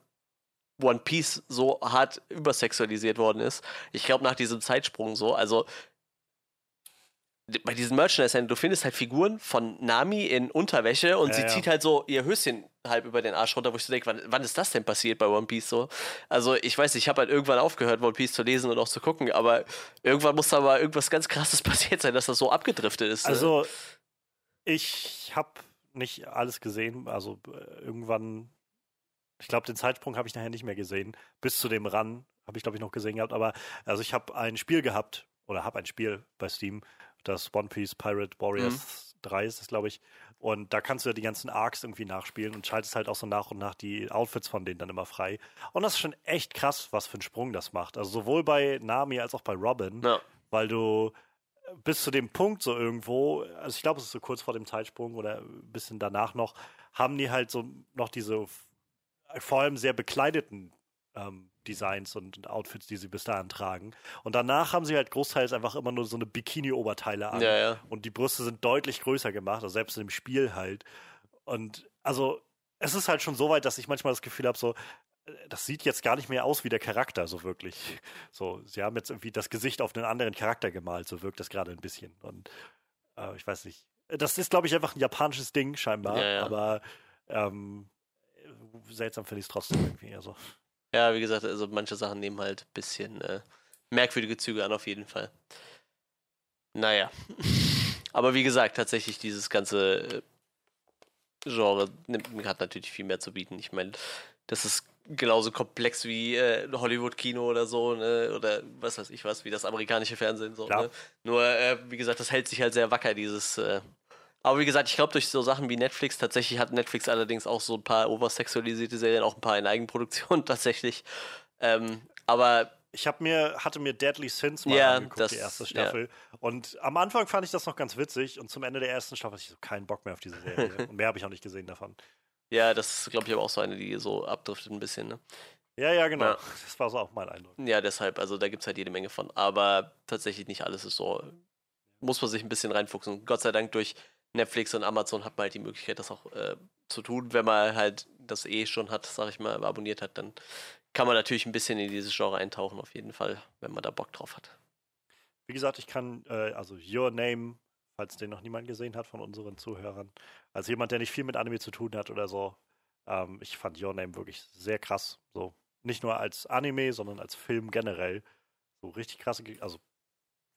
Speaker 1: One Piece so hart übersexualisiert worden ist. Ich glaube nach diesem Zeitsprung so. Also bei diesen Merchandise, du findest halt Figuren von Nami in Unterwäsche und
Speaker 2: Ja,
Speaker 1: sie
Speaker 2: ja.
Speaker 1: zieht halt so ihr Höschen halb über den Arsch runter, wo ich so denke, wann, wann ist das denn passiert bei One Piece so? Also ich weiß, nicht, ich habe halt irgendwann aufgehört, One Piece zu lesen und auch zu gucken, aber irgendwann muss da mal irgendwas ganz krasses passiert sein, dass das so abgedriftet ist. ne?
Speaker 2: Also, ich habe nicht alles gesehen. Also äh, irgendwann, ich glaube, den Zeitsprung habe ich nachher nicht mehr gesehen. Bis zu dem Run habe ich, glaube ich, noch gesehen gehabt. Aber also ich habe ein Spiel gehabt oder habe ein Spiel bei Steam, das One Piece Pirate Warriors 3 ist es, glaube ich. Und da kannst du ja die ganzen Arcs irgendwie nachspielen und schaltest halt auch so nach und nach die Outfits von denen dann immer frei. Und das ist schon echt krass, was für einen Sprung das macht. Also sowohl bei Nami als auch bei Robin,
Speaker 1: Ja.
Speaker 2: weil du bis zu dem Punkt so irgendwo, also ich glaube, es ist so kurz vor dem Zeitsprung oder ein bisschen danach noch, haben die halt so noch diese vor allem sehr bekleideten ähm, Designs und Outfits, die sie bis dahin tragen. Und danach haben sie halt großteils einfach immer nur so eine Bikini-Oberteile an.
Speaker 1: Ja, ja.
Speaker 2: Und die Brüste sind deutlich größer gemacht, also selbst im Spiel halt. Und also es ist halt schon so weit, dass ich manchmal das Gefühl habe, so, das sieht jetzt gar nicht mehr aus wie der Charakter, so wirklich. So, sie haben jetzt irgendwie das Gesicht auf einen anderen Charakter gemalt, so wirkt das gerade ein bisschen. Und äh, ich weiß nicht. Das ist, glaube ich, einfach ein japanisches Ding, scheinbar.
Speaker 1: Ja.
Speaker 2: Aber ähm, seltsam finde ich es trotzdem irgendwie. Also.
Speaker 1: Ja, wie gesagt, also manche Sachen nehmen halt ein bisschen äh, merkwürdige Züge an, auf jeden Fall. Naja. Aber wie gesagt, tatsächlich dieses ganze äh, Genre nimmt, hat natürlich viel mehr zu bieten. Ich meine, das ist genauso komplex wie äh, Hollywood-Kino oder so, ne? oder was weiß ich was, wie das amerikanische Fernsehen. So, ne? Nur, äh, wie gesagt, das hält sich halt sehr wacker, dieses. Äh, aber wie gesagt, ich glaube, durch so Sachen wie Netflix, tatsächlich hat Netflix allerdings auch so ein paar oversexualisierte Serien, auch ein paar in Eigenproduktion tatsächlich. Ähm, aber
Speaker 2: Ich habe mir, hatte mir Deadly Sins mal
Speaker 1: Ja,
Speaker 2: angeguckt,
Speaker 1: das-
Speaker 2: die erste. Staffel. Und am Anfang fand ich das noch ganz witzig und zum Ende der ersten Staffel hatte ich so keinen Bock mehr auf diese Serie. und mehr habe ich auch nicht gesehen davon.
Speaker 1: ja, das ist, glaube ich, aber auch so eine, die so abdriftet ein bisschen. Ne?
Speaker 2: Ja, ja, genau.
Speaker 1: Ja.
Speaker 2: Das war so auch mein Eindruck.
Speaker 1: Ja, deshalb, also da gibt es halt jede Menge von. Aber tatsächlich nicht alles ist so. Muss man sich ein bisschen reinfuchsen. Gott sei Dank durch Netflix und Amazon hat man halt die Möglichkeit, das auch äh, zu tun. Wenn man halt das eh schon hat, sag ich mal, abonniert hat, dann kann man natürlich ein bisschen in dieses Genre eintauchen, auf jeden Fall, wenn man da Bock drauf hat.
Speaker 2: Wie gesagt, ich kann, äh, also Your Name, falls den noch niemand gesehen hat von unseren Zuhörern, als jemand, der nicht viel mit Anime zu tun hat oder so, ähm, ich fand Your Name wirklich sehr krass. So, nicht nur als Anime, sondern als Film generell. So richtig krasse, also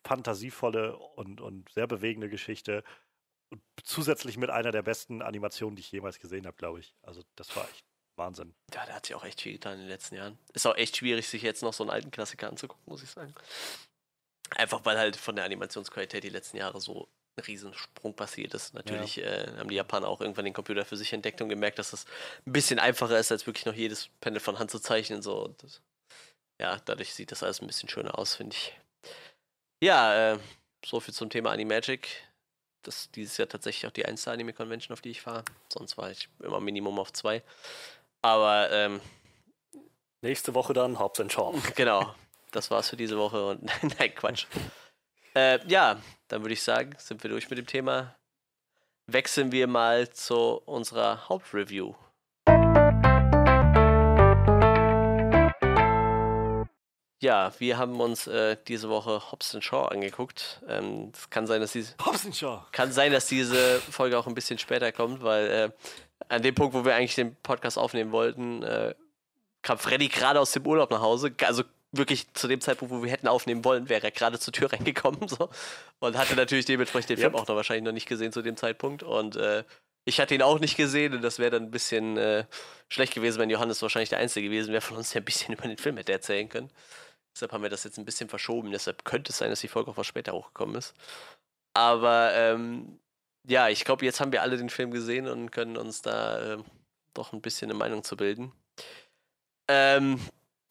Speaker 2: fantasievolle und, und sehr bewegende Geschichte. Und zusätzlich mit einer der besten Animationen, die ich jemals gesehen habe, glaube ich. Also, das war echt Wahnsinn.
Speaker 1: Ja, der hat sich auch echt viel getan in den letzten Jahren. Ist auch echt schwierig, sich jetzt noch so einen alten Klassiker anzugucken, muss ich sagen. Einfach weil halt von der Animationsqualität die letzten Jahre so ein Riesensprung passiert ist. Natürlich äh, haben die Japaner auch irgendwann den Computer für sich entdeckt und gemerkt, dass das ein bisschen einfacher ist, als wirklich noch jedes Panel von Hand zu zeichnen. So. Das, ja, dadurch sieht das alles ein bisschen schöner aus, finde ich. Ja, äh, so viel zum Thema Animagic. Das ist dieses Jahr tatsächlich auch die einzige Anime-Convention, auf die ich fahre. Sonst war ich immer Minimum auf zwei. Aber ähm,
Speaker 3: Nächste Woche dann Hobbs and Shaw.
Speaker 1: genau, das war's für diese Woche und nein, Quatsch. Äh, ja, dann würde ich sagen, sind wir durch mit dem Thema. Wechseln wir mal zu unserer Hauptreview. Ja, wir haben uns äh, diese Woche Hobbs Shaw angeguckt. Ähm, Es kann sein, dass diese
Speaker 2: Hobson Shaw.
Speaker 1: kann sein, dass diese Folge auch ein bisschen später kommt, weil äh, an dem Punkt, wo wir eigentlich den Podcast aufnehmen wollten, äh, kam Freddy gerade aus dem Urlaub nach Hause. Also wirklich zu dem Zeitpunkt, wo wir hätten aufnehmen wollen, wäre er gerade zur Tür reingekommen so, und hatte natürlich dementsprechend den Film
Speaker 2: Yep.
Speaker 1: auch noch wahrscheinlich noch nicht gesehen zu dem Zeitpunkt. Und äh, ich hatte ihn auch nicht gesehen und das wäre dann ein bisschen äh, schlecht gewesen, wenn Johannes wahrscheinlich der Einzige gewesen wäre von uns, der ein bisschen über den Film hätte erzählen können. Deshalb haben wir das jetzt ein bisschen verschoben. Deshalb könnte es sein, dass die Folge auch was später hochgekommen ist. Aber ähm, ja, ich glaube, jetzt haben wir alle den Film gesehen und können uns da ähm, doch ein bisschen eine Meinung zu bilden. Ähm,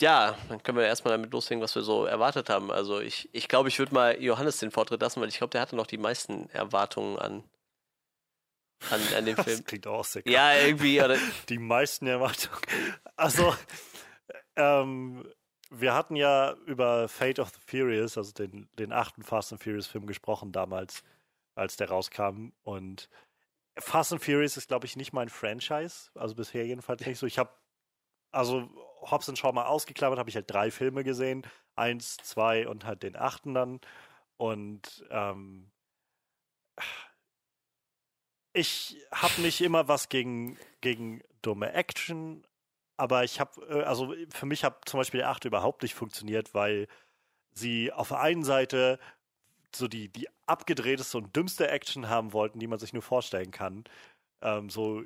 Speaker 1: ja, dann können wir erstmal damit loslegen, was wir so erwartet haben. Also ich ich, glaube, ich würde mal Johannes den Vortritt lassen, weil ich glaube, der hatte noch die meisten Erwartungen an, an, an den Film.
Speaker 2: Das klingt auch sehr krass.
Speaker 1: Ja, irgendwie, oder,
Speaker 2: die meisten Erwartungen. Also, ähm, wir hatten ja über Fate of the Furious, also den, den achten Fast and Furious Film gesprochen damals, als der rauskam. Und Fast and Furious ist, glaube ich, nicht mein Franchise, also bisher jedenfalls nicht so. Ich habe, also Hobbs and Shaw mal ausgeklammert, habe ich halt drei Filme gesehen. Eins, zwei und halt den achten dann. Und ähm, ich habe nicht immer was gegen, gegen dumme Action, aber ich habe, äh, also für mich hat zum Beispiel der 8 überhaupt nicht funktioniert, weil sie auf der einen Seite so die, die abgedrehteste und dümmste Action haben wollten, die man sich nur vorstellen kann. Ähm, so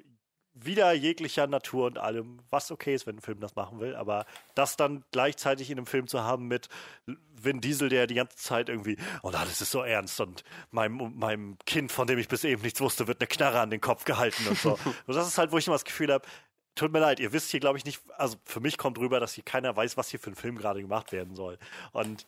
Speaker 2: wieder jeglicher Natur und allem, was okay ist, wenn ein Film das machen will, aber das dann gleichzeitig in einem Film zu haben mit Vin Diesel, der die ganze Zeit irgendwie, oh na, das ist so ernst und meinem, meinem Kind, von dem ich bis eben nichts wusste, wird eine Knarre an den Kopf gehalten und so. und das ist halt, wo ich immer das Gefühl habe, tut mir leid, ihr wisst hier, glaube ich, nicht, also für mich kommt rüber, dass hier keiner weiß, was hier für ein Film gerade gemacht werden soll. Und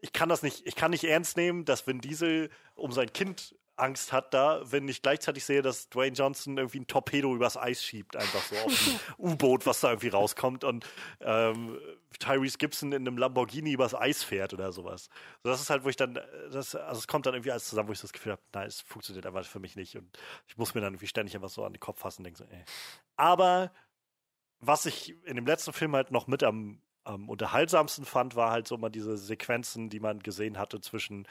Speaker 2: ich kann das nicht, ich kann nicht ernst nehmen, dass Vin Diesel um sein Kind Angst hat da, wenn ich gleichzeitig sehe, dass Dwayne Johnson irgendwie ein Torpedo übers Eis schiebt, einfach so auf ein U-Boot, was da irgendwie rauskommt und ähm, Tyrese Gibson in einem Lamborghini übers Eis fährt oder sowas. So, das ist halt, wo ich dann, das, also es kommt dann irgendwie alles zusammen, wo ich das Gefühl habe, nein, es funktioniert einfach für mich nicht und ich muss mir dann irgendwie ständig einfach so an den Kopf fassen und denke so, ey. Aber was ich in dem letzten Film halt noch mit am, am unterhaltsamsten fand, war halt so mal diese Sequenzen, die man gesehen hatte zwischen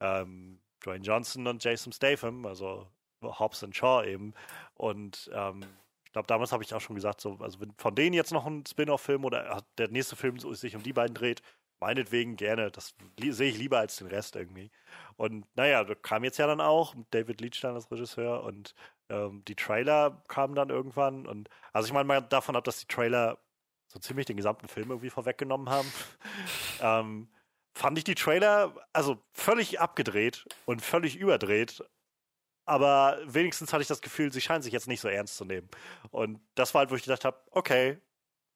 Speaker 2: ähm, Dwayne Johnson und Jason Statham, also Hobbs und Shaw eben. Und ähm, ich glaube, damals habe ich auch schon gesagt, so, also wenn von denen jetzt noch ein Spin-off-Film oder der nächste Film sich um die beiden dreht, meinetwegen gerne. Das sehe ich lieber als den Rest irgendwie. Und naja, da kam jetzt ja dann auch David dann als Regisseur und ähm, die Trailer kamen dann irgendwann. Und also ich meine mal davon ab, dass die Trailer so ziemlich den gesamten Film irgendwie vorweggenommen haben. ähm, fand ich die Trailer also völlig abgedreht und völlig überdreht. Aber wenigstens hatte ich das Gefühl, sie scheinen sich jetzt nicht so ernst zu nehmen. Und das war halt, wo ich gedacht habe, okay,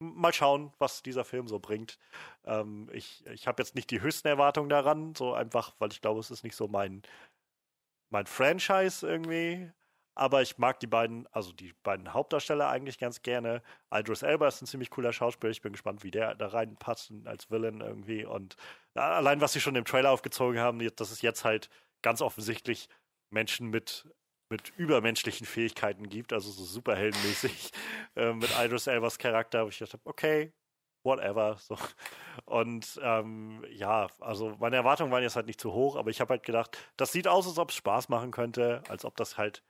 Speaker 2: mal schauen, was dieser Film so bringt. Ähm, ich ich habe jetzt nicht die höchsten Erwartungen daran, so einfach, weil ich glaube, es ist nicht so mein, mein Franchise irgendwie. Aber ich mag die beiden, also die beiden Hauptdarsteller eigentlich ganz gerne. Idris Elba ist ein ziemlich cooler Schauspieler. Ich bin gespannt, wie der da reinpasst als Villain irgendwie. Und allein, was sie schon im Trailer aufgezogen haben, dass es jetzt halt ganz offensichtlich Menschen mit, mit übermenschlichen Fähigkeiten gibt, also so superheldenmäßig äh, mit Idris Elbas Charakter, wo ich dachte, okay, whatever. So. Und ähm, ja, also meine Erwartungen waren jetzt halt nicht zu hoch, aber ich habe halt gedacht, das sieht aus, als ob es Spaß machen könnte, als ob das halt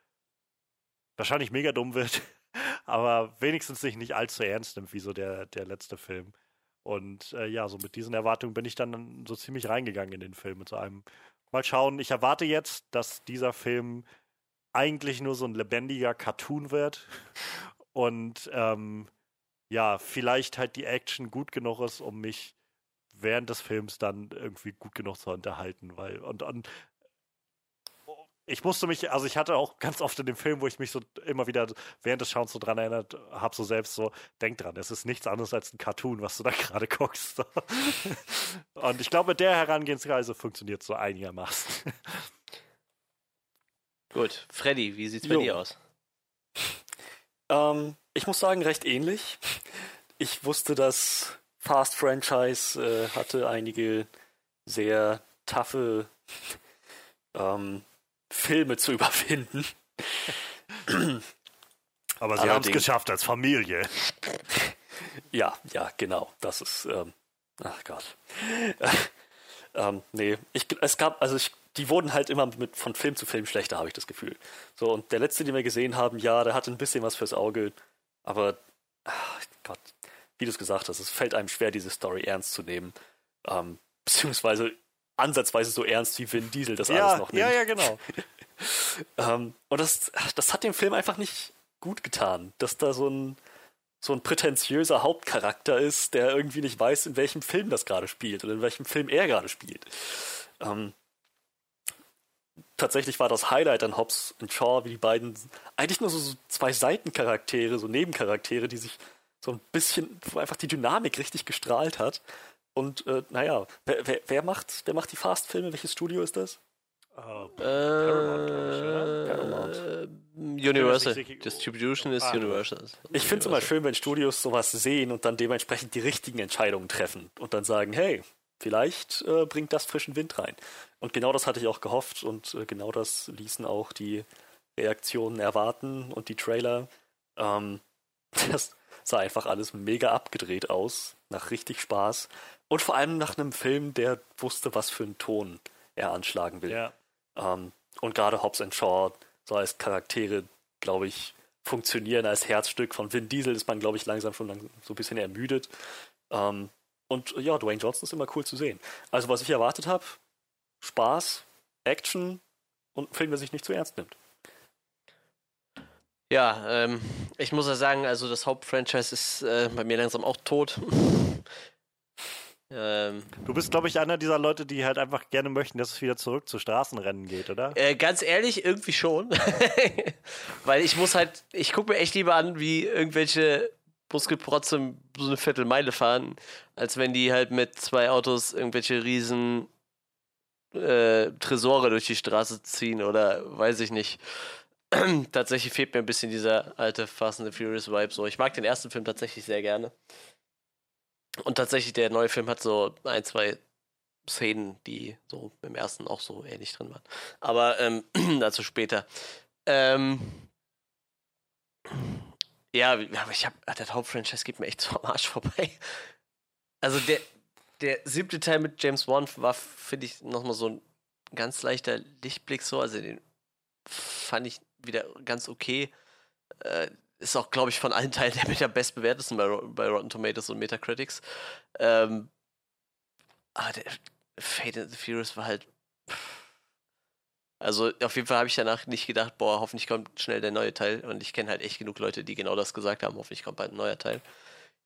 Speaker 2: wahrscheinlich mega dumm wird, aber wenigstens sich nicht allzu ernst nimmt, wie so der, der letzte Film. Und äh, ja, so mit diesen Erwartungen bin ich dann so ziemlich reingegangen in den Film mit so einem. Mal schauen, ich erwarte jetzt, dass dieser Film eigentlich nur so ein lebendiger Cartoon wird und ähm, ja, vielleicht halt die Action gut genug ist, um mich während des Films dann irgendwie gut genug zu unterhalten, weil und, und ich musste mich, also ich hatte auch ganz oft in dem Film, wo ich mich so immer wieder während des Schauens so dran erinnert habe, so selbst so, denk dran, es ist nichts anderes als ein Cartoon, was du da gerade guckst. Und ich glaube, mit der Herangehensweise funktioniert so einigermaßen.
Speaker 1: Gut, Freddy, wie sieht's bei jo. dir aus?
Speaker 3: Ähm, ich muss sagen, recht ähnlich. Ich wusste, dass Fast Franchise äh, hatte einige sehr taffe ähm, Filme zu überwinden.
Speaker 2: Aber sie haben es geschafft als Familie.
Speaker 3: Ja, ja, genau. Das ist. Ähm, ach Gott. ähm, nee, ich, es gab, also ich, die wurden halt immer mit, von Film zu Film schlechter, habe ich das Gefühl. So, und der letzte, den wir gesehen haben, ja, der hatte ein bisschen was fürs Auge, aber ach Gott, wie du es gesagt hast, es fällt einem schwer, diese Story ernst zu nehmen. Ähm, beziehungsweise ansatzweise so ernst wie Vin Diesel das
Speaker 2: ja,
Speaker 3: alles noch nimmt.
Speaker 2: Ja, ja, genau.
Speaker 3: ähm, und das, das hat dem Film einfach nicht gut getan, dass da so ein, so ein prätentiöser Hauptcharakter ist, der irgendwie nicht weiß, in welchem Film das gerade spielt oder in welchem Film er gerade spielt. Ähm, tatsächlich war das Highlight an Hobbs und Shaw, wie die beiden eigentlich nur so zwei Seitencharaktere, so Nebencharaktere, die sich so ein bisschen, wo einfach die Dynamik richtig gestrahlt hat. Und äh, naja, wer, wer, wer, macht, wer macht die Fast-Filme? Welches Studio ist das?
Speaker 1: Uh, Paramount, ich, Paramount. Äh, Universal. Distribution ist ah, Universal.
Speaker 3: Ich finde es immer schön, wenn Studios sowas sehen und dann dementsprechend die richtigen Entscheidungen treffen und dann sagen, hey, vielleicht äh, bringt das frischen Wind rein. Und genau das hatte ich auch gehofft und äh, genau das ließen auch die Reaktionen erwarten und die Trailer. Ähm, das sah einfach alles mega abgedreht aus, nach richtig Spaß und vor allem nach einem Film, der wusste, was für einen Ton er anschlagen will.
Speaker 2: Ja.
Speaker 3: Ähm, und gerade Hobbs and Shaw, so als Charaktere, glaube ich, funktionieren als Herzstück. Von Vin Diesel ist man, glaube ich, langsam schon lang, so ein bisschen ermüdet. Ähm, und ja, Dwayne Johnson ist immer cool zu sehen. Also, was ich erwartet habe, Spaß, Action und ein Film, der sich nicht zu ernst nimmt.
Speaker 1: Ja, ähm, ich muss ja sagen, also das Hauptfranchise ist äh, bei mir langsam auch tot. Ähm,
Speaker 2: Du bist, glaube ich, einer dieser Leute, die halt einfach gerne möchten, dass es wieder zurück zu Straßenrennen geht, oder?
Speaker 1: äh, ganz ehrlich, irgendwie schon. Weil ich muss halt, ich gucke mir echt lieber an, wie irgendwelche Muskelprotze so eine Viertelmeile fahren, als wenn die halt mit zwei Autos irgendwelche riesen äh, Tresore durch die Straße ziehen oder weiß ich nicht. tatsächlich fehlt mir ein bisschen dieser alte Fast and the Furious Vibe. So, ich mag den ersten Film tatsächlich sehr gerne. Und tatsächlich, der neue Film hat so ein, zwei Szenen, die so im ersten auch so ähnlich drin waren. Aber ähm, dazu später. Ähm, ja, aber ich habe, das Hauptfranchise geht mir echt so am Arsch vorbei. Also der, der siebte Teil mit James Wan war, finde ich, nochmal so ein ganz leichter Lichtblick so. Also den fand ich wieder ganz okay. Äh, ist auch, glaube ich, von allen Teilen der mit der bestbewertesten bei, bei Rotten Tomatoes und Metacritics. Ähm, aber der Fate and the Furious war halt. Also auf jeden Fall habe ich danach nicht gedacht, boah, hoffentlich kommt schnell der neue Teil. Und ich kenne halt echt genug Leute, die genau das gesagt haben, hoffentlich kommt bald ein neuer Teil.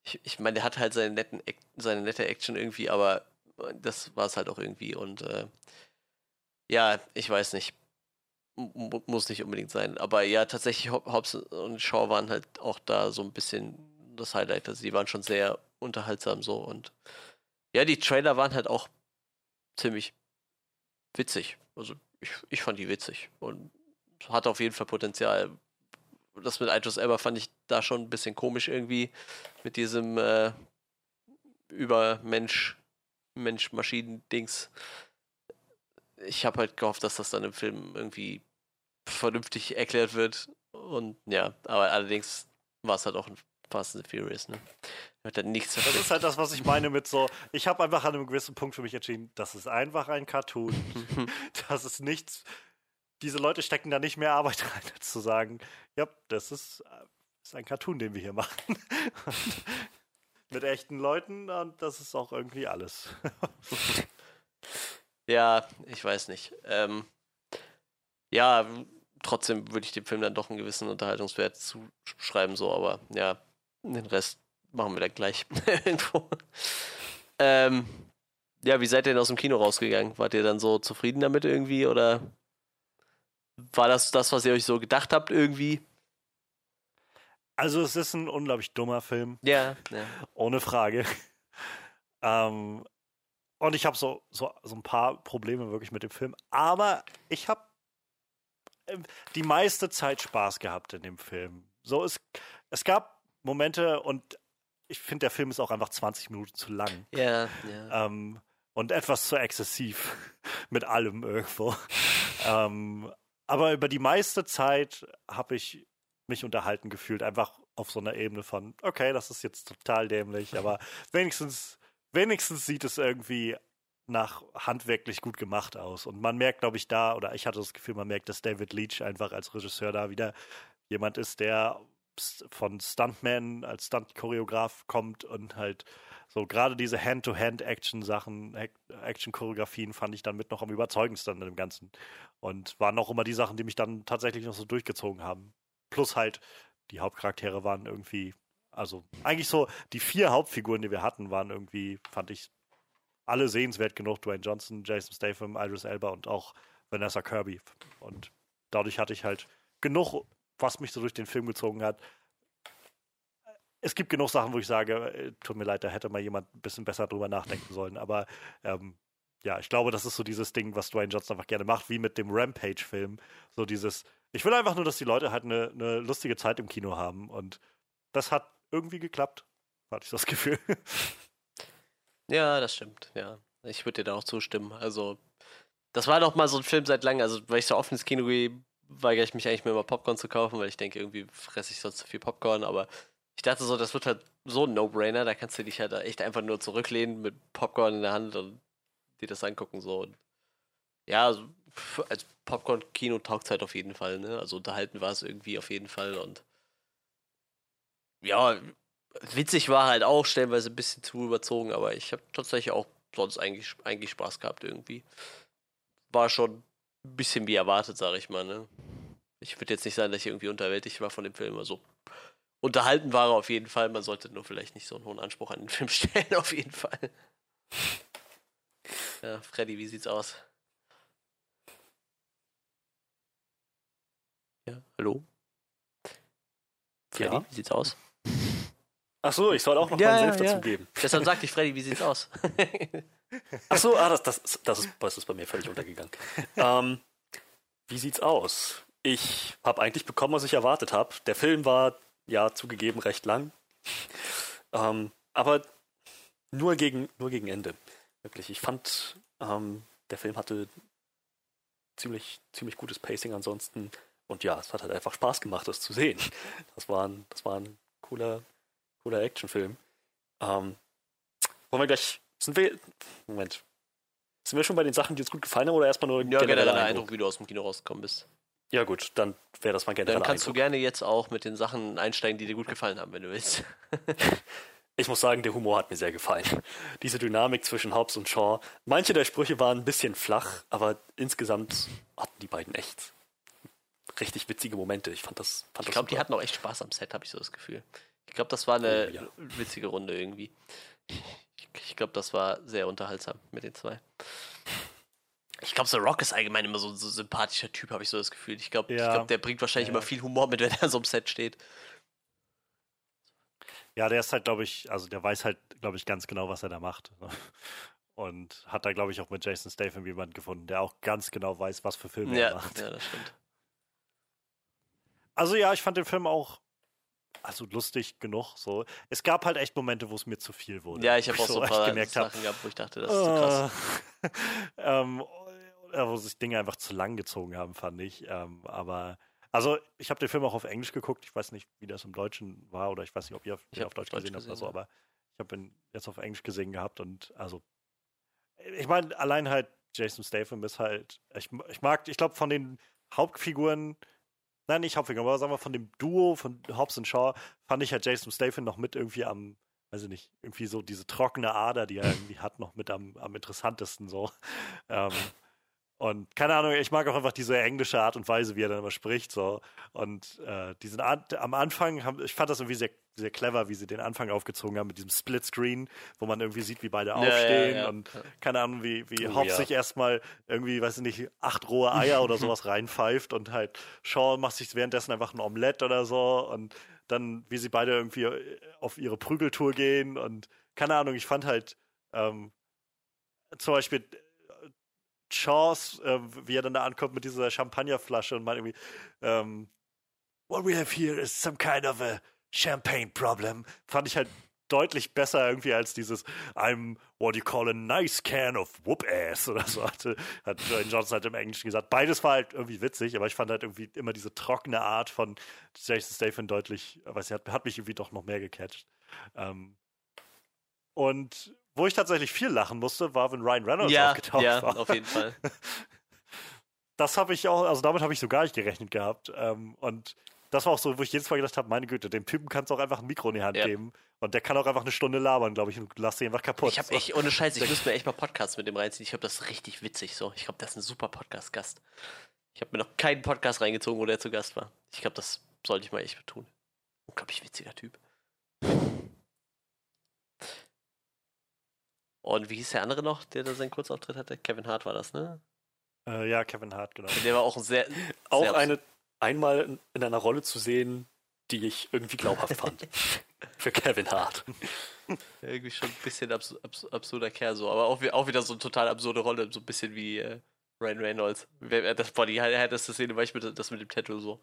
Speaker 1: Ich, ich meine, der hat halt seine, netten, seine nette Action irgendwie, aber das war es halt auch irgendwie. Und äh, ja, ich weiß nicht. Muss nicht unbedingt sein. Aber ja, tatsächlich, Hobbs und Shaw waren halt auch da so ein bisschen das Highlight. Also die waren schon sehr unterhaltsam so. Und ja, die Trailer waren halt auch ziemlich witzig. Also ich, ich fand die witzig und hat auf jeden Fall Potenzial. Das mit Idris Elba fand ich da schon ein bisschen komisch irgendwie. Mit diesem äh, Übermensch, Mensch-Maschinen-Dings. Ich habe halt gehofft, dass das dann im Film irgendwie vernünftig erklärt wird. Und ja, aber allerdings war es halt auch ein Fast and the Furious, ne? Hat dann nichts
Speaker 2: Das ist halt das, was ich meine mit so, ich habe einfach an einem gewissen Punkt für mich entschieden, das ist einfach ein Cartoon. das ist nichts. Diese Leute stecken da nicht mehr Arbeit rein, als zu sagen, ja, das ist, äh, ist ein Cartoon, den wir hier machen. Mit echten Leuten und das ist auch irgendwie alles.
Speaker 1: Ja, ich weiß nicht. Ähm, ja, trotzdem würde ich dem Film dann doch einen gewissen Unterhaltungswert zuschreiben, so, aber ja, den Rest machen wir dann gleich irgendwo. Ähm, ja, wie seid ihr denn aus dem Kino rausgegangen? Wart ihr dann so zufrieden damit irgendwie oder war das das, was ihr euch so gedacht habt irgendwie?
Speaker 2: Also es ist ein unglaublich dummer Film.
Speaker 1: Ja, ja.
Speaker 2: Ohne Frage. ähm, und ich habe so, so, so ein paar Probleme wirklich mit dem Film. Aber ich habe die meiste Zeit Spaß gehabt in dem Film. So, es, es gab Momente und ich finde, der Film ist auch einfach 20 Minuten zu lang.
Speaker 1: Ja, ja.
Speaker 2: Ähm, und etwas zu exzessiv mit allem irgendwo. ähm, aber über die meiste Zeit habe ich mich unterhalten gefühlt, einfach auf so einer Ebene von, okay, das ist jetzt total dämlich, aber wenigstens, wenigstens sieht es irgendwie nach handwerklich gut gemacht aus. Und man merkt, glaube ich, da, oder ich hatte das Gefühl, man merkt, dass David Leach einfach als Regisseur da wieder jemand ist, der von Stuntman als Stunt-Choreograf kommt und halt so gerade diese Hand-to-Hand-Action-Sachen, Action-Choreografien fand ich dann mit noch am überzeugendsten in dem Ganzen. Und waren auch immer die Sachen, die mich dann tatsächlich noch so durchgezogen haben. Plus halt, die Hauptcharaktere waren irgendwie, also eigentlich so, die vier Hauptfiguren, die wir hatten, waren irgendwie, fand ich, alle sehenswert genug. Dwayne Johnson, Jason Statham, Idris Elba und auch Vanessa Kirby. Und dadurch hatte ich halt genug, was mich so durch den Film gezogen hat. Es gibt genug Sachen, wo ich sage, äh, tut mir leid, da hätte mal jemand ein bisschen besser drüber nachdenken sollen. Aber ähm, ja, ich glaube, das ist so dieses Ding, was Dwayne Johnson einfach gerne macht, wie mit dem Rampage-Film. So dieses, ich will einfach nur, dass die Leute halt eine, eine lustige Zeit im Kino haben. Und das hat irgendwie geklappt, hatte ich das Gefühl.
Speaker 1: Ja, das stimmt, ja. Ich würde dir da auch zustimmen. Also, das war doch mal so ein Film seit langem, also weil ich so oft ins Kino gehe, weigere ich mich eigentlich mir immer Popcorn zu kaufen, weil ich denke, irgendwie fresse ich sonst zu viel Popcorn, aber ich dachte so, das wird halt so ein No-Brainer, da kannst du dich halt echt einfach nur zurücklehnen mit Popcorn in der Hand und dir das angucken, so. Und ja, also, als Popcorn-Kino taugt es halt auf jeden Fall, ne? Also unterhalten war es irgendwie auf jeden Fall und ja, witzig war halt auch stellenweise ein bisschen zu überzogen, aber ich habe tatsächlich auch sonst eigentlich, eigentlich Spaß gehabt irgendwie. War schon ein bisschen wie erwartet, sag ich mal, ne? Ich würde jetzt nicht sagen, dass ich irgendwie unterwältigt war von dem Film. Also unterhalten war er auf jeden Fall. Man sollte nur vielleicht nicht so einen hohen Anspruch an den Film stellen, auf jeden Fall. Ja, Freddy, wie sieht's aus? Ja, hallo? Freddy,
Speaker 3: Ja?
Speaker 1: wie sieht's aus?
Speaker 3: Ach so, ich soll auch noch
Speaker 1: Ja,
Speaker 3: meinen Senf
Speaker 1: ja.
Speaker 3: dazugeben.
Speaker 1: Deshalb sagte ich, Freddy, wie sieht's aus?
Speaker 3: Ach so, ah, das, das, das, ist, das ist bei mir völlig untergegangen. ähm, wie sieht's aus? Ich habe eigentlich bekommen, was ich erwartet habe. Der Film war ja zugegeben recht lang, ähm, aber nur gegen, nur gegen Ende. Wirklich, ich fand, ähm, der Film hatte ziemlich, ziemlich gutes Pacing ansonsten. Und ja, es hat halt einfach Spaß gemacht, das zu sehen. Das war ein, das war ein cooler, cooler Actionfilm. Ähm, wollen wir gleich. Sind wir. Moment. Sind wir schon bei den Sachen, die uns gut gefallen haben oder erstmal nur
Speaker 1: Ja,
Speaker 3: genereller
Speaker 1: genereller Eindruck, wie du aus dem Kino rausgekommen bist.
Speaker 3: Ja, gut, dann wäre das mein genereller
Speaker 1: Dann kannst du
Speaker 3: Eindruck.
Speaker 1: gerne jetzt auch mit den Sachen einsteigen, die dir gut gefallen haben, wenn du willst.
Speaker 3: Ich muss sagen, der Humor hat mir sehr gefallen. Diese Dynamik zwischen Hobbs und Shaw. Manche der Sprüche waren ein bisschen flach, aber insgesamt hatten die beiden echt richtig witzige Momente. Ich fand das. Fand
Speaker 1: Ich glaube, die hatten auch echt Spaß am Set, habe ich so das Gefühl. Ich glaube, das war eine
Speaker 3: Oh, ja.
Speaker 1: witzige Runde irgendwie. Ich, ich glaube, das war sehr unterhaltsam mit den zwei. Ich glaube, The Rock ist allgemein immer so ein so sympathischer Typ, habe ich so das Gefühl. Ich glaube,
Speaker 2: Ja.
Speaker 1: glaub, der bringt wahrscheinlich
Speaker 2: Ja.
Speaker 1: immer viel Humor mit, wenn er so am Set steht.
Speaker 2: Ja, der ist halt, glaube ich, also der weiß halt, glaube ich, ganz genau, was er da macht. Und hat da, glaube ich, auch mit Jason Statham jemanden gefunden, der auch ganz genau weiß, was für Filme er
Speaker 1: Ja,
Speaker 2: macht.
Speaker 1: ja, das stimmt.
Speaker 2: Also ja, ich fand den Film auch also lustig genug. So, es gab halt echt Momente, wo es mir zu viel wurde.
Speaker 1: Ja, ich habe auch so ein
Speaker 2: echt
Speaker 1: paar
Speaker 2: gemerkt hab,
Speaker 1: Sachen gehabt, wo ich dachte, das ist zu krass.
Speaker 2: äh, ähm, oder wo sich Dinge einfach zu lang gezogen haben, fand ich. Ähm, aber also ich habe den Film auch auf Englisch geguckt. Ich weiß nicht, wie das im Deutschen war oder ich weiß nicht, ob ihr
Speaker 1: hab
Speaker 2: auf Deutsch
Speaker 1: Deutsch
Speaker 2: gesehen habt oder so, aber ich habe ihn jetzt auf Englisch gesehen gehabt und also ich meine, allein halt Jason Statham ist halt, ich, ich mag, ich glaube von den Hauptfiguren, nein, nicht Hauptfiguren, aber sagen wir von dem Duo von Hobbs und Shaw, fand ich halt Jason Statham noch mit irgendwie am, weiß ich nicht, irgendwie so diese trockene Ader, die er irgendwie hat, noch mit am, am interessantesten so. Ähm, und keine Ahnung, ich mag auch einfach diese englische Art und Weise, wie er dann immer spricht. So. Und äh, diesen Art, am Anfang, haben, ich fand das irgendwie sehr, sehr clever, wie sie den Anfang aufgezogen haben mit diesem Splitscreen, wo man irgendwie sieht, wie beide
Speaker 1: ja,
Speaker 2: aufstehen
Speaker 1: ja.
Speaker 2: und keine Ahnung, wie, wie
Speaker 3: Oh,
Speaker 2: Hobbs
Speaker 3: ja.
Speaker 2: sich erstmal irgendwie, weiß ich nicht, acht rohe Eier oder sowas reinpfeift und halt Shaw macht sich währenddessen einfach ein Omelett oder so und dann, wie sie beide irgendwie äh, auf ihre Prügeltour gehen und keine Ahnung, ich fand halt ähm, zum Beispiel Shaws, äh, wie er dann da ankommt mit dieser Champagnerflasche und man irgendwie, ähm, what we have here is some kind of a champagne problem, fand ich halt deutlich besser irgendwie als dieses I'm what you call a nice can of whoop ass oder so hatte, hat Dwayne Johnson halt im Englischen gesagt. Beides war halt irgendwie witzig, aber ich fand halt irgendwie immer diese trockene Art von Jason Statham deutlich, weiß ich, hat, hat mich irgendwie doch noch mehr gecatcht. Ähm, und wo ich tatsächlich viel lachen musste, war, wenn Ryan Reynolds
Speaker 1: Ja,
Speaker 2: aufgetaucht
Speaker 1: ja,
Speaker 2: war.
Speaker 1: auf jeden Fall.
Speaker 2: Das habe ich auch, also damit habe ich so gar nicht gerechnet gehabt. Ähm, und das war auch so, wo ich jedes Mal gedacht habe, meine Güte, dem Typen kannst du auch einfach ein Mikro in die Hand
Speaker 1: Ja.
Speaker 2: geben. Und der kann auch einfach eine Stunde labern, glaube ich, und lass ihn einfach kaputt.
Speaker 1: Ich habe echt, ohne Scheiß, ich müsste mir echt mal Podcasts mit dem reinziehen. Ich glaube, das ist richtig witzig so. Ich glaube, das ist ein super Podcast-Gast. Ich habe mir noch keinen Podcast reingezogen, wo der zu Gast war. Ich glaube, das sollte ich mal echt tun. Unglaublich witziger Typ. Und wie hieß der andere noch, der da seinen Kurzauftritt hatte? Kevin Hart war das, ne?
Speaker 2: Äh, ja, Kevin Hart, genau.
Speaker 1: Der war auch ein sehr.
Speaker 3: Auch
Speaker 1: sehr
Speaker 3: eine, einmal in, in einer Rolle zu sehen, die ich irgendwie glaubhaft fand. Für Kevin Hart.
Speaker 1: Irgendwie schon ein bisschen abs abs absurder Kerl so, aber auch, auch wieder so eine total absurde Rolle, so ein bisschen wie äh, Ryan Reynolds. Das war die härteste Szene, war ich mit, das mit dem Tattoo so.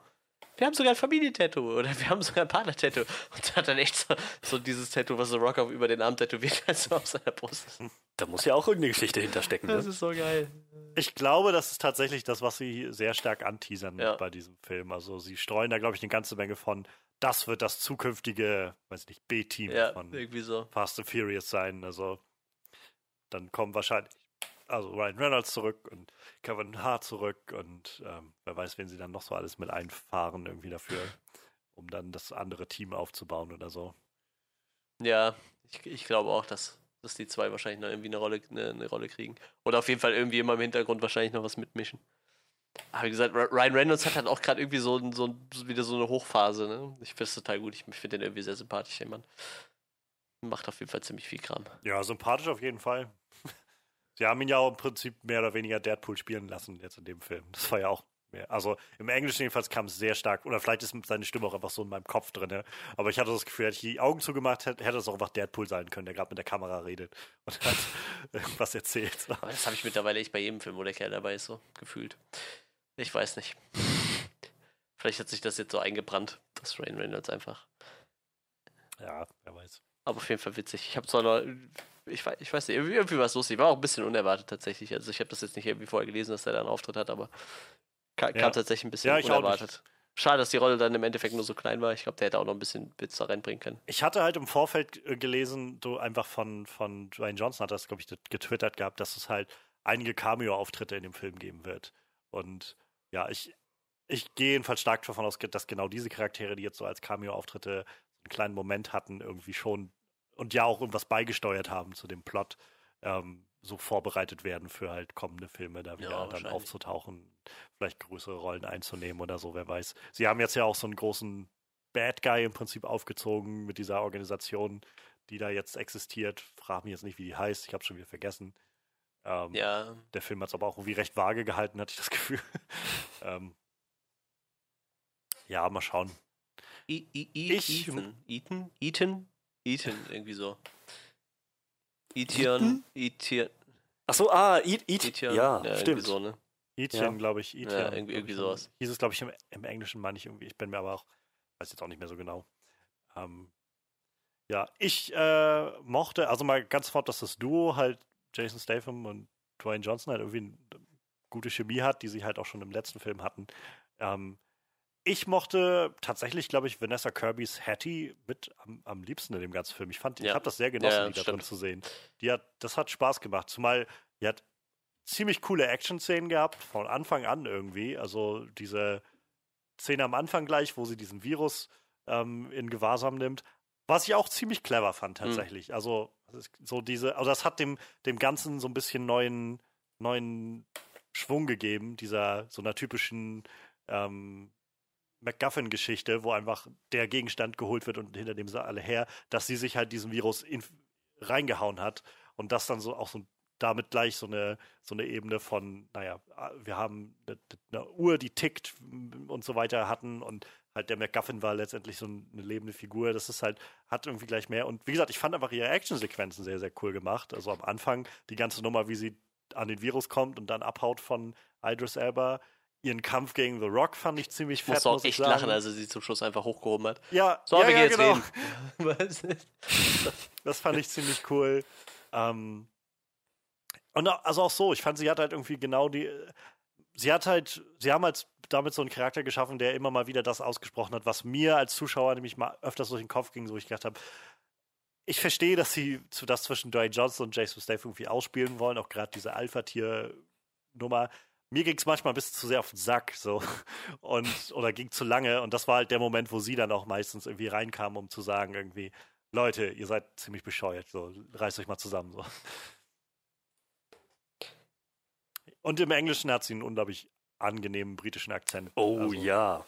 Speaker 1: Wir haben sogar ein Familientattoo oder wir haben sogar ein Partner-Tattoo. Und hat dann echt so, so dieses Tattoo, was The Rock auf über den Arm tätowiert hat, so auf seiner Brust.
Speaker 3: Da muss ja auch irgendeine Geschichte hinterstecken.
Speaker 1: Das
Speaker 3: Ne?
Speaker 1: ist so geil.
Speaker 2: Ich glaube, das ist tatsächlich das, was sie sehr stark anteasern
Speaker 1: Ja.
Speaker 2: bei diesem Film. Also sie streuen da, glaube ich, eine ganze Menge von, das wird das zukünftige, weiß ich nicht, B-Team
Speaker 1: Ja,
Speaker 2: von
Speaker 1: irgendwie so.
Speaker 2: Fast and Furious sein. Also dann kommen wahrscheinlich also Ryan Reynolds zurück und Kevin Hart zurück und ähm, wer weiß, wen sie dann noch so alles mit einfahren irgendwie dafür, um dann das andere Team aufzubauen oder so.
Speaker 1: Ja, ich, ich glaube auch, dass, dass die zwei wahrscheinlich noch irgendwie eine Rolle, eine, eine Rolle kriegen. Oder auf jeden Fall irgendwie immer im Hintergrund wahrscheinlich noch was mitmischen. Aber wie gesagt, Ry- Ryan Reynolds hat halt auch gerade irgendwie so, ein- so, wieder so eine Hochphase, ne? Ich finde es total gut. Ich finde den irgendwie sehr sympathisch, der Mann. Macht auf jeden Fall ziemlich viel Kram.
Speaker 2: Ja, sympathisch auf jeden Fall. Sie haben ihn ja auch im Prinzip mehr oder weniger Deadpool spielen lassen jetzt in dem Film. Das war ja auch mehr. Also im Englischen jedenfalls kam es sehr stark. Oder vielleicht ist seine Stimme auch einfach so in meinem Kopf drin. ne? Aber ich hatte das Gefühl, hätte ich die Augen zugemacht, hätte, hätte es auch einfach Deadpool sein können, der gerade mit der Kamera redet und hat irgendwas erzählt.
Speaker 1: Aber das habe ich mittlerweile echt bei jedem Film, wo der Kerl dabei ist, so gefühlt. Ich weiß nicht. Vielleicht hat sich das jetzt so eingebrannt, das Ryan Reynolds einfach.
Speaker 2: Ja, wer weiß.
Speaker 1: Aber auf jeden Fall witzig. Ich habe zwar noch, ich weiß, ich weiß nicht, irgendwie, irgendwie war es lustig. War auch ein bisschen unerwartet tatsächlich. Also ich habe das jetzt nicht irgendwie vorher gelesen, dass er da einen Auftritt hat, aber ka kam
Speaker 2: Ja.
Speaker 1: tatsächlich ein bisschen
Speaker 2: Ja, ich
Speaker 1: unerwartet. Schade, dass die Rolle dann im Endeffekt nur so klein war. Ich glaube, der hätte auch noch ein bisschen Witz da reinbringen können.
Speaker 2: Ich hatte halt im Vorfeld äh, gelesen, du einfach von, von Dwayne Johnson hat das, glaube ich, getwittert gehabt, dass es halt einige Cameo-Auftritte in dem Film geben wird. Und ja, ich, ich gehe jedenfalls stark davon aus, dass genau diese Charaktere, die jetzt so als Cameo-Auftritte einen kleinen Moment hatten, irgendwie schon und ja auch irgendwas beigesteuert haben zu dem Plot, ähm, so vorbereitet werden für halt kommende Filme, da wieder dann
Speaker 1: wahrscheinlich.
Speaker 2: aufzutauchen, vielleicht größere Rollen einzunehmen oder so, wer weiß. Sie haben jetzt ja auch so einen großen Bad Guy im Prinzip aufgezogen mit dieser Organisation, die da jetzt existiert. Frag mich jetzt nicht, wie die heißt, ich habe schon wieder vergessen. Ähm,
Speaker 1: Ja,
Speaker 2: Der Film hat es aber auch irgendwie recht vage gehalten, hatte ich das Gefühl. ähm, ja, mal schauen.
Speaker 1: I, I, I,
Speaker 2: Ich-
Speaker 1: Ethan. Ethan? Ethan? Ethan, irgendwie so. Ethan? Ethan.
Speaker 3: Ach so, ah, Eat.
Speaker 1: Ethan.
Speaker 3: Ja, stimmt.
Speaker 1: So, ne?
Speaker 2: Ethan,
Speaker 3: Ja.
Speaker 2: glaube ich. Ethan,
Speaker 1: Ja, irgendwie- irgendwie sowas.
Speaker 2: Hieß es, glaube ich, im, im Englischen, meine ich irgendwie. Ich bin mir aber auch, weiß jetzt auch nicht mehr so genau. Ähm, ja, ich äh, mochte, also mal ganz fort, dass das Duo halt Jason Statham und Dwayne Johnson halt irgendwie eine gute Chemie hat, die sie halt auch schon im letzten Film hatten. Ähm, ich mochte tatsächlich, glaube ich, Vanessa Kirby's Hattie mit am, am liebsten in dem ganzen Film. Ich fand, ich
Speaker 1: Ja.
Speaker 2: habe das sehr genossen,
Speaker 1: Ja,
Speaker 2: die da
Speaker 1: stimmt.
Speaker 2: drin zu sehen. Die hat, das hat Spaß gemacht. Zumal die hat ziemlich coole Action-Szenen gehabt, von Anfang an irgendwie. Also diese Szene am Anfang gleich, wo sie diesen Virus ähm, in Gewahrsam nimmt. Was ich auch ziemlich clever fand,
Speaker 1: Hm.
Speaker 2: tatsächlich. Also, das ist so diese, also das hat dem, dem Ganzen so ein bisschen neuen, neuen Schwung gegeben, dieser so einer typischen ähm, MacGuffin-Geschichte, wo einfach der Gegenstand geholt wird und hinter dem sind alle her, dass sie sich halt diesen Virus in, reingehauen hat und das dann so auch so damit gleich so eine, so eine Ebene von, naja, wir haben eine, eine Uhr, die tickt und so weiter hatten und halt der MacGuffin war letztendlich so eine lebende Figur. Das ist halt, hat irgendwie gleich mehr. Und wie gesagt, ich fand einfach ihre Actionsequenzen sehr, sehr cool gemacht. Also am Anfang die ganze Nummer, wie sie an den Virus kommt und dann abhaut von Idris Elba. Ihren Kampf gegen The Rock fand ich ziemlich
Speaker 1: Ich
Speaker 2: fett,
Speaker 1: muss auch
Speaker 2: muss
Speaker 1: echt
Speaker 2: sagen.
Speaker 1: lachen, als er sie zum Schluss einfach hochgehoben hat.
Speaker 2: Ja,
Speaker 1: So,
Speaker 2: ja,
Speaker 1: wir
Speaker 2: ja, genau.
Speaker 1: reden.
Speaker 2: Das fand ich ziemlich cool. Ähm, und also auch so, ich fand, sie hat halt irgendwie genau die. Sie hat halt, sie haben halt damit so einen Charakter geschaffen, der immer mal wieder das ausgesprochen hat, was mir als Zuschauer nämlich mal öfters durch den Kopf ging, so ich gedacht habe, ich verstehe, dass sie das zwischen Dwayne Johnson und Jason Statham irgendwie ausspielen wollen, auch gerade diese Alpha-Tier-Nummer. Mir ging es manchmal ein bisschen zu sehr auf den Sack, so. Und, oder ging zu lange. Und das war halt der Moment, wo sie dann auch meistens irgendwie reinkam, um zu sagen, irgendwie, Leute, ihr seid ziemlich bescheuert, so, reißt euch mal zusammen, so. Und im Englischen hat sie einen unglaublich angenehmen britischen Akzent.
Speaker 3: Oh
Speaker 2: Also,
Speaker 3: ja.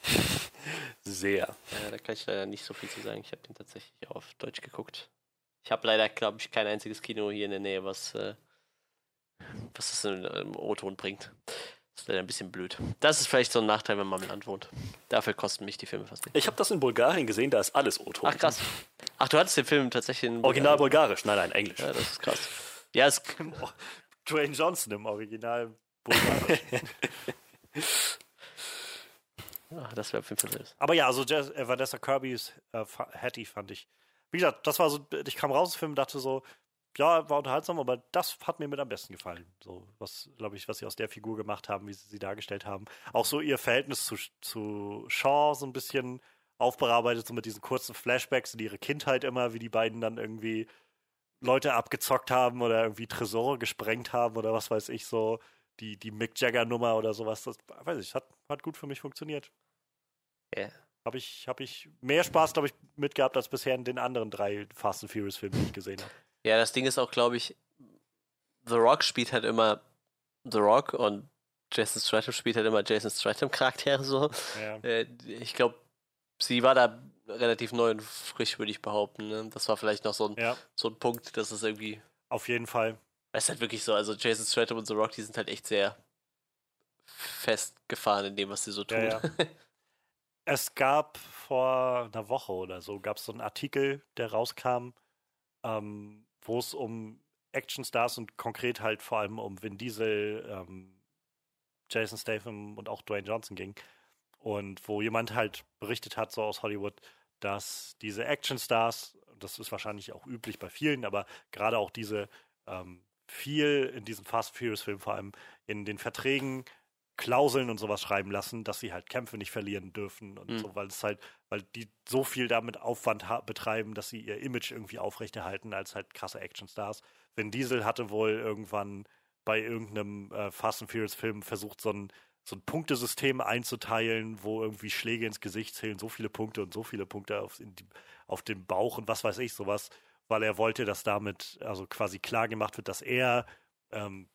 Speaker 3: Sehr.
Speaker 1: Ja, da kann ich leider nicht so viel zu sagen. Ich habe den tatsächlich auf Deutsch geguckt. Ich habe leider, glaube ich, kein einziges Kino hier in der Nähe, was, äh, was das in, im O-Ton bringt. Das ist leider ein bisschen blöd. Das ist vielleicht so ein Nachteil, wenn man im Land wohnt. Dafür kosten mich die Filme fast nicht.
Speaker 3: Ich habe das in Bulgarien gesehen, da ist alles O-Ton.
Speaker 1: Ach krass. Ach, du hattest den Film tatsächlich in
Speaker 3: Original
Speaker 1: Bulgarien.
Speaker 3: bulgarisch, nein, nein, Englisch.
Speaker 1: Ja, das ist krass. Ja, es,
Speaker 2: Dwayne Johnson im Original. Bulgarisch.
Speaker 1: ja, das wäre auf jeden Fall selbst.
Speaker 2: Aber ja, also Jess, äh, Vanessa Kirby's äh, Hattie fand ich. Wie gesagt, das war so, ich kam raus aus dem Film und dachte so, ja, war unterhaltsam, aber das hat mir mit am besten gefallen. So, was, glaube ich, was sie aus der Figur gemacht haben, wie sie sie dargestellt haben. Auch so ihr Verhältnis zu, zu Shaw so ein bisschen aufbearbeitet, so mit diesen kurzen Flashbacks in ihre Kindheit immer, wie die beiden dann irgendwie Leute abgezockt haben oder irgendwie Tresore gesprengt haben oder was weiß ich, so die, die Mick Jagger-Nummer oder sowas. Das weiß ich, hat, hat gut für mich funktioniert.
Speaker 1: Ja.
Speaker 2: Habe ich, hab ich mehr Spaß, glaube ich, mitgehabt als bisher in den anderen drei Fast and Furious Filmen, die ich gesehen habe.
Speaker 1: Ja, das Ding ist auch, glaube ich, The Rock spielt halt immer The Rock und Jason Stratham spielt halt immer Jason Stratham-Charaktere so.
Speaker 2: Ja.
Speaker 1: Äh, ich glaube, sie war da relativ neu und frisch, würde ich behaupten. Ne? Das war vielleicht noch so ein,
Speaker 2: ja,
Speaker 1: so ein Punkt, dass es irgendwie.
Speaker 2: auf jeden Fall.
Speaker 1: Es ist halt wirklich so, also Jason Stratham und The Rock, die sind halt echt sehr festgefahren in dem, was sie so tun.
Speaker 2: Ja. Es gab vor einer Woche oder so, gab es so einen Artikel, der rauskam, ähm, wo es um Actionstars und konkret halt vor allem um Vin Diesel, ähm, Jason Statham und auch Dwayne Johnson ging. Und wo jemand halt berichtet hat, so aus Hollywood, dass diese Actionstars, das ist wahrscheinlich auch üblich bei vielen, aber gerade auch diese ähm, viel in diesem Fast Furious Film vor allem in den Verträgen Klauseln und sowas schreiben lassen, dass sie halt Kämpfe nicht verlieren dürfen und
Speaker 1: Mhm.
Speaker 2: so, weil es halt, weil die so viel damit Aufwand betreiben, dass sie ihr Image irgendwie aufrechterhalten als halt krasse Actionstars. Vin Diesel hatte wohl irgendwann bei irgendeinem äh, Fast and Furious Film versucht, so ein, so ein Punktesystem einzuteilen, wo irgendwie Schläge ins Gesicht zählen, so viele Punkte und so viele Punkte auf, die, auf dem Bauch und was weiß ich, sowas, weil er wollte, dass damit also quasi klar gemacht wird, dass er ähm,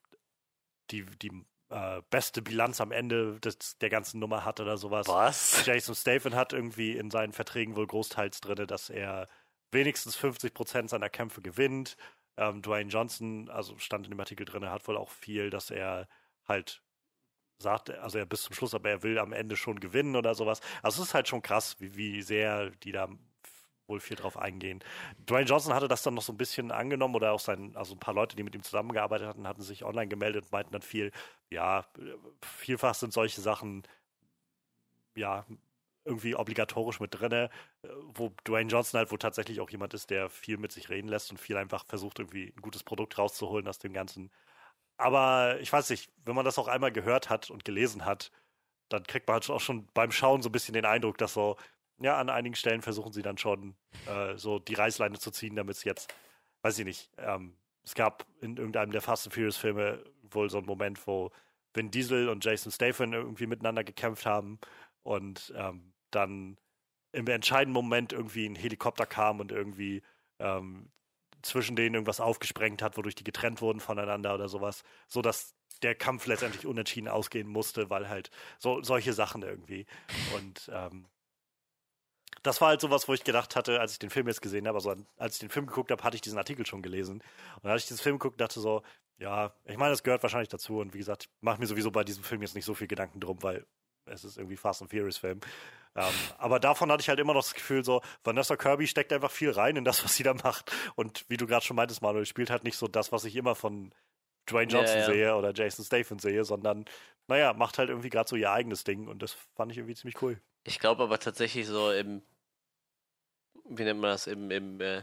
Speaker 2: die, die äh, beste Bilanz am Ende des, der ganzen Nummer hat oder sowas.
Speaker 3: Was?
Speaker 2: Jason Statham hat irgendwie in seinen Verträgen wohl großteils drin, dass er wenigstens 50 Prozent seiner Kämpfe gewinnt. Ähm, Dwayne Johnson, also stand in dem Artikel drin, hat wohl auch viel, dass er halt sagt, also er bis zum Schluss, aber er will am Ende schon gewinnen oder sowas. Also es ist halt schon krass, wie, wie sehr die da wohl viel drauf eingehen. Dwayne Johnson hatte das dann noch so ein bisschen angenommen oder auch sein, also ein paar Leute, die mit ihm zusammengearbeitet hatten, hatten sich online gemeldet und meinten dann viel, ja, vielfach sind solche Sachen ja irgendwie obligatorisch mit drinne, wo Dwayne Johnson halt wohl tatsächlich auch jemand ist, der viel mit sich reden lässt und viel einfach versucht, irgendwie ein gutes Produkt rauszuholen aus dem Ganzen. Aber ich weiß nicht, wenn man das auch einmal gehört hat und gelesen hat, dann kriegt man halt auch schon beim Schauen so ein bisschen den Eindruck, dass so, ja, an einigen Stellen versuchen sie dann schon äh, so die Reißleine zu ziehen, damit es jetzt, weiß ich nicht, ähm, es gab in irgendeinem der Fast and Furious Filme wohl so einen Moment, wo Vin Diesel und Jason Statham irgendwie miteinander gekämpft haben und ähm, dann im entscheidenden Moment irgendwie ein Helikopter kam und irgendwie ähm, zwischen denen irgendwas aufgesprengt hat, wodurch die getrennt wurden voneinander oder sowas, so dass der Kampf letztendlich unentschieden ausgehen musste, weil halt so solche Sachen irgendwie. Und ähm, das war halt sowas, wo ich gedacht hatte, als ich den Film jetzt gesehen habe, also als ich den Film geguckt habe, hatte ich diesen Artikel schon gelesen. Und als ich diesen Film geguckt dachte so, ja, ich meine, das gehört wahrscheinlich dazu. Und wie gesagt, ich mache mir sowieso bei diesem Film jetzt nicht so viel Gedanken drum, weil es ist irgendwie Fast and Furious Film. Ähm, aber davon hatte ich halt immer noch das Gefühl, so, Vanessa Kirby steckt einfach viel rein in das, was sie da macht. Und wie du gerade schon meintest, Manuel, spielt halt nicht so das, was ich immer von Dwayne
Speaker 1: Ja,
Speaker 2: Johnson
Speaker 1: ja.
Speaker 2: sehe oder Jason Statham sehe, sondern, naja, macht halt irgendwie gerade so ihr eigenes Ding. Und das fand ich irgendwie ziemlich cool.
Speaker 1: Ich glaube aber tatsächlich so im, wie nennt man das, im, im äh,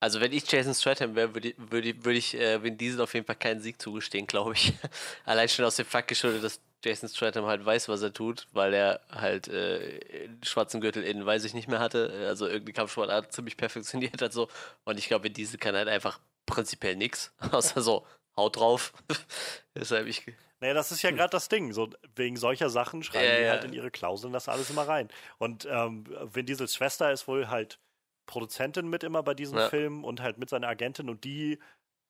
Speaker 1: also wenn ich Jason Stratham wäre, würde ich, würde ich, würde ich äh, Vin Diesel auf jeden Fall keinen Sieg zugestehen, glaube ich. Allein schon aus dem Fakt geschuldet, dass Jason Stratham halt weiß, was er tut, weil er halt äh, schwarzen Gürtel in weiß ich nicht mehr hatte, äh, also irgendeine Kampfsportart ziemlich perfektioniert hat so. Und ich glaube, Vin Diesel kann halt einfach prinzipiell nichts, außer so, haut drauf. Deshalb ich,
Speaker 2: Naja, das ist ja gerade das Ding. So, wegen solcher Sachen schreiben
Speaker 1: Ja,
Speaker 2: die halt in ihre Klauseln das alles immer rein. Und ähm, Vin Diesels Schwester ist wohl halt Produzentin mit immer bei diesen
Speaker 1: Ja.
Speaker 2: Filmen und halt mit seiner Agentin und die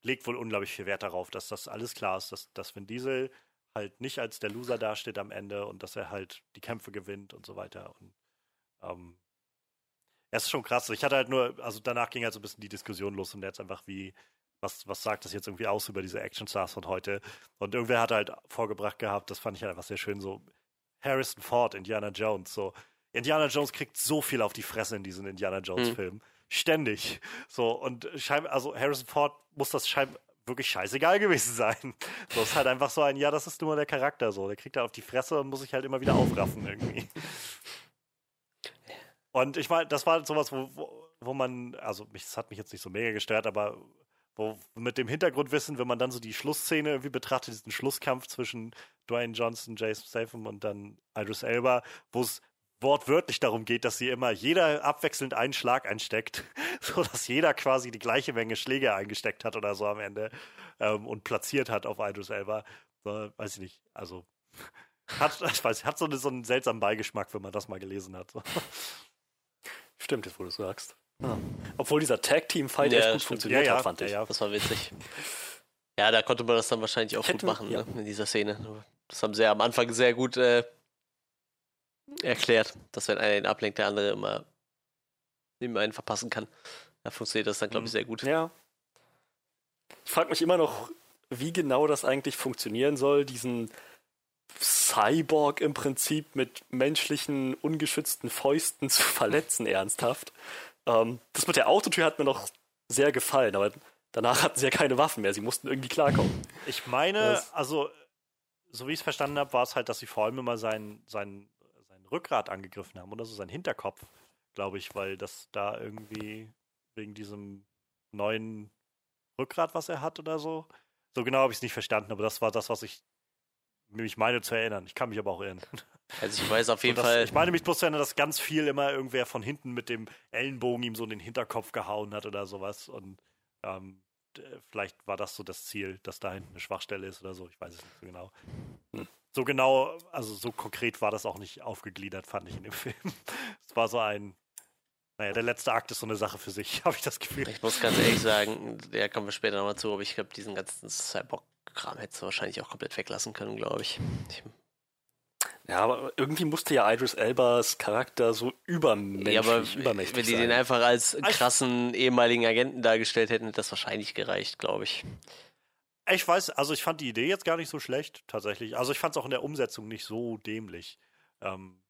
Speaker 2: legt wohl unglaublich viel Wert darauf, dass das alles klar ist, dass, dass Vin Diesel halt nicht als der Loser dasteht am Ende und dass er halt die Kämpfe gewinnt und so weiter. Und ähm, es ist schon krass. Ich hatte halt nur, also danach ging halt so ein bisschen die Diskussion los und jetzt einfach wie, was, was sagt das jetzt irgendwie aus über diese Actionstars von heute? Und irgendwer hat halt vorgebracht gehabt, das fand ich halt einfach sehr schön, so Harrison Ford, Indiana Jones, so. Indiana Jones kriegt so viel auf die Fresse in diesen Indiana Jones
Speaker 1: Mhm.
Speaker 2: Filmen. Ständig. So, und scheinbar, also Harrison Ford muss das scheinbar wirklich scheißegal gewesen sein. So ist halt einfach so ein, ja, das ist nur der Charakter so. Der kriegt halt auf die Fresse und muss sich halt immer wieder aufraffen irgendwie. Und ich meine, das war halt sowas, wo, wo, wo man, also mich, das hat mich jetzt nicht so mega gestört, aber wo mit dem Hintergrundwissen, wenn man dann so die Schlussszene irgendwie betrachtet, diesen Schlusskampf zwischen Dwayne Johnson, Jason Statham und dann Idris Elba, wo es wortwörtlich darum geht, dass sie immer jeder abwechselnd einen Schlag einsteckt, so dass jeder quasi die gleiche Menge Schläge eingesteckt hat oder so am Ende ähm, und platziert hat auf Idris Elba. So, weiß ich nicht. Also hat, ich weiß, hat so, eine, so einen seltsamen Beigeschmack, wenn man das mal gelesen hat. So.
Speaker 3: Stimmt, jetzt wo du sagst. Obwohl dieser Tag-Team-Fight
Speaker 1: Ja,
Speaker 3: echt gut
Speaker 1: stimmt.
Speaker 3: funktioniert
Speaker 2: Ja, ja,
Speaker 3: hat, fand ich.
Speaker 2: ja, ja.
Speaker 1: das war witzig. Ja, da konnte man das dann wahrscheinlich auch
Speaker 3: Ich hätte-
Speaker 1: gut machen,
Speaker 3: ja.
Speaker 1: ne, in dieser Szene. Das haben sie ja am Anfang sehr gut äh, erklärt, dass wenn einer ihn ablenkt, der andere immer ihm einen verpassen kann. Da funktioniert das dann, glaube ich, sehr gut.
Speaker 3: Ja. Ich frage mich immer noch, wie genau das eigentlich funktionieren soll, diesen Cyborg im Prinzip mit menschlichen, ungeschützten Fäusten zu verletzen, ernsthaft. Ähm, das mit der Autotür hat mir noch sehr gefallen, aber danach hatten sie ja keine Waffen mehr, sie mussten irgendwie klarkommen.
Speaker 2: Ich meine,
Speaker 3: Das-
Speaker 2: also, so wie ich es verstanden habe, war es halt, dass sie vor allem immer sein, sein, sein Rückgrat angegriffen haben oder so, sein Hinterkopf, glaube ich, weil das da irgendwie wegen diesem neuen Rückgrat, was er hat oder so. So genau habe ich es nicht verstanden, aber das war das, was ich mich meine zu erinnern. Ich kann mich aber auch irren.
Speaker 1: Also ich weiß auf jeden
Speaker 2: dass,
Speaker 1: Fall,
Speaker 2: Ich meine mich bloß zu erinnern, dass ganz viel immer irgendwer von hinten mit dem Ellenbogen ihm so in den Hinterkopf gehauen hat oder sowas. Und ähm, vielleicht war das so das Ziel, dass da hinten eine Schwachstelle ist oder so. Ich weiß es nicht so genau.
Speaker 3: Hm.
Speaker 2: So genau, also so konkret war das auch nicht aufgegliedert, fand ich in dem Film. Es war so ein, naja, der letzte Akt ist so eine Sache für sich, habe ich das Gefühl.
Speaker 1: ich muss ganz ehrlich sagen, da kommen wir später nochmal zu, aber ich glaube, diesen ganzen Cyborg-Kram hättest du wahrscheinlich auch komplett weglassen können, glaube ich. ich.
Speaker 3: Ja, aber irgendwie musste ja Idris Elbas Charakter so übermenschlich,
Speaker 1: Ja, aber
Speaker 3: übermächtig
Speaker 1: wenn die
Speaker 3: sein.
Speaker 1: den einfach als krassen ehemaligen Agenten dargestellt hätten, hätte das wahrscheinlich gereicht, glaube ich.
Speaker 2: Ich weiß, also ich fand die Idee jetzt gar nicht so schlecht, tatsächlich. Also ich fand es auch in der Umsetzung nicht so dämlich. Ähm,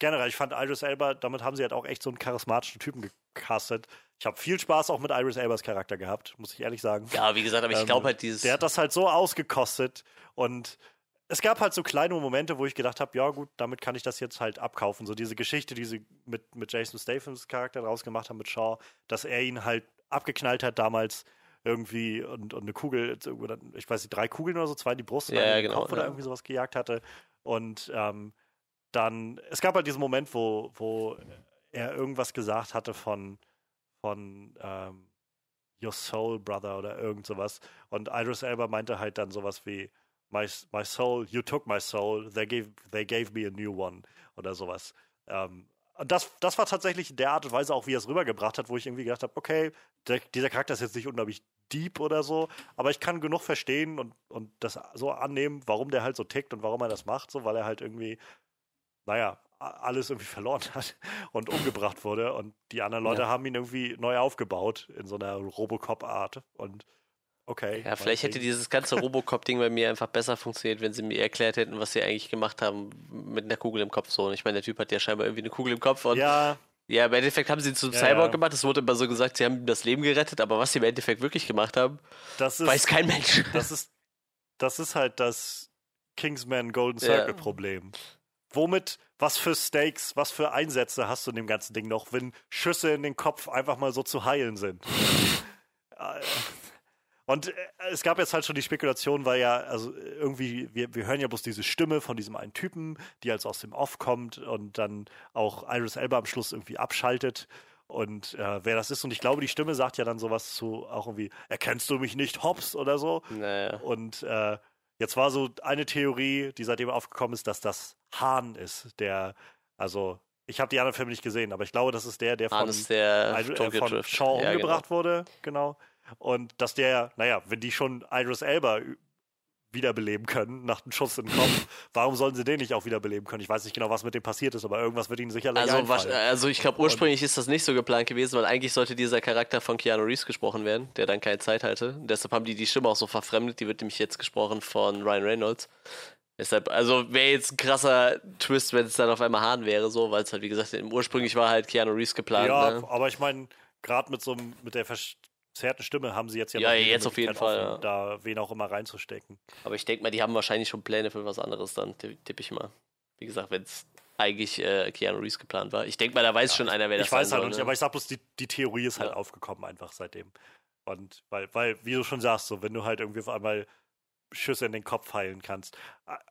Speaker 2: generell, ich fand Idris Elba, damit haben sie halt auch echt so einen charismatischen Typen gecastet. Ich habe viel Spaß auch mit Idris Elbas Charakter gehabt, muss ich ehrlich sagen.
Speaker 1: Ja, wie gesagt, aber ich
Speaker 2: Ähm,
Speaker 1: glaube halt dieses.
Speaker 2: Der hat das halt so ausgekostet und es gab halt so kleine Momente, wo ich gedacht habe, ja gut, damit kann ich das jetzt halt abkaufen. So diese Geschichte, die sie mit, mit Jason Stathams Charakter draus gemacht haben, mit Shaw, dass er ihn halt abgeknallt hat damals irgendwie und, und eine Kugel, ich weiß nicht, drei Kugeln oder so, zwei in die Brust
Speaker 1: Ja, ja, genau,
Speaker 2: Kopf oder
Speaker 1: ja.
Speaker 2: irgendwie sowas gejagt hatte. Und ähm, dann, es gab halt diesen Moment, wo, wo er irgendwas gesagt hatte von, von ähm, Your Soul Brother oder irgend sowas. Und Idris Elba meinte halt dann sowas wie My, my soul, you took my soul, they gave, they gave me a new one oder sowas. Ähm, und das, das war tatsächlich der Art und Weise auch, wie er es rübergebracht hat, wo ich irgendwie gedacht habe, okay, der, dieser Charakter ist jetzt nicht unglaublich deep oder so, aber ich kann genug verstehen und, und das so annehmen, warum der halt so tickt und warum er das macht, so, weil er halt irgendwie, naja, alles irgendwie verloren hat und umgebracht wurde und die anderen Leute
Speaker 3: Ja.
Speaker 2: haben ihn irgendwie neu aufgebaut in so einer Robocop-Art und okay.
Speaker 1: ja, vielleicht hätte dieses ganze Robocop-Ding bei mir einfach besser funktioniert, wenn sie mir erklärt hätten, was sie eigentlich gemacht haben mit einer Kugel im Kopf. So. Und ich meine, der Typ hat ja scheinbar irgendwie eine Kugel im Kopf. Und ja,
Speaker 2: Ja,
Speaker 1: im Endeffekt haben sie ihn zum
Speaker 2: Ja,
Speaker 1: Cyborg
Speaker 2: ja.
Speaker 1: gemacht. Es wurde immer so gesagt, sie haben ihm das Leben gerettet. Aber was sie im Endeffekt wirklich gemacht haben,
Speaker 2: das ist,
Speaker 1: weiß kein Mensch.
Speaker 2: das ist, das ist halt das Kingsman Golden. Circle Problem. Womit, was für Stakes, was für Einsätze hast du in dem ganzen Ding noch, wenn Schüsse in den Kopf einfach mal so zu heilen sind? Äh, Und äh, es gab jetzt halt schon die Spekulation, weil ja, also irgendwie, wir, wir hören ja bloß diese Stimme von diesem einen Typen, die als aus dem Off kommt und dann auch Iris Elba am Schluss irgendwie abschaltet. Und äh, wer das ist, und ich glaube, die Stimme sagt ja dann sowas zu auch irgendwie, erkennst du mich nicht, Hobbs oder so.
Speaker 1: Naja.
Speaker 2: Und äh, jetzt war so eine Theorie, die seitdem aufgekommen ist, dass das Hahn ist, der, also ich habe die anderen Filme nicht gesehen, aber ich glaube, das ist der, der von,
Speaker 1: der
Speaker 2: äh, von. Shaw
Speaker 1: Ja,
Speaker 2: umgebracht wurde, genau. Und dass der, naja, wenn die schon Idris Elba wiederbeleben können nach einem Schuss den Kopf, warum sollen sie den nicht auch wiederbeleben können? Ich weiß nicht genau, was mit dem passiert ist, aber irgendwas wird ihnen sicherlich
Speaker 1: Also,
Speaker 2: einfallen.
Speaker 1: also ich glaube, ursprünglich ist das nicht so geplant gewesen, weil eigentlich sollte dieser Charakter von Keanu Reeves gesprochen werden, der dann keine Zeit hatte. Deshalb haben die die Stimme auch so verfremdet. Die wird nämlich jetzt gesprochen von Ryan Reynolds. Deshalb, also wäre jetzt ein krasser Twist, wenn es dann auf einmal Hahn wäre, so, weil es halt, wie gesagt, im ursprünglich war halt Keanu Reeves geplant.
Speaker 2: ja,
Speaker 1: ne?
Speaker 2: aber ich meine, gerade mit so einem, mit der verzerrten Stimme haben sie jetzt ja,
Speaker 1: Ja, jetzt auf jeden Fall,
Speaker 2: offen, da wen auch immer reinzustecken.
Speaker 1: Aber ich denke mal, die haben wahrscheinlich schon Pläne für was anderes dann, tippe tipp ich mal. Wie gesagt, wenn es eigentlich äh, Keanu Reeves geplant war. Ich denke mal, da weiß schon einer, wer das
Speaker 2: ich weiß halt
Speaker 1: soll.
Speaker 2: nicht,
Speaker 1: ne?
Speaker 2: aber ich sag bloß, die, die Theorie ist halt
Speaker 1: Ja.
Speaker 2: aufgekommen einfach seitdem. Und weil, weil, wie du schon sagst, so, wenn du halt irgendwie auf einmal Schüsse in den Kopf heilen kannst.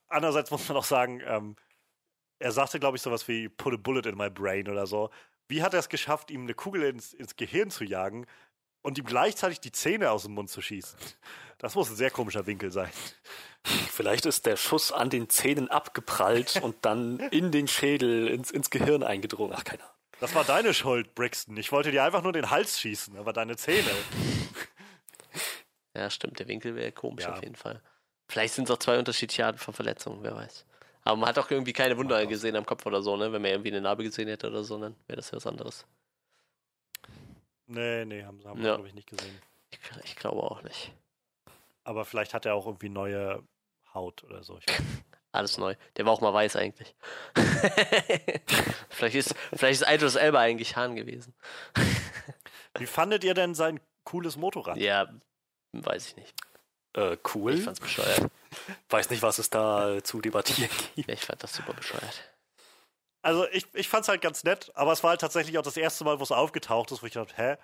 Speaker 2: Andererseits muss man auch sagen, ähm, er sagte, glaube ich, sowas wie put a bullet in my brain oder so. Wie hat er es geschafft, ihm eine Kugel ins, ins Gehirn zu jagen und ihm gleichzeitig die Zähne aus dem Mund zu schießen? Das muss ein sehr komischer Winkel sein.
Speaker 3: Vielleicht ist der Schuss an den Zähnen abgeprallt und dann in den Schädel, ins, ins Gehirn eingedrungen. Ach, keine Ahnung.
Speaker 2: Das war deine Schuld, Brixton. Ich wollte dir einfach nur den Hals schießen, aber deine Zähne.
Speaker 1: Ja, stimmt, der Winkel wäre komisch
Speaker 2: Ja.
Speaker 1: auf jeden Fall. Vielleicht sind es auch zwei unterschiedliche Arten von Verletzungen, wer weiß. Aber man hat auch irgendwie keine Wunder gesehen am Kopf oder so, ne? Wenn man irgendwie eine Narbe gesehen hätte oder so, dann wäre das ja was anderes.
Speaker 2: Nee, nee, haben, haben wir,
Speaker 1: Ja.
Speaker 2: glaube ich, nicht gesehen.
Speaker 1: Ich, ich glaube auch nicht.
Speaker 2: Aber vielleicht hat er auch irgendwie neue Haut oder so.
Speaker 1: Alles neu. Der war auch mal weiß eigentlich. vielleicht, ist, vielleicht ist Idris Elba eigentlich Hahn gewesen.
Speaker 2: Wie fandet ihr denn sein cooles Motorrad?
Speaker 1: Ja, weiß ich nicht.
Speaker 3: Äh, cool.
Speaker 1: Ich fand's bescheuert.
Speaker 3: Weiß nicht, was es da zu debattieren gibt.
Speaker 1: Ich fand das super bescheuert.
Speaker 2: Also ich, ich fand es halt ganz nett, aber es war halt tatsächlich auch das erste Mal, wo es aufgetaucht ist, wo ich dachte, hä?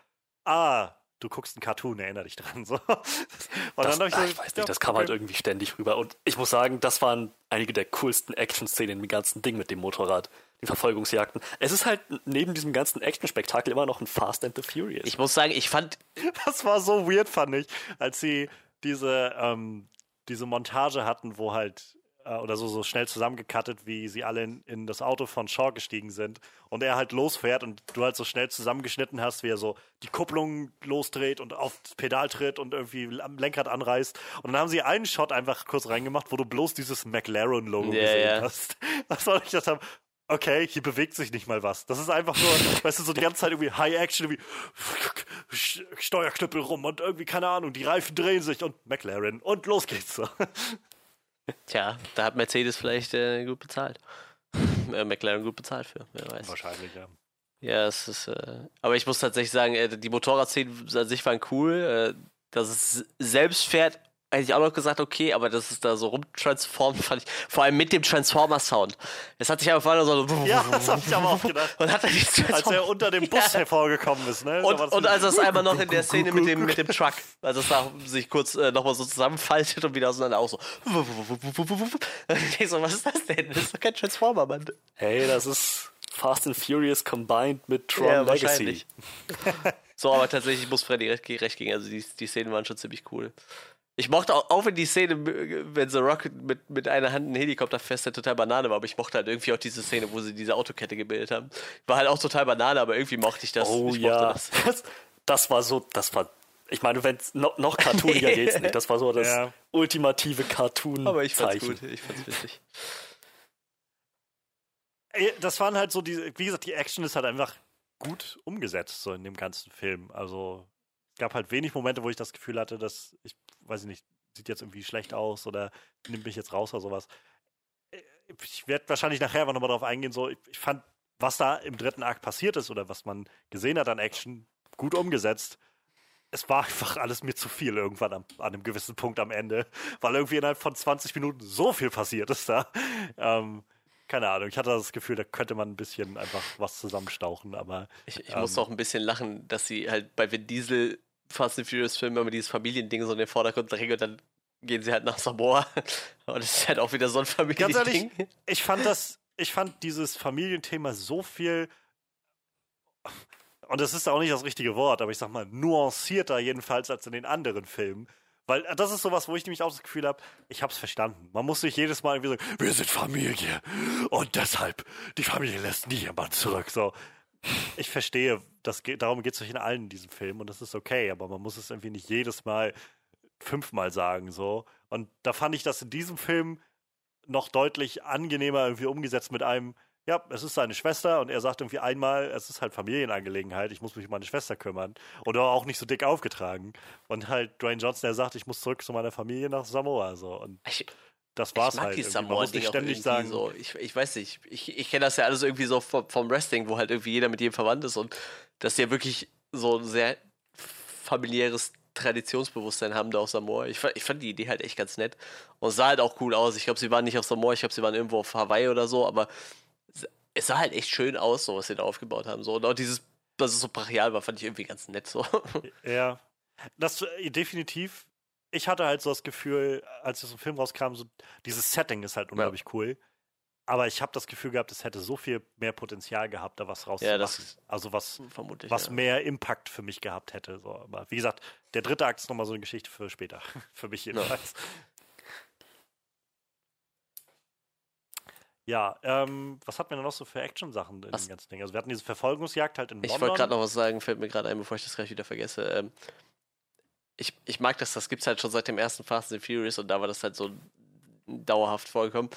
Speaker 2: Ah, du guckst einen Cartoon, erinnere dich dran. So. Und
Speaker 3: Das,
Speaker 2: ich so,
Speaker 3: ich weiß nicht,
Speaker 2: ja,
Speaker 3: das kam halt
Speaker 2: okay.
Speaker 3: irgendwie ständig rüber. Und ich muss sagen, das waren einige der coolsten Action-Szenen im ganzen Ding mit dem Motorrad. Die Verfolgungsjagden. Es ist halt neben diesem ganzen Action-Spektakel immer noch ein Fast and the Furious.
Speaker 1: Ich muss sagen, ich fand,
Speaker 2: Das war so weird, fand ich, als sie diese, ähm, diese Montage hatten, wo halt, äh, oder so, so schnell zusammengekattet, wie sie alle in, in das Auto von Shaw gestiegen sind und er halt losfährt und du halt so schnell zusammengeschnitten hast, wie er so die Kupplung losdreht und auf das Pedal tritt und irgendwie am Lenkrad anreißt. Und dann haben sie einen Shot einfach kurz reingemacht, wo du bloß dieses McLaren-Logo
Speaker 1: Ja,
Speaker 2: gesehen
Speaker 1: ja.
Speaker 2: hast. Das war ich gedacht habe, okay, hier bewegt sich nicht mal was. Das ist einfach nur, weißt du, so die ganze Zeit irgendwie High Action, irgendwie Steuerknüppel rum und irgendwie, keine Ahnung, die Reifen drehen sich und McLaren und los geht's.
Speaker 1: Tja, da hat Mercedes vielleicht äh, gut bezahlt. äh, McLaren gut bezahlt für, wer weiß.
Speaker 2: Wahrscheinlich, ja.
Speaker 1: Ja, es ist. Äh, aber ich muss tatsächlich sagen, äh, die Motorradszenen an sich waren cool. Äh, dass es selbst fährt, hätte ich auch noch gesagt, okay, aber dass es da so rumtransformt, fand ich. Vor allem mit dem Transformer-Sound. Es hat sich einfach vorne so.
Speaker 2: Ja, das hab ich aber auch gedacht.
Speaker 1: Und hat dann die
Speaker 2: Als
Speaker 1: Transformer-
Speaker 2: er unter dem Bus
Speaker 1: Ja.
Speaker 2: hervorgekommen ist, ne?
Speaker 1: Und,
Speaker 2: das
Speaker 1: und als das einmal noch in der Szene mit dem, mit dem Truck, als es da sich kurz äh, nochmal so zusammenfaltet und wieder auseinander auch so. Ich so, was ist das denn? Das ist doch kein Transformer, Mann.
Speaker 3: hey, das ist Fast and Furious combined mit Tron
Speaker 1: Ja,
Speaker 3: Legacy.
Speaker 1: wahrscheinlich. So, aber tatsächlich muss Freddy recht, recht gegen. Also die, die Szenen waren schon ziemlich cool. Ich mochte auch, auch wenn die Szene, wenn The Rock mit, mit einer Hand einen Helikopter festhält, total Banane war, aber ich mochte halt irgendwie auch diese Szene, wo sie diese Autokette gebildet haben. War halt auch total Banane, aber irgendwie mochte ich das.
Speaker 3: Oh
Speaker 1: ich
Speaker 3: ja.
Speaker 1: Das.
Speaker 3: Das, das war so, das war. Ich meine, wenn es noch, noch cartooniger geht's nicht. Das war so das
Speaker 2: Ja.
Speaker 3: ultimative Cartoon.
Speaker 1: Aber ich fand's
Speaker 3: Zeichen.
Speaker 1: gut, ich fand's witzig.
Speaker 2: Ey, Das waren halt so die, wie gesagt, die Action ist halt einfach gut umgesetzt, so in dem ganzen Film. Also, es gab halt wenig Momente, wo ich das Gefühl hatte, dass, ich weiß ich nicht, sieht jetzt irgendwie schlecht aus oder nimmt mich jetzt raus oder sowas. Äh, Ich werde wahrscheinlich nachher aber nochmal drauf eingehen, so, ich, ich fand, was da im dritten Akt passiert ist oder was man gesehen hat an Action, gut umgesetzt. Es war einfach alles mir zu viel irgendwann am, an einem gewissen Punkt am Ende, weil irgendwie innerhalb von 20 Minuten so viel passiert ist da. Ähm, keine Ahnung, ich hatte das Gefühl, da könnte man ein bisschen einfach was zusammenstauchen, aber
Speaker 1: Ich, ich
Speaker 2: Ähm.
Speaker 1: musste auch ein bisschen lachen, dass sie halt bei Vin Diesel Fast and Furious Film immer dieses Familiending so in den Vordergrund drängen und dann gehen sie halt nach Samoa. Und das ist halt auch wieder so ein
Speaker 2: ganz
Speaker 1: Familiending.
Speaker 2: ehrlich, ich fand das, ich fand dieses Familienthema so viel, und das ist auch nicht das richtige Wort, aber ich sag mal, nuancierter jedenfalls als in den anderen Filmen. Weil äh, das ist sowas, wo ich nämlich auch das Gefühl habe, ich hab's verstanden. Man muss sich jedes Mal irgendwie sagen, wir sind Familie und deshalb, die Familie lässt nie jemand zurück. So, ich verstehe, das geht, darum geht es euch in allen in diesem Film und das ist okay, aber man muss es irgendwie nicht jedes Mal fünfmal sagen. so. Und da fand ich das in diesem Film noch deutlich angenehmer irgendwie umgesetzt mit einem, ja, es ist seine Schwester und er sagt irgendwie einmal, es ist halt Familienangelegenheit, ich muss mich um meine Schwester kümmern. Oder auch nicht so dick aufgetragen. Und halt Dwayne Johnson, der sagt, ich muss zurück zu meiner Familie nach Samoa. So. Und
Speaker 1: Ich,
Speaker 2: das war's
Speaker 1: ich mag
Speaker 2: halt.
Speaker 1: dieses
Speaker 2: irgendwie. Man muss nicht ständig sagen,
Speaker 1: so. Ich, ich weiß nicht, ich, ich kenne das ja alles irgendwie so vom, vom Wrestling, wo halt irgendwie jeder mit jedem verwandt ist und dass die ja wirklich so ein sehr familiäres Traditionsbewusstsein haben da auf Samoa. Ich, ich fand die Idee halt echt ganz nett und sah halt auch cool aus. Ich glaube, sie waren nicht auf Samoa, ich glaube, sie waren irgendwo auf Hawaii oder so, aber es- es sah halt echt schön aus, so was sie da aufgebaut haben. So. Und auch dieses, dass es so brachial war, fand ich irgendwie ganz nett so.
Speaker 2: Ja, das äh, definitiv. Ich hatte halt so das Gefühl, als es im Film rauskam, so dieses Setting ist halt unglaublich cool. Aber ich habe das Gefühl gehabt, es hätte so viel mehr Potenzial gehabt, da was rauszumachen.
Speaker 1: Ja, das-
Speaker 2: also was, was
Speaker 1: ja.
Speaker 2: mehr Impact für mich gehabt hätte. So. Aber wie gesagt, der dritte Akt ist nochmal so eine Geschichte für später. für mich jedenfalls. Ja, ähm, was hatten wir denn noch so für Action-Sachen in dem ganzen Ding? Also wir hatten diese Verfolgungsjagd halt in
Speaker 1: Ich
Speaker 2: London.
Speaker 1: wollte gerade noch was sagen, fällt mir gerade ein, bevor ich das gleich wieder vergesse. Ähm, ich, ich mag das, das gibt's halt schon seit dem ersten Fast and Furious und da war das halt so dauerhaft vorgekommen.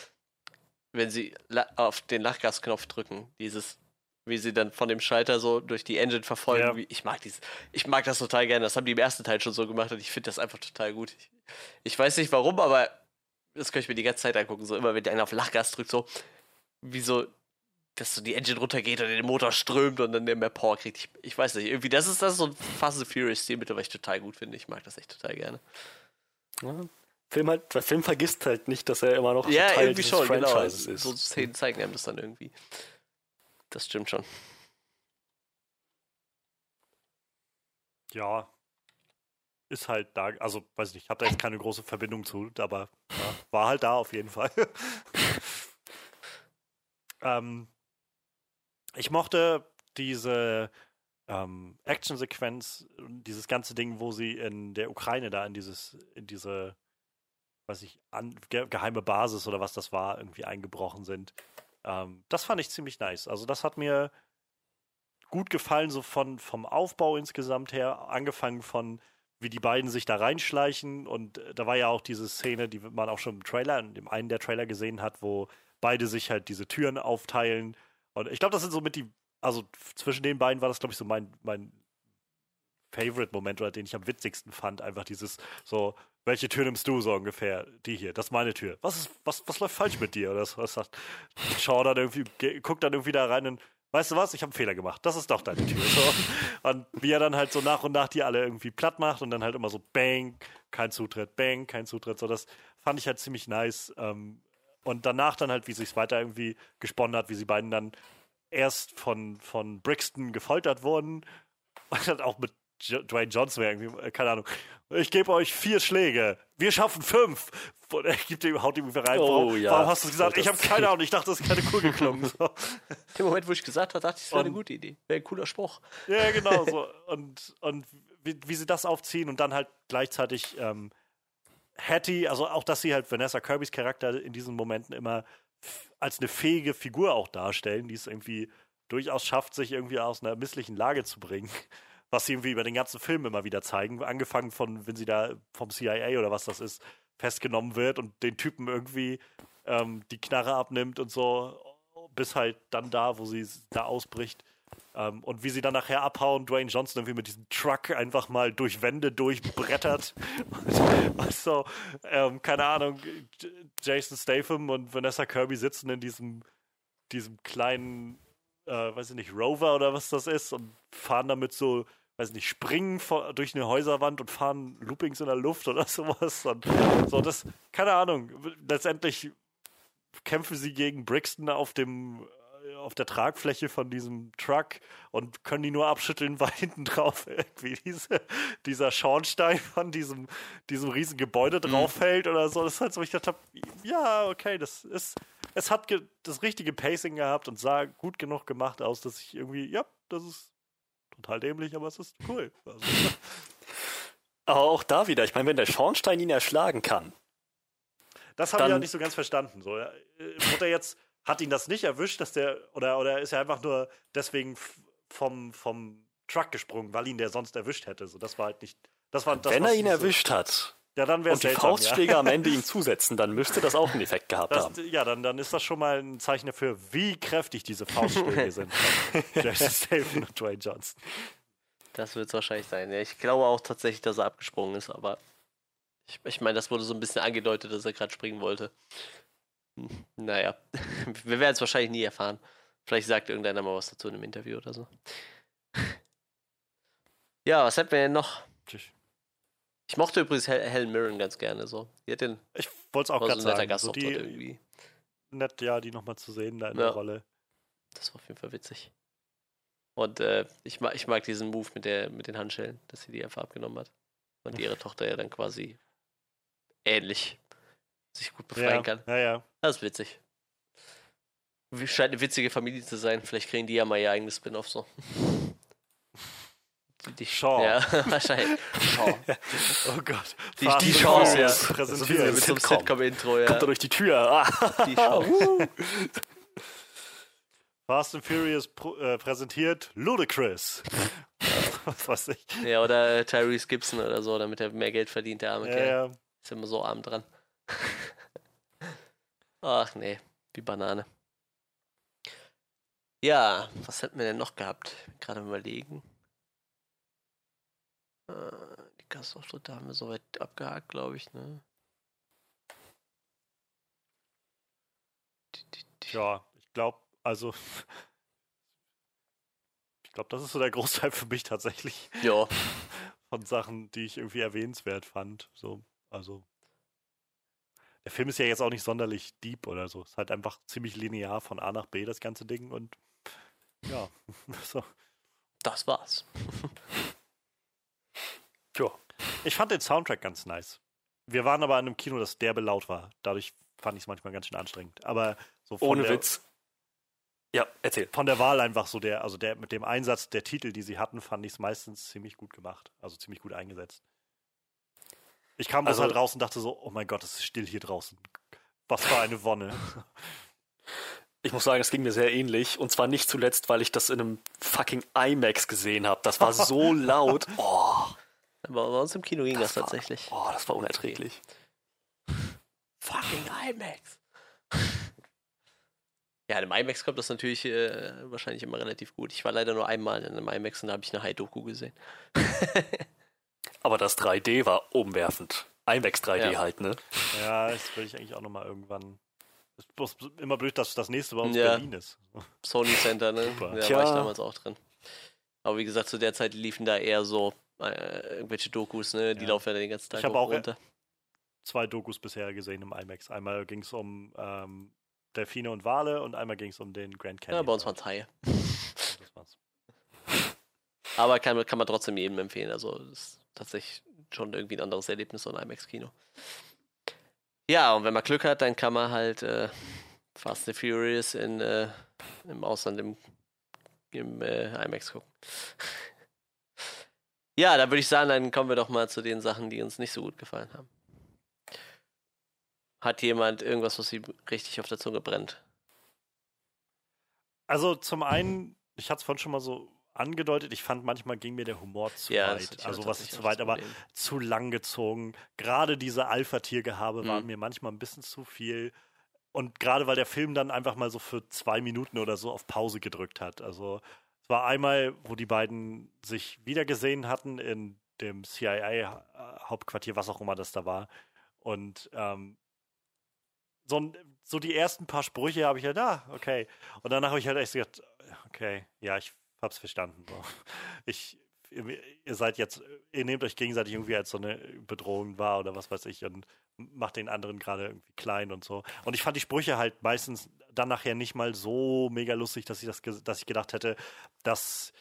Speaker 1: Wenn sie auf den Lachgasknopf drücken, dieses, wie sie dann von dem Schalter so durch die Engine verfolgen.
Speaker 2: Ja.
Speaker 1: Ich mag dieses, ich mag das total gerne. Das haben die im ersten Teil schon so gemacht und ich finde das einfach total gut. Ich, ich weiß nicht warum, aber das kann ich mir die ganze Zeit angucken. So immer, wenn der einer auf Lachgas drückt, so wie so, dass so die Engine runtergeht und der Motor strömt und dann der mehr Power kriegt. Ich, ich weiß nicht, irgendwie, das ist das ist so ein Fast and Furious Stilmittel, was ich total gut finde. Ich mag das echt total gerne.
Speaker 3: Ja. Film halt, der Film vergisst halt nicht, dass er immer noch
Speaker 1: Ja,
Speaker 3: Teil
Speaker 1: irgendwie schon, genau.
Speaker 3: Franchises ist.
Speaker 1: So Szenen zeigen einem das dann irgendwie. Das stimmt schon.
Speaker 2: Ja. Ist halt da, also weiß nicht, ich habe da jetzt keine große Verbindung zu, aber ja, war halt da auf jeden Fall. ähm, ich mochte diese ähm, Actionsequenz, dieses ganze Ding, wo sie in der Ukraine da in dieses, in diese, weiß ich, an, ge geheime Basis oder was das war, irgendwie eingebrochen sind. Ähm, das fand ich ziemlich nice. Also das hat mir gut gefallen, so von, vom Aufbau insgesamt her, angefangen von, wie die beiden sich da reinschleichen. Und äh, da war ja auch diese Szene, die man auch schon im Trailer, in dem einen der Trailer gesehen hat, wo beide sich halt diese Türen aufteilen. Und ich glaube, das sind so mit die, also zwischen den beiden war das, glaube ich, so mein, mein Favorite-Moment oder den ich am witzigsten fand. Einfach dieses so, welche Tür nimmst du so ungefähr? Die hier, das ist meine Tür. Was ist, was, was läuft falsch mit dir? Oder was sagt Shaw dann irgendwie, ge- guckt dann irgendwie da rein und weißt du was, ich habe einen Fehler gemacht. Das ist doch deine Tür. So. Und wie er dann halt so nach und nach die alle irgendwie platt macht und dann halt immer so Bang, kein Zutritt, Bang, kein Zutritt. So, das fand ich halt ziemlich nice. Ähm, und danach dann halt, wie sich's weiter irgendwie gesponnen hat, wie sie beiden dann erst von, von Brixton gefoltert wurden und dann auch mit jo Dwayne Johnson irgendwie, äh, keine Ahnung, ich gebe euch vier Schläge, wir schaffen fünf. Und er gibt ihm, haut ihm rein.
Speaker 3: Oh,
Speaker 2: warum,
Speaker 3: ja.
Speaker 2: warum hast du gesagt?
Speaker 3: Das-
Speaker 2: Ich habe keine Ahnung, ich dachte, das ist keine Kugel geklungen. So.
Speaker 1: Im Moment, wo ich gesagt habe, dachte ich, das wäre eine gute Idee. Wäre ein cooler Spruch.
Speaker 2: Ja, genau. So. Und, und wie, wie sie das aufziehen und dann halt gleichzeitig ähm, Hattie, also auch, dass sie halt Vanessa Kirbys Charakter in diesen Momenten immer als eine fähige Figur auch darstellen, die es irgendwie durchaus schafft, sich irgendwie aus einer misslichen Lage zu bringen. Was sie irgendwie über den ganzen Film immer wieder zeigen. Angefangen von, wenn sie da vom CIA oder was das ist, festgenommen wird und den Typen irgendwie ähm, die Knarre abnimmt und so, bis halt dann da, wo sie da ausbricht. Ähm, und wie sie dann nachher abhauen, Dwayne Johnson irgendwie mit diesem Truck einfach mal durch Wände durchbrettert. so, ähm, keine Ahnung, Jason Statham und Vanessa Kirby sitzen in diesem, diesem kleinen, äh, weiß ich nicht, Rover oder was das ist und fahren damit so, weiß nicht, springen vor, durch eine Häuserwand und fahren Loopings in der Luft oder sowas. Und so, das, keine Ahnung, letztendlich kämpfen sie gegen Brixton auf dem auf der Tragfläche von diesem Truck und können die nur abschütteln, weil hinten drauf irgendwie diese, dieser Schornstein von diesem, diesem riesen Gebäude drauf fällt oder so. Das ist halt so, ich dachte, ja, okay, das ist, es hat das richtige Pacing gehabt und sah gut genug gemacht aus, dass ich irgendwie, ja, das ist total dämlich, aber es ist cool. Also,
Speaker 3: Aber auch da wieder, ich meine, wenn der Schornstein ihn erschlagen kann,
Speaker 2: Das habe ich auch nicht so ganz verstanden. So, äh, wurde er jetzt, hat ihn das nicht erwischt, dass der, oder, oder ist er einfach nur deswegen vom, vom Truck gesprungen, weil ihn der sonst erwischt hätte? So, das war halt nicht. Das war das,
Speaker 3: wenn
Speaker 2: was
Speaker 3: er ihn
Speaker 2: ich
Speaker 3: erwischt hat
Speaker 2: So, ja, dann wäre
Speaker 3: und die
Speaker 2: seltsam.
Speaker 3: Faustschläge am Ende ihm zusetzen, dann müsste das auch einen Effekt gehabt
Speaker 2: Ja,
Speaker 3: haben.
Speaker 2: das, ja dann, dann ist das schon mal ein Zeichen dafür, wie kräftig diese Faustschläge sind. von Jason Statham und Dwayne Johnson.
Speaker 1: Das wird es wahrscheinlich sein. Ja, ich glaube auch tatsächlich, dass er abgesprungen ist, aber ich, ich meine, das wurde so ein bisschen angedeutet, dass er gerade springen wollte. Naja, wir werden es wahrscheinlich nie erfahren. Vielleicht sagt irgendeiner mal was dazu in einem Interview oder so. Ja, was hätten wir denn noch? Ich mochte übrigens Hel Helen Mirren ganz gerne so. Die hat den
Speaker 2: Ich wollte es auch
Speaker 1: so
Speaker 2: gerade
Speaker 1: netter
Speaker 2: sagen. So
Speaker 1: Gastauftritt
Speaker 2: die,
Speaker 1: irgendwie.
Speaker 2: nett, ja, die nochmal zu sehen da in
Speaker 1: Ja.
Speaker 2: der Rolle.
Speaker 1: Das war auf jeden Fall witzig. Und äh, ich, mag, ich mag diesen Move mit, der, mit den Handschellen, dass sie die einfach abgenommen hat. Und ihre Tochter ja dann quasi ähnlich sich gut befreien
Speaker 2: Ja,
Speaker 1: kann.
Speaker 2: ja, ja.
Speaker 1: Das ist witzig. Scheint eine witzige Familie zu sein. Vielleicht kriegen die ja mal ihr eigenes Spin-off so. Die, die,
Speaker 2: Shaw.
Speaker 1: Ja, wahrscheinlich. Shaw.
Speaker 2: Oh Gott.
Speaker 1: Die, die
Speaker 2: and
Speaker 1: Chance, ja.
Speaker 2: Präsentiert.
Speaker 1: Mit
Speaker 3: Sitcom.
Speaker 1: Sitcom-Intro, ja.
Speaker 3: Kommt er durch die Tür. Ah.
Speaker 1: Die Chance.
Speaker 2: Fast and Furious äh, präsentiert Ludacris. was weiß ich.
Speaker 1: Ja, oder äh, Tyrese Gibson oder so, damit er mehr Geld verdient, der arme
Speaker 2: Ja,
Speaker 1: Kerl.
Speaker 2: ja.
Speaker 1: Ist immer so arm dran. Ach nee, wie Banane. Ja, was hätten wir denn noch gehabt? Gerade überlegen. Äh, die Gastauftritte haben wir soweit abgehakt, glaube ich, ne?
Speaker 2: Ja, ich glaube, also ich glaube, das ist so der Großteil für mich tatsächlich
Speaker 1: Ja,
Speaker 2: von Sachen, die ich irgendwie erwähnenswert fand. So, also der Film ist ja jetzt auch nicht sonderlich deep oder so. Ist halt einfach ziemlich linear von A nach B das ganze Ding und ja, so.
Speaker 1: das war's.
Speaker 3: Ja.
Speaker 2: Ich fand den Soundtrack ganz nice. Wir waren aber in einem Kino, das derbe laut war. Dadurch fand ich es manchmal ganz schön anstrengend. Aber so von
Speaker 3: Ohne
Speaker 2: der,
Speaker 3: Witz. Ja, erzähl.
Speaker 2: von der Wahl einfach so der, also der mit dem Einsatz der Titel, die sie hatten, fand ich es meistens ziemlich gut gemacht. Also ziemlich gut eingesetzt. Ich kam also, halt raus und dachte so, oh mein Gott, es ist still hier draußen. Was für eine Wonne.
Speaker 3: Ich muss sagen, es ging mir sehr ähnlich. Und zwar nicht zuletzt, weil ich das in einem fucking IMAX gesehen habe. Das war so laut. Oh,
Speaker 1: Aber bei uns im Kino ging das,
Speaker 3: Das war-
Speaker 1: tatsächlich.
Speaker 3: oh, das war unerträglich.
Speaker 1: Fucking IMAX. Ja, im IMAX kommt das natürlich äh, wahrscheinlich immer relativ gut. Ich war leider nur einmal in einem IMAX und da habe ich eine High-Doku gesehen.
Speaker 3: Aber das 3D war umwerfend. IMAX 3D
Speaker 1: Ja.
Speaker 3: halt, ne?
Speaker 2: ja, das will ich eigentlich auch nochmal irgendwann. Es ist bloß immer blöd, dass das nächste bei uns
Speaker 1: Ja.
Speaker 2: Berlin ist.
Speaker 1: Sony Center, ne?
Speaker 2: Super.
Speaker 1: Da
Speaker 3: Tja.
Speaker 1: war ich damals auch drin. Aber wie gesagt, zu der Zeit liefen da eher so äh, irgendwelche Dokus, ne? Die
Speaker 2: Ja.
Speaker 1: laufen ja den ganzen Tag
Speaker 2: Ich auch-
Speaker 1: und runter.
Speaker 2: Zwei Dokus bisher gesehen im IMAX. Einmal ging es um ähm, Delfine und Wale und einmal ging es um den Grand Canyon.
Speaker 1: Ja, bei uns waren es Haie.
Speaker 2: Das war's.
Speaker 1: Aber kann, kann man trotzdem jedem empfehlen. Also, das tatsächlich schon irgendwie ein anderes Erlebnis, so ein IMAX-Kino. Ja, und wenn man Glück hat, dann kann man halt äh, Fast and Furious in, äh, im Ausland im, im äh, IMAX gucken. ja, dann würde ich sagen, dann kommen wir doch mal zu den Sachen, die uns nicht so gut gefallen haben. Hat jemand irgendwas, was ihm richtig auf der Zunge brennt?
Speaker 2: Also zum einen, ich hatte es vorhin schon mal so angedeutet, ich fand manchmal ging mir der Humor zu
Speaker 1: hatte
Speaker 2: weit. Also was ich zu weit, aber zu lang gezogen. Gerade diese Alpha-Tiergehabe waren
Speaker 1: Mhm.
Speaker 2: mir manchmal ein bisschen zu viel. Und gerade weil der Film dann einfach mal so für zwei Minuten oder so auf Pause gedrückt hat. Also es war einmal, wo die beiden sich wiedergesehen hatten in dem CIA-Hauptquartier, was auch immer das da war. Und ähm, so, so die ersten paar Sprüche habe ich halt, ah, okay. Und danach habe ich halt echt gesagt, okay, ja, ich hab's verstanden. Ich, ihr, seid jetzt, ihr nehmt euch gegenseitig irgendwie als so eine Bedrohung wahr oder was weiß ich und macht den anderen gerade irgendwie klein und so. Und ich fand die Sprüche halt meistens dann nachher nicht mal so mega lustig, dass ich das, dass ich gedacht hätte, dass,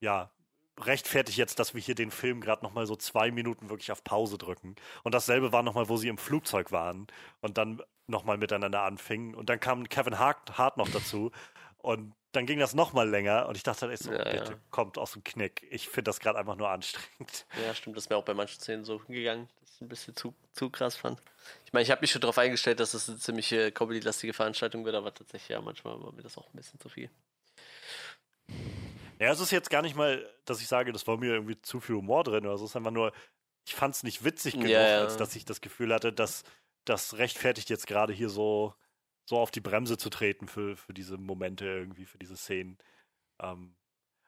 Speaker 2: ja, rechtfertigt jetzt, dass wir hier den Film gerade nochmal so zwei Minuten wirklich auf Pause drücken. Und dasselbe war nochmal, wo sie im Flugzeug waren und dann nochmal miteinander anfingen. Und dann kam Kevin Hart noch dazu. Und dann ging das nochmal länger und ich dachte halt echt so,
Speaker 1: Ja, ja.
Speaker 2: bitte, kommt aus dem Knick. Ich finde das gerade einfach nur anstrengend.
Speaker 1: Ja, stimmt, das ist mir auch bei manchen Szenen so gegangen, dass ich ein bisschen zu, zu krass fand. Ich meine, ich habe mich schon darauf eingestellt, dass es eine ziemliche comedy-lastige Veranstaltung wird, aber tatsächlich, ja, manchmal war mir das auch ein bisschen zu viel.
Speaker 2: Ja, es ist jetzt gar nicht mal, dass ich sage, das war mir irgendwie zu viel Humor drin oder so. Es ist einfach nur, ich fand es nicht witzig genug,
Speaker 1: Ja, ja.
Speaker 2: als dass ich das Gefühl hatte, dass das rechtfertigt jetzt gerade hier so, so auf die Bremse zu treten für, für diese Momente irgendwie, für diese Szenen. Ähm,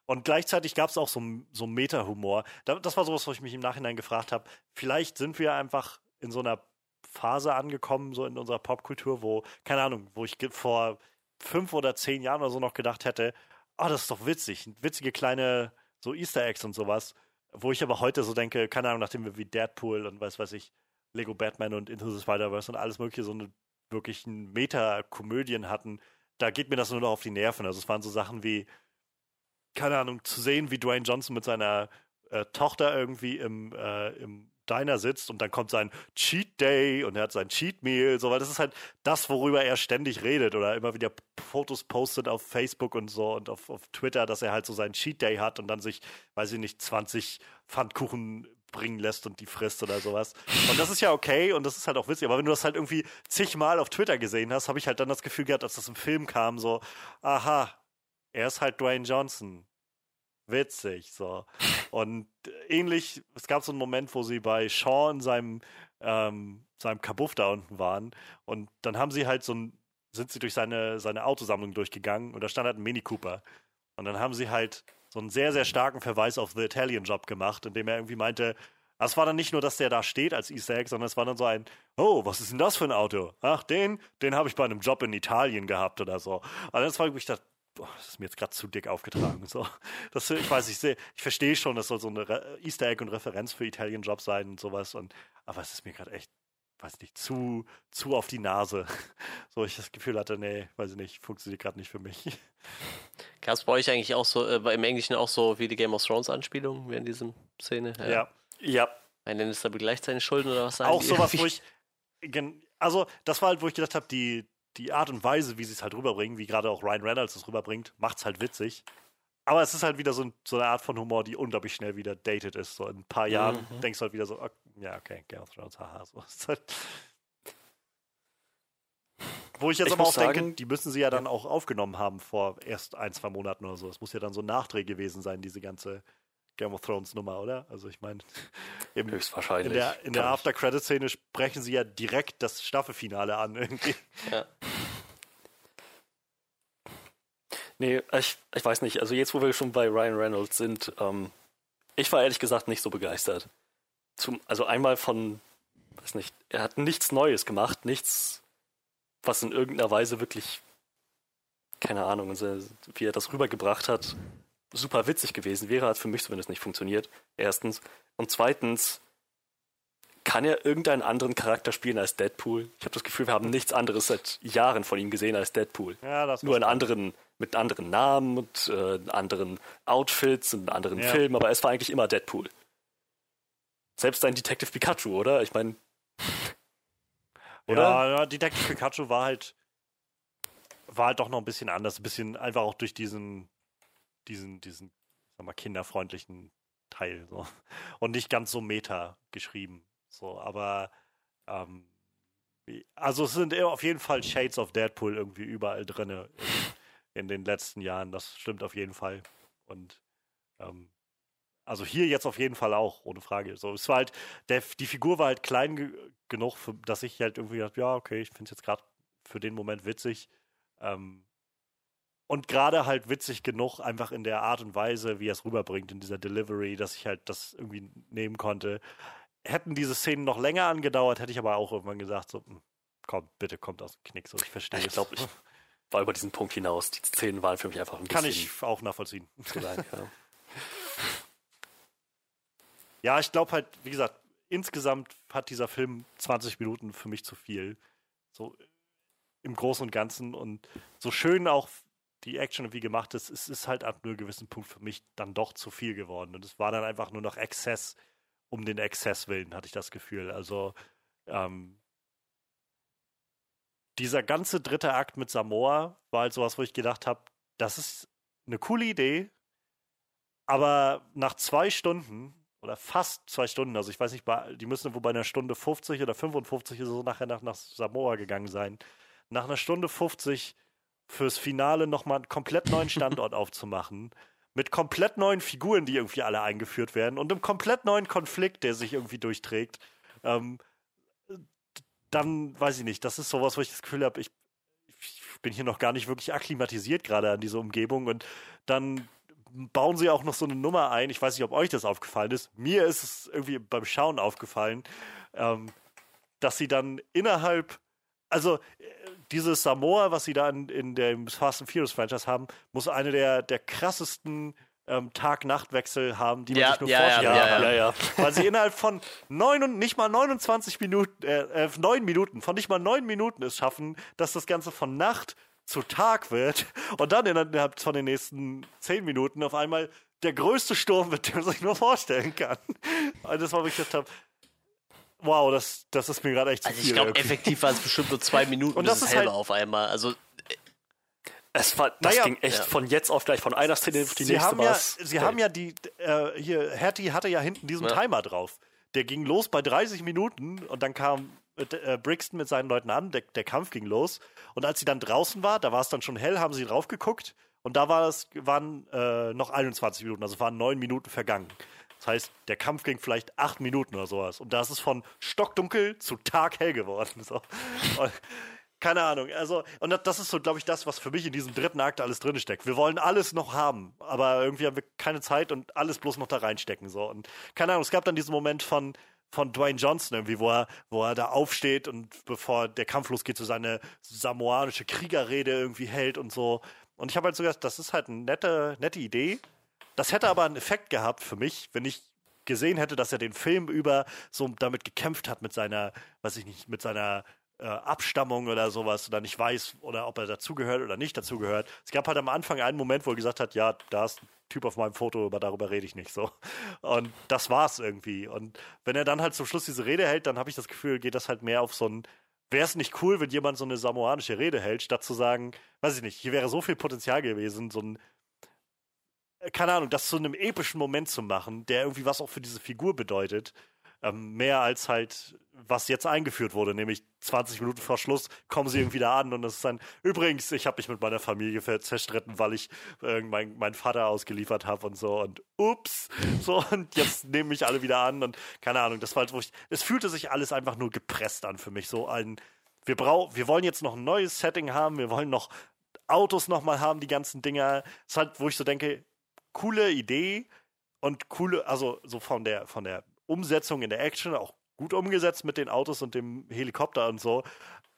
Speaker 2: und gleichzeitig gab es auch so, so Meta-Humor. Da- Das war sowas, wo ich mich im Nachhinein gefragt habe. Vielleicht sind wir einfach in so einer Phase angekommen, so in unserer Popkultur, wo, keine Ahnung, wo ich vor fünf oder zehn Jahren oder so noch gedacht hätte, ah, das ist doch witzig, witzige kleine so Easter Eggs und sowas, wo ich aber heute so denke, keine Ahnung, nachdem wir wie Deadpool und weiß weiß ich, Lego Batman und Into the Spider-Verse und alles mögliche so eine wirklichen Meta-Komödien hatten, da geht mir das nur noch auf die Nerven. Also es waren so Sachen wie, keine Ahnung, zu sehen, wie Dwayne Johnson mit seiner äh, Tochter irgendwie im, äh, im Diner sitzt und dann kommt sein Cheat Day und er hat sein Cheat Meal, so, weil das ist halt das, worüber er ständig redet oder immer wieder Fotos postet auf Facebook und so und auf, auf Twitter, dass er halt so seinen Cheat Day hat und dann sich, weiß ich nicht, 20 Pfannkuchen bringen lässt und die frisst oder sowas. Und das ist ja okay und das ist halt auch witzig, aber wenn du das halt irgendwie zigmal auf Twitter gesehen hast, habe ich halt dann das Gefühl gehabt, als das im Film kam, so, aha, er ist halt Dwayne Johnson. witzig. So. Und ähnlich, es gab so einen Moment, wo sie bei Sean in seinem, ähm, seinem Kabuff da unten waren. Und dann haben sie halt so ein, sind sie durch seine, seine Autosammlung durchgegangen und da stand halt ein Mini Cooper. Und dann haben sie halt so einen sehr, sehr starken Verweis auf The Italian Job gemacht, indem er irgendwie meinte, es war dann nicht nur, dass der da steht als Easter Egg, sondern es war dann so ein, oh, was ist denn das für ein Auto? Ach, den, den habe ich bei einem Job in Italien gehabt oder so. Also das war, wo ich dachte, das ist mir jetzt gerade zu dick aufgetragen. So, das, ich weiß, ich sehe, ich verstehe schon, das soll so eine Easter Egg und Referenz für Italian Job sein und sowas. Und, aber es ist mir gerade echt, weiß nicht, zu, zu auf die Nase. So, ich das Gefühl hatte, nee, weiß ich nicht, funktioniert gerade nicht für mich.
Speaker 1: Gab es bei euch eigentlich auch so, äh, im Englischen auch so wie die Game of Thrones Anspielungen in diesem Szene?
Speaker 2: Ja.
Speaker 3: Ja,
Speaker 1: Ein Lannister begleicht seine Schulden oder was sagen
Speaker 2: auch
Speaker 1: die
Speaker 2: sowas, wo ich. Also, das war halt, wo ich gedacht habe, die, die Art und Weise, wie sie es halt rüberbringen, wie gerade auch Ryan Reynolds es rüberbringt, macht's halt witzig. Aber es ist halt wieder so, ein, so eine Art von Humor, die unglaublich schnell wieder dated ist. So in ein paar Jahren
Speaker 1: Mhm.
Speaker 2: denkst du halt wieder so, ok, ja, okay, Game of Thrones, haha. So. Ist halt wo ich jetzt
Speaker 3: Ich
Speaker 2: aber auch
Speaker 3: muss
Speaker 2: denke,
Speaker 3: sagen-
Speaker 2: die müssen sie ja dann auch aufgenommen haben vor erst ein, zwei Monaten oder so. Es muss ja dann so ein Nachdreh gewesen sein, diese ganze Game of Thrones Nummer, oder? Also ich meine,
Speaker 3: höchstwahrscheinlich.
Speaker 2: in der, in der
Speaker 3: Kann ich-
Speaker 2: After-Credit-Szene sprechen sie ja direkt das Staffelfinale an irgendwie.
Speaker 1: Ja.
Speaker 3: Nee, ich, ich weiß nicht. Also jetzt, wo wir schon bei Ryan Reynolds sind, ähm, ich war ehrlich gesagt nicht so begeistert. Zum, also einmal von, weiß nicht, er hat nichts Neues gemacht, nichts, was in irgendeiner Weise wirklich, keine Ahnung, also wie er das rübergebracht hat, super witzig gewesen wäre, hat für mich zumindest nicht funktioniert. Erstens. Und zweitens, kann er irgendeinen anderen Charakter spielen als Deadpool? Ich habe das Gefühl, wir haben nichts anderes seit Jahren von ihm gesehen als Deadpool.
Speaker 2: Ja, das
Speaker 3: Nur in anderen, mit anderen Namen und äh, anderen Outfits und anderen
Speaker 2: Ja.
Speaker 3: Filmen, aber es war eigentlich immer Deadpool. Selbst ein Detective Pikachu, oder? Ich meine, oder?
Speaker 2: Ja, Detective Pikachu war halt war halt doch noch ein bisschen anders, ein bisschen einfach auch durch diesen diesen diesen sag mal kinderfreundlichen Teil so und nicht ganz so meta geschrieben so, aber ähm, also es sind auf jeden Fall Shades of Deadpool irgendwie überall drinne in, in den letzten Jahren, das stimmt auf jeden Fall und ähm, also hier jetzt auf jeden Fall auch, ohne Frage. So, es war halt, der, die Figur war halt klein ge genug, für, dass ich halt irgendwie dachte, ja, okay, ich finde es jetzt gerade für den Moment witzig. Ähm, und gerade halt witzig genug, einfach in der Art und Weise, wie er es rüberbringt, in dieser Delivery, dass ich halt das irgendwie nehmen konnte. Hätten diese Szenen noch länger angedauert, hätte ich aber auch irgendwann gesagt, so, hm, komm, bitte kommt aus dem Knick, so, ich verstehe
Speaker 3: Ich glaube, ich war über diesen Punkt hinaus. Die Szenen waren für mich einfach ein
Speaker 2: Kann
Speaker 3: bisschen
Speaker 2: ich auch nachvollziehen.
Speaker 3: zu lang. Ja.
Speaker 2: Ja, ich glaube halt, wie gesagt, insgesamt hat dieser Film 20 Minuten für mich zu viel. So im Großen und Ganzen und so schön auch die Action irgendwie gemacht ist, es ist halt ab einem gewissen Punkt für mich dann doch zu viel geworden. Und es war dann einfach nur noch Exzess um den Exzess willen, hatte ich das Gefühl. Also ähm, dieser ganze dritte Akt mit Samoa war halt sowas, wo ich gedacht habe, das ist eine coole Idee, aber nach zwei Stunden oder fast zwei Stunden, also ich weiß nicht, die müssen wohl bei einer Stunde 50 oder 55 oder so nachher nach, nach Samoa gegangen sein. Nach einer Stunde 50 fürs Finale nochmal einen komplett neuen Standort aufzumachen, mit komplett neuen Figuren, die irgendwie alle eingeführt werden. Und einem komplett neuen Konflikt, der sich irgendwie durchträgt, ähm, dann weiß ich nicht, das ist sowas, wo ich das Gefühl habe, ich, ich bin hier noch gar nicht wirklich akklimatisiert gerade an diese Umgebung. Und dann bauen sie auch noch so eine Nummer ein. Ich weiß nicht, ob euch das aufgefallen ist. Mir ist es irgendwie beim Schauen aufgefallen, ähm, dass sie dann innerhalb, also äh, dieses Samoa, was sie da in, in dem Fast and Furious Franchise haben, muss eine der, der krassesten ähm, Tag-Nacht-Wechsel haben, die man
Speaker 1: Ja,
Speaker 2: sich nur
Speaker 1: ja, ja,
Speaker 2: vorstellen
Speaker 1: ja,
Speaker 2: kann.
Speaker 3: ja, ja.
Speaker 2: Weil sie innerhalb von neun und nicht mal 29 Minuten, äh, äh, neun Minuten, von nicht mal neun Minuten es schaffen, dass das Ganze von Nacht zu Tag wird und dann innerhalb von den nächsten zehn Minuten auf einmal der größte Sturm wird, den man sich nur vorstellen kann. Und das war, wo ich gedacht habe, wow, das, das ist mir gerade echt zu
Speaker 1: Also
Speaker 2: viel.
Speaker 1: ich glaube, effektiv waren es bestimmt nur zwei Minuten
Speaker 2: Und das
Speaker 1: es
Speaker 2: ist
Speaker 1: hell
Speaker 2: halt-
Speaker 1: war auf einmal. Also
Speaker 3: Es war, das
Speaker 2: Naja,
Speaker 3: ging echt
Speaker 1: ja.
Speaker 3: von jetzt auf gleich, von einer Szene auf die
Speaker 2: Sie
Speaker 3: nächste
Speaker 2: haben ja, sie haben ja die, äh, hier, Hattie hatte ja hinten diesen
Speaker 1: Ja.
Speaker 2: Timer drauf. Der ging los bei 30 Minuten und dann kam äh, Brixton mit seinen Leuten an, der, der Kampf ging los. Und als sie dann draußen war, da war es dann schon hell, haben sie drauf geguckt und da war es, waren äh, noch 21 Minuten, also waren neun Minuten vergangen. Das heißt, der Kampf ging vielleicht acht Minuten oder sowas. Und da ist es von stockdunkel zu taghell geworden. So. Und, keine Ahnung. Also, und das- ist so, glaube ich, das, was für mich in diesem dritten Akt alles drin steckt. Wir wollen alles noch haben, aber irgendwie haben wir keine Zeit und alles bloß noch da reinstecken. So. Und keine Ahnung, es gab dann diesen Moment von, von Dwayne Johnson irgendwie, wo er, wo er da aufsteht und bevor der Kampf losgeht, so seine samoanische Kriegerrede irgendwie hält und so. Und ich habe halt so gedacht, das ist halt eine nette, nette Idee. Das hätte aber einen Effekt gehabt für mich, wenn ich gesehen hätte, dass er den Film über so damit gekämpft hat mit seiner, weiß ich nicht, mit seiner äh, Abstammung oder sowas oder nicht weiß oder ob er dazugehört oder nicht dazugehört. Es gab halt am Anfang einen Moment, wo er gesagt hat, ja, da ist ein Typ auf meinem Foto, aber darüber rede ich nicht so. Und das war's irgendwie. Und wenn er dann halt zum Schluss diese Rede hält, dann habe ich das Gefühl, geht das halt mehr auf so ein Wäre es nicht cool, wenn jemand so eine samoanische Rede hält, statt zu sagen, weiß ich nicht, hier wäre so viel Potenzial gewesen, so ein äh, keine Ahnung, das zu einem epischen Moment zu machen, der irgendwie was auch für diese Figur bedeutet, ähm, mehr als halt, was jetzt eingeführt wurde, nämlich 20 Minuten vor Schluss kommen sie irgendwie da an und es ist dann, übrigens, ich habe mich mit meiner Familie zerstritten, weil ich äh, mein, meinen Vater ausgeliefert habe und so und ups, so und jetzt nehmen mich alle wieder an und keine Ahnung, das war halt, wo ich, es fühlte sich alles einfach nur gepresst an für mich, so ein, wir brauchen, wir wollen jetzt noch ein neues Setting haben, wir wollen noch Autos nochmal haben, die ganzen Dinger. Es ist halt, wo ich so denke, coole Idee und coole, also so von der, von der Umsetzung in der Action auch gut umgesetzt mit den Autos und dem Helikopter und so.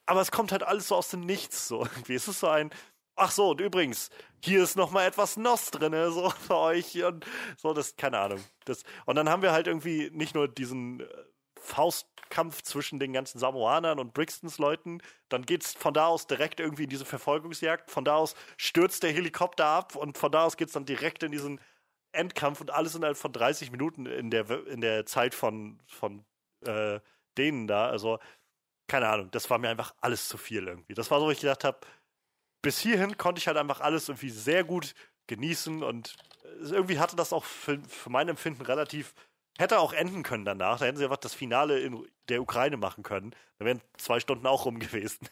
Speaker 2: Aber es kommt halt alles so aus dem Nichts, so irgendwie. Es ist so ein, ach so, und übrigens, hier ist noch mal etwas Nos drinne, so für euch und so, das, keine Ahnung. Das, und dann haben wir halt irgendwie nicht nur diesen äh, Faustkampf zwischen den ganzen Samoanern und Brixtons Leuten, dann geht's von da aus direkt irgendwie in diese Verfolgungsjagd, von da aus stürzt der Helikopter ab und von da aus geht's dann direkt in diesen Endkampf und alles innerhalb von 30 Minuten in der, in der Zeit von, von äh, denen da. Also, keine Ahnung, das war mir einfach alles zu viel irgendwie. Das war so, wo ich gedacht habe, bis hierhin konnte ich halt einfach alles irgendwie sehr gut genießen und äh, irgendwie hatte das auch für, für mein Empfinden relativ, hätte auch enden können danach. Da hätten sie einfach das Finale in der Ukraine machen können. Da wären zwei Stunden auch rum gewesen.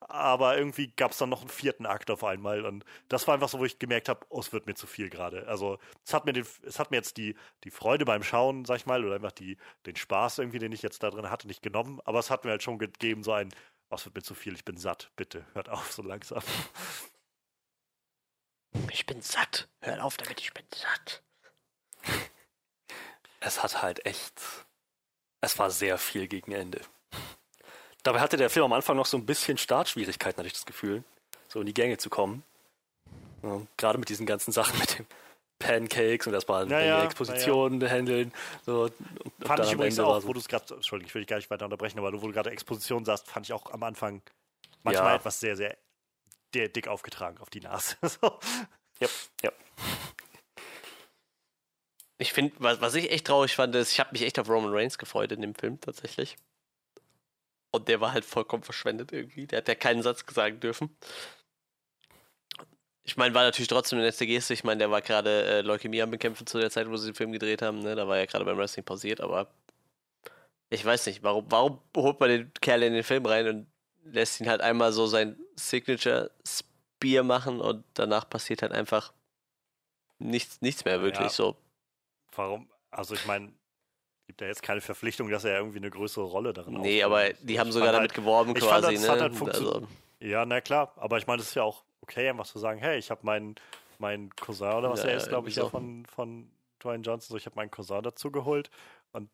Speaker 2: Aber irgendwie gab es dann noch einen vierten Akt auf einmal und das war einfach so, wo ich gemerkt habe, oh, es wird mir zu viel gerade. Also es hat mir den, es hat mir jetzt die, die Freude beim Schauen, sag ich mal, oder einfach die, den Spaß irgendwie, den ich jetzt da drin hatte, nicht genommen. Aber es hat mir halt schon gegeben, so ein, oh, es wird mir zu viel, ich bin satt, bitte, hört auf so langsam.
Speaker 1: Ich bin satt. Hört auf damit, ich bin satt.
Speaker 3: Es hat halt echt. Es war sehr viel gegen Ende. Dabei hatte der Film am Anfang noch so ein bisschen Startschwierigkeiten, hatte ich das Gefühl, so in die Gänge zu kommen. Ja, gerade mit diesen ganzen Sachen mit dem Pancakes und erstmal
Speaker 2: Ja,
Speaker 3: eine
Speaker 2: ja,
Speaker 3: Exposition handeln. So,
Speaker 2: Fand ich übrigens
Speaker 3: Ende
Speaker 2: auch,
Speaker 3: so-
Speaker 2: wo du es gerade, Entschuldigung, ich will dich gar nicht weiter unterbrechen, aber wo du gerade Exposition sagst, fand ich auch am Anfang manchmal
Speaker 3: Ja.
Speaker 2: etwas sehr, sehr dick aufgetragen auf die Nase. so.
Speaker 3: Ja, ja.
Speaker 1: Ich finde, was, was ich echt traurig fand, ist, ich habe mich echt auf Roman Reigns gefreut in dem Film tatsächlich. Und der war halt vollkommen verschwendet irgendwie. Der hat ja keinen Satz gesagt dürfen. Ich meine, war natürlich trotzdem eine nette Geste. Ich meine, der war gerade äh, Leukämie am Bekämpfen zu der Zeit, wo sie den Film gedreht haben. Ne? Da war er gerade beim Wrestling pausiert, aber ich weiß nicht, warum, warum holt man den Kerl in den Film rein und lässt ihn halt einmal so sein Signature Spear machen und danach passiert halt einfach nichts, nichts mehr wirklich
Speaker 2: Ja.
Speaker 1: so.
Speaker 2: Warum? Also ich meine, gibt ja jetzt keine Verpflichtung, dass er irgendwie eine größere Rolle darin
Speaker 1: Nee,
Speaker 2: ausfüllt.
Speaker 1: aber die haben sogar
Speaker 2: halt,
Speaker 1: damit geworben
Speaker 2: ich fand,
Speaker 1: quasi,
Speaker 2: das
Speaker 1: ne?
Speaker 2: hat halt funktioniert.
Speaker 1: also,
Speaker 2: Ja, na klar, aber ich meine, das ist ja auch okay, einfach zu sagen, hey, ich habe meinen mein Cousin oder was
Speaker 1: Ja,
Speaker 2: er ist, glaube ich, ja
Speaker 1: so.
Speaker 2: von, von Dwayne Johnson, so ich habe meinen Cousin dazu geholt und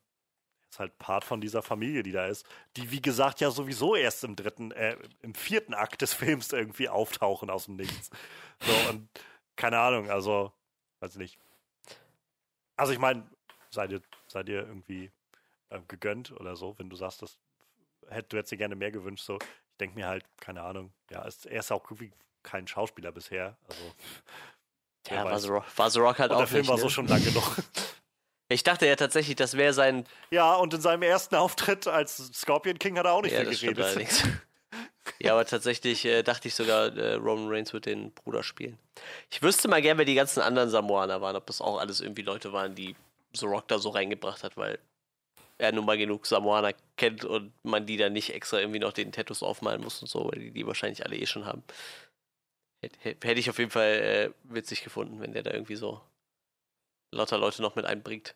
Speaker 2: ist halt Part von dieser Familie, die da ist, die wie gesagt ja sowieso erst im dritten, äh, im vierten Akt des Films irgendwie auftauchen aus dem Nichts. So und keine Ahnung, also weiß nicht. Also ich meine, seid ihr, seid ihr irgendwie ähm, gegönnt oder so, wenn du sagst, das hätt, du hättest dir gerne mehr gewünscht, so ich denke mir halt, keine Ahnung, ja, ist, er ist auch irgendwie kein Schauspieler bisher. Also,
Speaker 1: ja, war. The, Rock, war The Rock halt
Speaker 2: Und
Speaker 1: auch
Speaker 2: der Film
Speaker 1: nicht,
Speaker 2: war
Speaker 1: ne?
Speaker 2: so schon lang genug.
Speaker 1: Ich dachte ja tatsächlich, das wäre sein.
Speaker 2: ja, und in seinem ersten Auftritt als Scorpion King hat er auch nicht
Speaker 1: ja,
Speaker 2: viel geredet.
Speaker 1: ja, aber tatsächlich äh, dachte ich sogar, äh, Roman Reigns wird den Bruder spielen. Ich wüsste mal gern, wer die ganzen anderen Samoaner waren, ob das auch alles irgendwie Leute waren, die The Rock da so reingebracht hat, weil er nun mal genug Samoaner kennt und man die dann nicht extra irgendwie noch den Tattoos aufmalen muss und so, weil die die wahrscheinlich alle eh schon haben. Hätte hätte ich auf jeden Fall äh, witzig gefunden, wenn der da irgendwie so lauter Leute noch mit einbringt.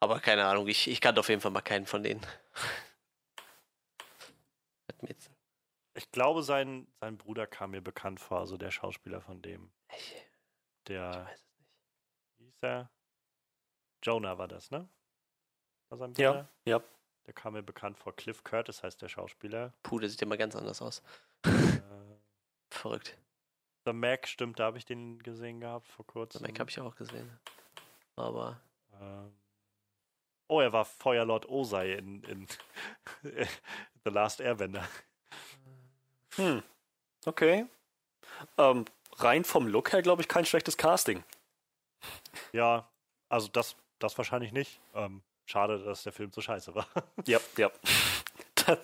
Speaker 1: Aber keine Ahnung, ich, ich kannte auf jeden Fall mal keinen von denen. Hat mir jetzt.
Speaker 2: Ich glaube, sein, sein Bruder kam mir bekannt vor, also der Schauspieler von dem.
Speaker 1: Ich, ich
Speaker 2: Der,
Speaker 1: weiß es nicht.
Speaker 2: wie hieß er? Jonah war das, ne? War sein
Speaker 3: Ja,
Speaker 2: Bruder?
Speaker 3: ja.
Speaker 2: Der kam mir bekannt vor. Cliff Curtis heißt der Schauspieler.
Speaker 1: Puh, der sieht ja mal ganz anders aus.
Speaker 2: Äh,
Speaker 1: Verrückt.
Speaker 2: The Mac, stimmt, da habe ich den gesehen gehabt vor
Speaker 1: The
Speaker 2: kurzem.
Speaker 1: Mac habe ich auch gesehen. Aber
Speaker 2: Ähm, oh, er war Feuerlord Osei in, in The Last Airbender.
Speaker 3: Hm. Okay. Ähm, rein vom Look her, glaube ich, kein schlechtes Casting.
Speaker 2: Ja, also das, das wahrscheinlich nicht. Ähm, schade, dass der Film so scheiße war.
Speaker 3: Ja, ja.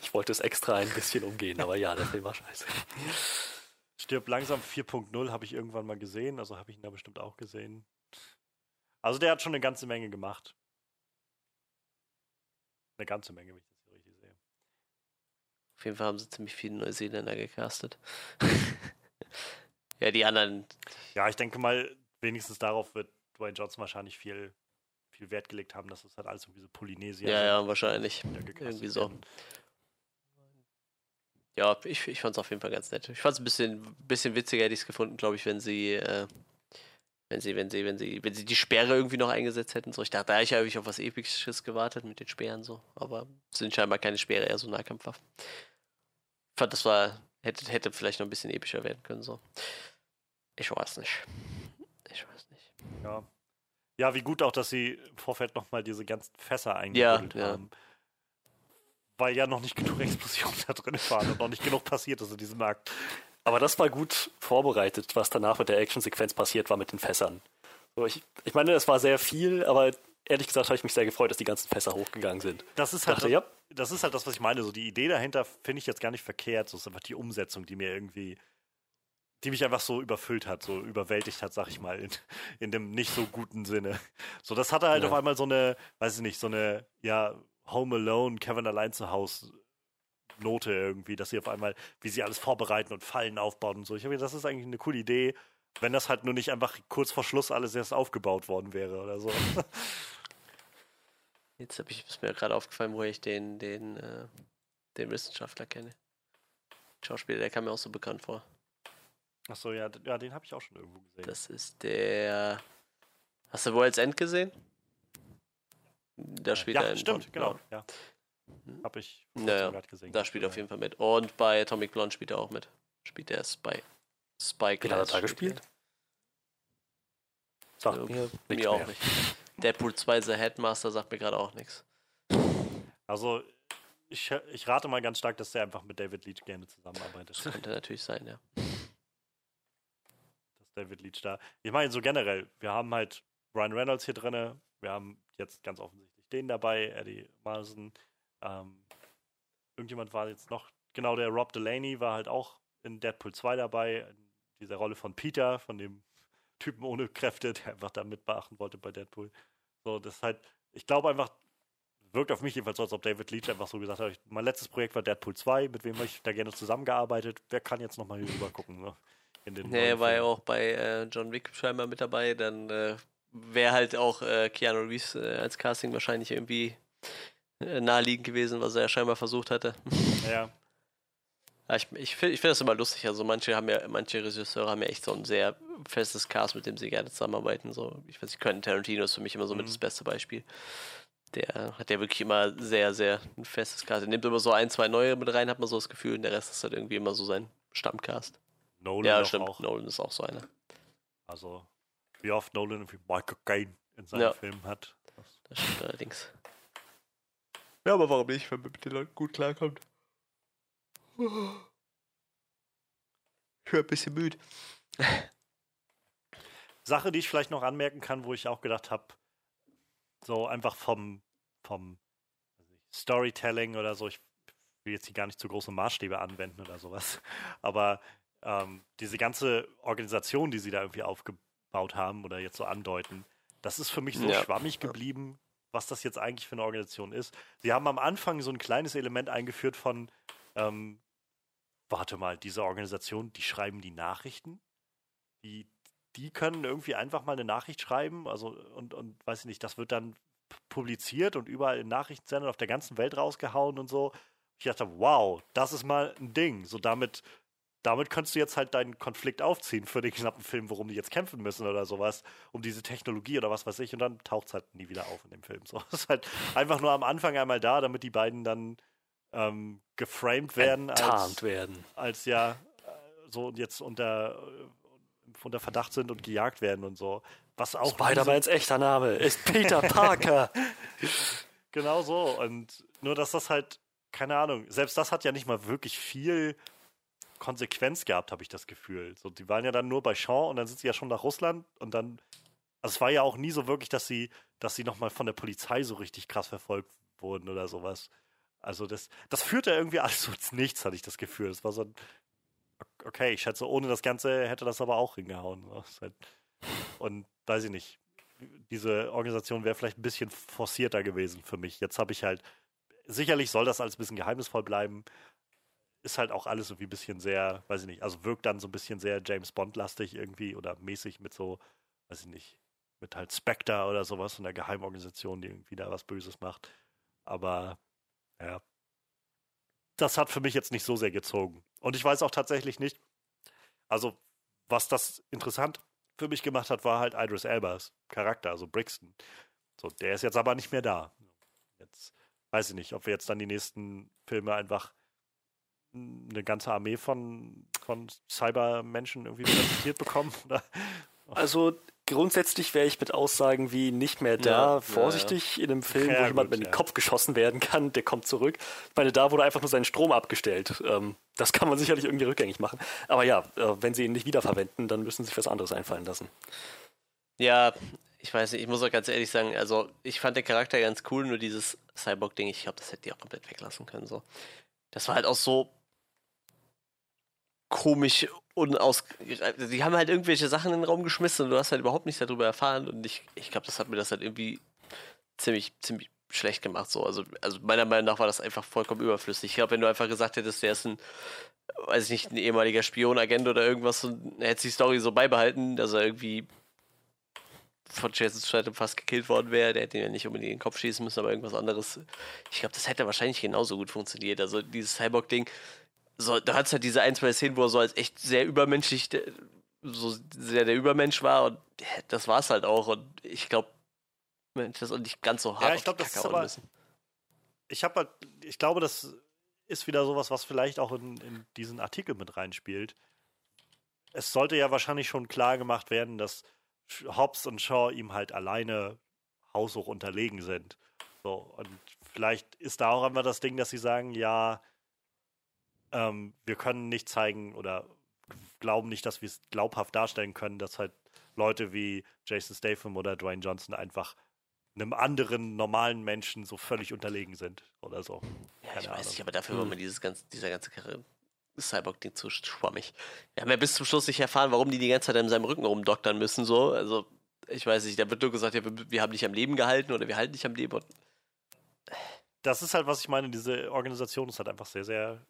Speaker 3: ich wollte es extra ein bisschen umgehen, aber ja, der Film war scheiße.
Speaker 2: Stirb langsam 4.0 habe ich irgendwann mal gesehen, also habe ich ihn da bestimmt auch gesehen. Also der hat schon eine ganze Menge gemacht. Eine ganze Menge, wenn ich das hier richtig sehe.
Speaker 1: Auf jeden Fall haben sie ziemlich viele Neuseeländer gecastet. ja, die anderen,
Speaker 2: Ja, ich denke mal, wenigstens darauf wird Dwayne Johnson wahrscheinlich viel, viel Wert gelegt haben, dass es halt alles irgendwie so Polynesier
Speaker 1: ja, ja, wahrscheinlich. Irgendwie so.
Speaker 2: werden.
Speaker 1: Ja, ich, ich fand es auf jeden Fall ganz nett. Ich fand es ein bisschen, bisschen witziger, hätte ich es gefunden, glaube ich, wenn sie, äh, wenn sie, wenn sie, wenn sie, wenn sie die Sperre irgendwie noch eingesetzt hätten. So, ich dachte, da ich habe ich auf was Episches gewartet mit den Speeren so, aber es sind scheinbar keine Speere, eher so Nahkampfwaffen. Ich fand, das war, hätte, hätte vielleicht noch ein bisschen epischer werden können, so. Ich weiß nicht. Ich weiß nicht.
Speaker 2: Ja. ja, wie gut auch, dass sie im Vorfeld nochmal diese ganzen Fässer eingebuddelt
Speaker 1: ja.
Speaker 2: haben. Weil ja noch nicht genug Explosionen da drin waren und noch nicht genug passiert ist in diesem Akt.
Speaker 3: Aber das war gut vorbereitet, was danach mit der Actionsequenz passiert war mit den Fässern. So, ich, ich meine, es war sehr viel, aber ehrlich gesagt habe ich mich sehr gefreut, dass die ganzen Fässer hochgegangen sind.
Speaker 2: Das ist halt
Speaker 3: dachte,
Speaker 2: das,
Speaker 3: ja,
Speaker 2: das ist halt das, was ich meine. So die Idee dahinter finde ich jetzt gar nicht verkehrt. So ist einfach die Umsetzung, die mir irgendwie, die mich einfach so überfüllt hat, so überwältigt hat, sag ich mal, in, in dem nicht so guten Sinne. So, das hatte halt
Speaker 3: Ja.
Speaker 2: auf einmal so eine, weiß ich nicht, so eine, ja, Home Alone, Kevin allein zu Hause Note irgendwie, dass sie auf einmal, wie sie alles vorbereiten und Fallen aufbauen und so. Ich habe gedacht, das ist eigentlich eine coole Idee, wenn das halt nur nicht einfach kurz vor Schluss alles erst aufgebaut worden wäre oder so.
Speaker 1: Jetzt habe ich, ist mir gerade aufgefallen, woher ich den, den, äh, den Wissenschaftler kenne. Schauspieler, der kam mir auch so bekannt vor.
Speaker 2: Achso, ja, ja, den habe ich auch schon irgendwo gesehen.
Speaker 1: Das ist der. Hast du World's End gesehen? Da spielt
Speaker 2: ja,
Speaker 1: er in
Speaker 2: stimmt,
Speaker 1: Bond,
Speaker 2: genau. Ja. Habe ich
Speaker 1: Naja,
Speaker 2: grad gesehen.
Speaker 1: Da spielt er auf jeden Fall mit. Und bei Atomic Blonde spielt er auch mit. Spielt er Spy. Spy
Speaker 3: Wen hat er da
Speaker 1: spielt
Speaker 3: gespielt? Sagt mir
Speaker 1: Mir auch
Speaker 3: mehr.
Speaker 1: nicht. Deadpool 2 The Headmaster sagt mir gerade auch nichts.
Speaker 2: Also, ich, ich rate mal ganz stark, dass der einfach mit David Leach gerne zusammenarbeitet.
Speaker 1: Könnte natürlich sein, ja.
Speaker 2: dass David Leach da. Ich meine, so generell, wir haben halt Ryan Reynolds hier drin, wir haben jetzt ganz offensichtlich den dabei, Eddie Marsden. Ähm, irgendjemand war jetzt noch, genau, der Rob Delaney war halt auch in Deadpool 2 dabei, in dieser Rolle von Peter, von dem Typen ohne Kräfte, der einfach da mitbeachten wollte bei Deadpool. So, das ist halt, ich glaube einfach, wirkt auf mich jedenfalls so, als ob David Leach einfach so gesagt hat, ich- mein letztes Projekt war Deadpool 2, mit wem habe ich da gerne zusammengearbeitet, wer kann jetzt nochmal hier rüber gucken, ne? In den
Speaker 1: Nee, er war ja auch bei äh, John Wick scheinbar mit dabei. Dann äh, wäre halt auch äh, Keanu Reeves äh, als Casting wahrscheinlich irgendwie äh, naheliegend gewesen, was er ja scheinbar versucht hatte.
Speaker 2: Ja,
Speaker 1: ich ich finde ich find das immer lustig. Also manche haben ja, manche Regisseure haben ja echt so ein sehr festes Cast, mit dem sie gerne zusammenarbeiten. So, ich weiß nicht, Quentin Tarantino ist für mich immer so mit
Speaker 2: Mhm.
Speaker 1: das beste Beispiel. Der hat ja wirklich immer sehr, sehr ein festes Cast. Er nimmt immer so ein, zwei neue mit rein, hat man so das Gefühl, und der Rest ist halt irgendwie immer so sein Stammcast.
Speaker 2: Nolan
Speaker 1: ja, stimmt.
Speaker 2: auch.
Speaker 1: Nolan ist auch so einer.
Speaker 2: Also, wie oft Nolan irgendwie Michael Caine in seinen
Speaker 1: Ja.
Speaker 2: Filmen hat. Das,
Speaker 1: Das stimmt allerdings. Ja, aber warum nicht, wenn man mit den Leuten gut klarkommt? Ich bin ein bisschen müde.
Speaker 2: Sache, die ich vielleicht noch anmerken kann, wo ich auch gedacht habe, so einfach vom, vom Storytelling oder so, ich will jetzt hier gar nicht zu große Maßstäbe anwenden oder sowas, aber ähm, diese ganze Organisation, die sie da irgendwie aufgebaut haben oder jetzt so andeuten, das ist für mich so
Speaker 1: Ja.
Speaker 2: schwammig geblieben, was das jetzt eigentlich für eine Organisation ist. Sie haben am Anfang so ein kleines Element eingeführt von, ähm, warte mal, diese Organisation, die schreiben die Nachrichten? Die, die können irgendwie einfach mal eine Nachricht schreiben, also und, und weiß ich nicht, das wird dann publiziert und überall in Nachrichtensendern auf der ganzen Welt rausgehauen und so. Ich dachte, wow, das ist mal ein Ding. So damit, damit kannst du jetzt halt deinen Konflikt aufziehen für den knappen Film, worum die jetzt kämpfen müssen oder sowas, um diese Technologie oder was weiß ich, und dann taucht es halt nie wieder auf in dem Film. So, ist halt einfach nur am Anfang einmal da, damit die beiden dann ähm, geframed werden als,
Speaker 3: werden.
Speaker 2: als ja so jetzt unter, unter Verdacht sind und gejagt werden und so. Was auch
Speaker 3: Spider-Mans echter Name ist Peter Parker.
Speaker 2: Genau so. Und nur, dass das halt, keine Ahnung, selbst das hat ja nicht mal wirklich viel Konsequenz gehabt, habe ich das Gefühl. So, die waren ja dann nur bei Sean und dann sind sie ja schon nach Russland und dann. Also es war ja auch nie so wirklich, dass sie, dass sie nochmal von der Polizei so richtig krass verfolgt wurden oder sowas. Also das, das führte irgendwie alles so Nichts, hatte ich das Gefühl. Das war so ein, okay, ich schätze, ohne das Ganze hätte das aber auch hingehauen. Ist halt- Und weiß ich nicht, diese Organisation wäre vielleicht ein bisschen forcierter gewesen für mich. Jetzt habe ich halt, sicherlich soll das alles ein bisschen geheimnisvoll bleiben. Ist halt auch alles irgendwie ein bisschen sehr, weiß ich nicht, also wirkt dann so ein bisschen sehr James Bond-lastig irgendwie oder mäßig mit so, weiß ich nicht, mit halt Spectre oder sowas, so einer Geheimorganisation, die irgendwie da was Böses macht. Aber ja, das hat für mich jetzt nicht so sehr gezogen. Und ich weiß auch tatsächlich nicht, also was das interessant für mich gemacht hat, war halt Idris Elbas Charakter, also Brixton. So, der ist jetzt aber nicht mehr da. Jetzt weiß ich nicht, ob wir jetzt dann die nächsten Filme einfach eine ganze Armee von, von Cybermenschen irgendwie präsentiert bekommen. Oder?
Speaker 3: Also grundsätzlich wäre ich mit Aussagen wie nicht mehr da
Speaker 1: Ja, ja,
Speaker 3: vorsichtig in einem Film,
Speaker 2: Ja,
Speaker 3: wo jemand
Speaker 2: gut,
Speaker 3: mit dem
Speaker 2: ja.
Speaker 3: Kopf geschossen werden kann, der kommt zurück. Ich meine, da wurde einfach nur sein Strom abgestellt. Ähm, das kann man sicherlich irgendwie rückgängig machen. Aber ja, äh, wenn sie ihn nicht wiederverwenden, dann müssen sie sich was anderes einfallen lassen.
Speaker 1: Ja, ich weiß nicht, ich muss auch ganz ehrlich sagen, also ich fand den Charakter ganz cool, nur dieses Cyborg-Ding, ich glaube, das hätte die auch komplett weglassen können. So. Das war halt auch so komisch unaus. Die haben halt irgendwelche Sachen in den Raum geschmissen und du hast halt überhaupt nichts darüber erfahren und ich, ich glaube, das hat mir das halt irgendwie ziemlich, ziemlich schlecht gemacht. So. Also, also meiner Meinung nach war das einfach vollkommen überflüssig. Ich glaube, wenn du einfach gesagt hättest, der ist ein, weiß ich nicht, ein ehemaliger Spionagent oder irgendwas und hätte die Story so beibehalten, dass er irgendwie von Jason Statham fast gekillt worden wäre, der hätte ihn ja nicht unbedingt in den Kopf schießen müssen, aber irgendwas anderes. Ich glaube, das hätte wahrscheinlich genauso gut funktioniert. Also dieses Cyborg-Ding, so, da hat es halt diese ein, zwei Szenen, wo er so als echt sehr übermenschlich, der- so sehr der Übermensch war und das war es halt auch. Und ich glaube, hätte das auch nicht ganz so hart
Speaker 2: Ja, ich
Speaker 1: auf
Speaker 2: glaub,
Speaker 1: die
Speaker 2: das ist aber-
Speaker 1: müssen.
Speaker 2: ich habe halt, ich glaube, das ist wieder sowas, was vielleicht auch in, in diesen Artikel mit reinspielt. Es sollte ja wahrscheinlich schon klar gemacht werden, dass Hobbs und Shaw ihm halt alleine haushoch unterlegen sind. So, und vielleicht ist da auch einfach das Ding, dass sie sagen, ja, ähm, wir können nicht zeigen oder glauben nicht, dass wir es glaubhaft darstellen können, dass halt Leute wie Jason Statham oder Dwayne Johnson einfach einem anderen normalen Menschen so völlig unterlegen sind oder so.
Speaker 1: Ja, ich
Speaker 2: Keine
Speaker 1: weiß
Speaker 2: Ahnung.
Speaker 1: nicht, aber dafür war mir dieses ganze, dieser ganze Cyborg-Ding zu schwammig. Wir haben ja bis zum Schluss nicht erfahren, warum die die ganze Zeit in seinem Rücken rumdoktern müssen, so. Also, ich weiß nicht, da wird nur gesagt, ja, wir, wir haben dich am Leben gehalten oder wir halten dich am Leben. Und
Speaker 2: Das ist halt, was ich meine, diese Organisation ist halt einfach sehr, sehr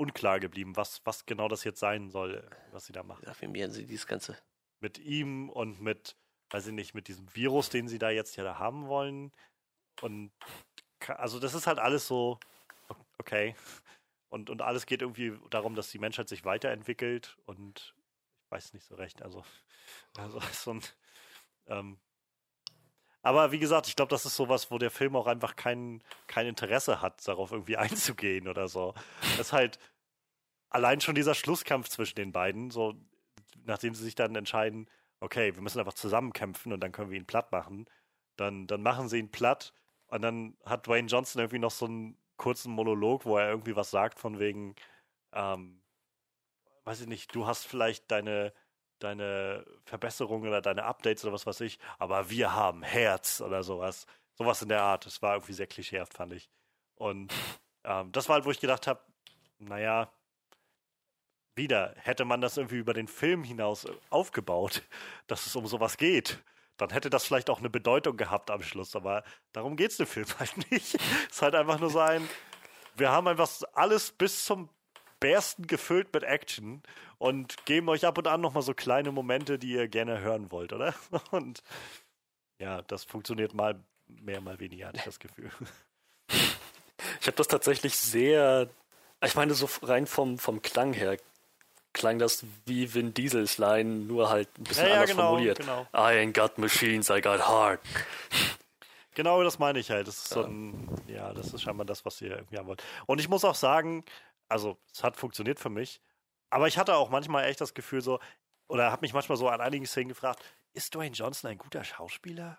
Speaker 2: unklar geblieben, was, was genau das jetzt sein soll, was sie da machen.
Speaker 1: affirmieren sie dieses ganze.
Speaker 2: Mit ihm und mit, weiß ich nicht, mit diesem Virus, den sie da jetzt ja da haben wollen. Und also das ist halt alles so, okay. Und, und alles geht irgendwie darum, dass die Menschheit sich weiterentwickelt und ich weiß nicht so recht. Also, also so ein, ähm, aber wie gesagt, ich glaube, das ist sowas, wo der Film auch einfach kein, kein Interesse hat, darauf irgendwie einzugehen oder so. Das ist halt allein schon dieser Schlusskampf zwischen den beiden, so nachdem sie sich dann entscheiden, okay, wir müssen einfach zusammenkämpfen und dann können wir ihn platt machen, dann, dann machen sie ihn platt und dann hat Dwayne Johnson irgendwie noch so einen kurzen Monolog, wo er irgendwie was sagt von wegen, ähm, weiß ich nicht, du hast vielleicht deine, deine Verbesserungen oder deine Updates oder was weiß ich, aber wir haben Herz oder sowas. Sowas in der Art. Das war irgendwie sehr klischeehaft, fand ich. Und ähm, das war halt, wo ich gedacht habe, naja, wieder, hätte man das irgendwie über den Film hinaus aufgebaut, dass es um sowas geht, dann hätte das vielleicht auch eine Bedeutung gehabt am Schluss. Aber darum geht es dem Film halt nicht. es ist halt einfach nur so ein, wir haben einfach alles bis zum bersten gefüllt mit Action und geben euch ab und an nochmal so kleine Momente, die ihr gerne hören wollt, oder? Und ja, das funktioniert mal mehr, mal weniger, hatte ich das Gefühl.
Speaker 3: Ich habe das tatsächlich sehr, ich meine, so rein vom, vom Klang her klang das wie Vin Diesels Line, nur halt ein bisschen
Speaker 2: Ja, ja,
Speaker 3: anders
Speaker 2: genau,
Speaker 3: formuliert.
Speaker 2: genau.
Speaker 3: I ain't got machines, I got heart.
Speaker 2: Genau das meine ich halt. Das ist so ein, ja, das ist scheinbar das, was ihr irgendwie haben wollt. Und ich muss auch sagen, also es hat funktioniert für mich, aber ich hatte auch manchmal echt das Gefühl so, oder habe mich manchmal so an einigen Szenen gefragt, ist Dwayne Johnson ein guter Schauspieler?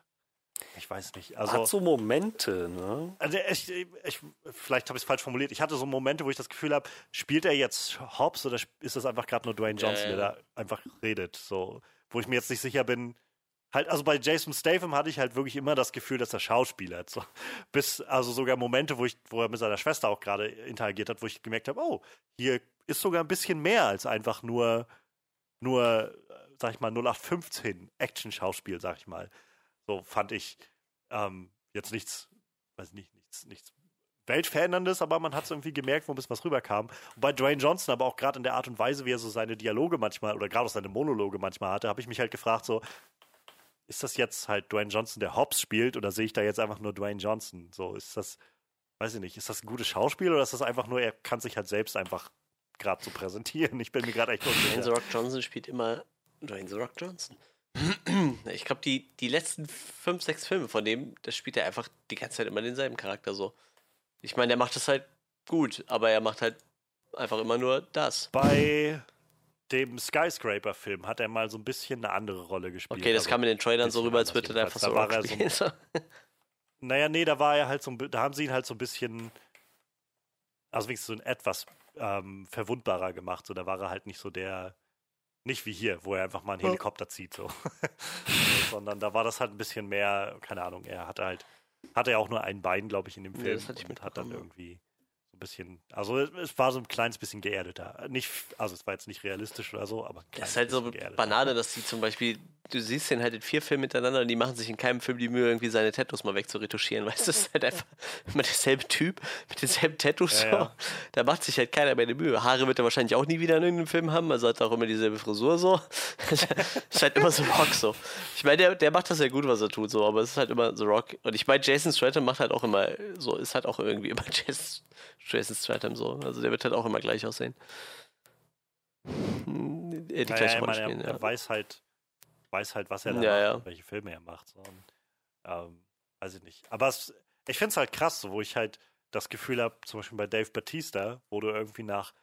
Speaker 2: Ich weiß nicht. Also,
Speaker 3: Hat so Momente, ne?
Speaker 2: also ich, ich, vielleicht habe ich es falsch formuliert. Ich hatte so Momente, wo ich das Gefühl habe, spielt er jetzt Hobbs oder ist das einfach gerade nur Dwayne Johnson,
Speaker 1: ja.
Speaker 2: der da einfach redet? So, wo ich mir jetzt nicht sicher bin. Halt, also bei Jason Statham hatte ich halt wirklich immer das Gefühl, dass er Schauspieler hat. So, bis, also sogar Momente, wo ich, wo er mit seiner Schwester auch gerade interagiert hat, wo ich gemerkt habe, oh, hier ist sogar ein bisschen mehr als einfach nur, nur, sag ich mal, 0815 Action-Schauspiel, sag ich mal. So fand ich ähm, jetzt nichts, weiß nicht, nichts, nichts Weltveränderndes, aber man hat es irgendwie gemerkt, wo ein bisschen was rüberkam. Und bei Dwayne Johnson, aber auch gerade in der Art und Weise, wie er so seine Dialoge manchmal oder gerade auch seine Monologe manchmal hatte, habe ich mich halt gefragt, so, ist das jetzt halt Dwayne Johnson, der Hobbs spielt, oder sehe ich da jetzt einfach nur Dwayne Johnson? So, ist das, weiß ich nicht, ist das ein gutes Schauspiel oder ist das einfach nur, er kann sich halt selbst einfach gerade so präsentieren? Ich bin mir gerade echt
Speaker 1: Dwayne The
Speaker 2: unsicher.
Speaker 1: Rock Johnson spielt immer Dwayne The Rock Johnson. Ich glaube, die, die letzten fünf, sechs Filme von dem, da spielt er einfach die ganze Zeit immer denselben Charakter so. Ich meine, der macht das halt gut, aber er macht halt einfach immer nur das.
Speaker 2: Bei dem Skyscraper-Film hat er mal so ein bisschen eine andere Rolle gespielt.
Speaker 1: Okay, das
Speaker 2: Also-
Speaker 1: kam in den Trailern so rüber, als würde er einfach so
Speaker 2: Da war er so-. Naja, nee, da war er halt so ein, da haben sie ihn halt so ein bisschen, also wenigstens so ein etwas ähm, verwundbarer gemacht. So, da war er halt nicht so der, nicht wie hier, wo er einfach mal einen Helikopter zieht, so. Sondern da war das halt ein bisschen mehr, keine Ahnung, er hatte halt, hatte ja auch nur ein Bein, glaube ich, in dem Film
Speaker 1: das hatte ich
Speaker 2: und hat dann irgendwie bisschen, also es, es war so ein kleines bisschen geerdeter. Nicht, also es war jetzt nicht realistisch oder so, aber
Speaker 1: Das
Speaker 2: kleines
Speaker 1: ist halt so
Speaker 2: geerdeter.
Speaker 1: Banane, dass die zum Beispiel, du siehst den halt in vier Filmen miteinander und die machen sich in keinem Film die Mühe, irgendwie seine Tattoos mal wegzuretuschieren. Weißt du, das ist halt einfach immer derselbe Typ mit denselben Tattoos.
Speaker 2: Ja,
Speaker 1: so.
Speaker 2: ja.
Speaker 1: Da macht sich halt keiner mehr die Mühe. Haare wird er wahrscheinlich auch nie wieder in irgendeinem Film haben, also hat er auch immer dieselbe Frisur so. ist halt immer so Rock so. Ich meine, der, der macht das ja gut, was er tut, so, aber es ist halt immer so Rock. Und ich meine, Jason Stratham macht halt auch immer so, ist halt auch irgendwie immer Jason, Jason Stratham so. Also der wird halt auch immer gleich aussehen. Hm, Er die
Speaker 2: Naja,
Speaker 1: gleiche
Speaker 2: ich
Speaker 1: Rolle
Speaker 2: meine, er,
Speaker 1: spielen, ja.
Speaker 2: er weiß halt, weiß halt, was er da
Speaker 1: Ja,
Speaker 2: macht
Speaker 1: ja.
Speaker 2: und welche Filme er macht. So. Und, ähm, weiß ich nicht. Aber es, ich finde es halt krass, so, wo ich halt das Gefühl habe, zum Beispiel bei Dave Batista, wo du irgendwie nach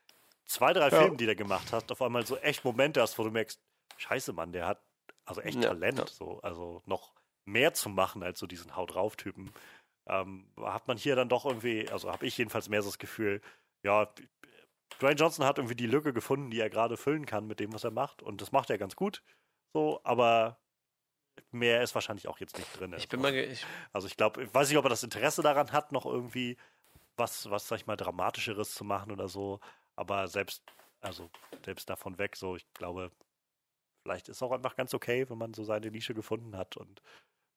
Speaker 2: zwei, drei
Speaker 1: Ja.
Speaker 2: Filmen, die der gemacht hat, auf einmal so echt Momente hast, wo du merkst, scheiße, Mann, der hat also echt Talent, so, also noch mehr zu machen als so diesen Haut drauf Typen. Ähm, hat man hier dann doch irgendwie, also habe ich jedenfalls mehr so das Gefühl, ja, Dwayne Johnson hat irgendwie die Lücke gefunden, die er gerade füllen kann mit dem, was er macht. Und das macht er ganz gut. So, aber mehr ist wahrscheinlich auch jetzt nicht drin.
Speaker 1: Ich bin mal, ich,
Speaker 2: Also ich glaube, ich weiß nicht, ob er das Interesse daran hat, noch irgendwie was, was, sag ich mal, Dramatischeres zu machen oder so. Aber selbst, also selbst davon weg, so, ich glaube, vielleicht ist es auch einfach ganz okay, wenn man so seine Nische gefunden hat. Und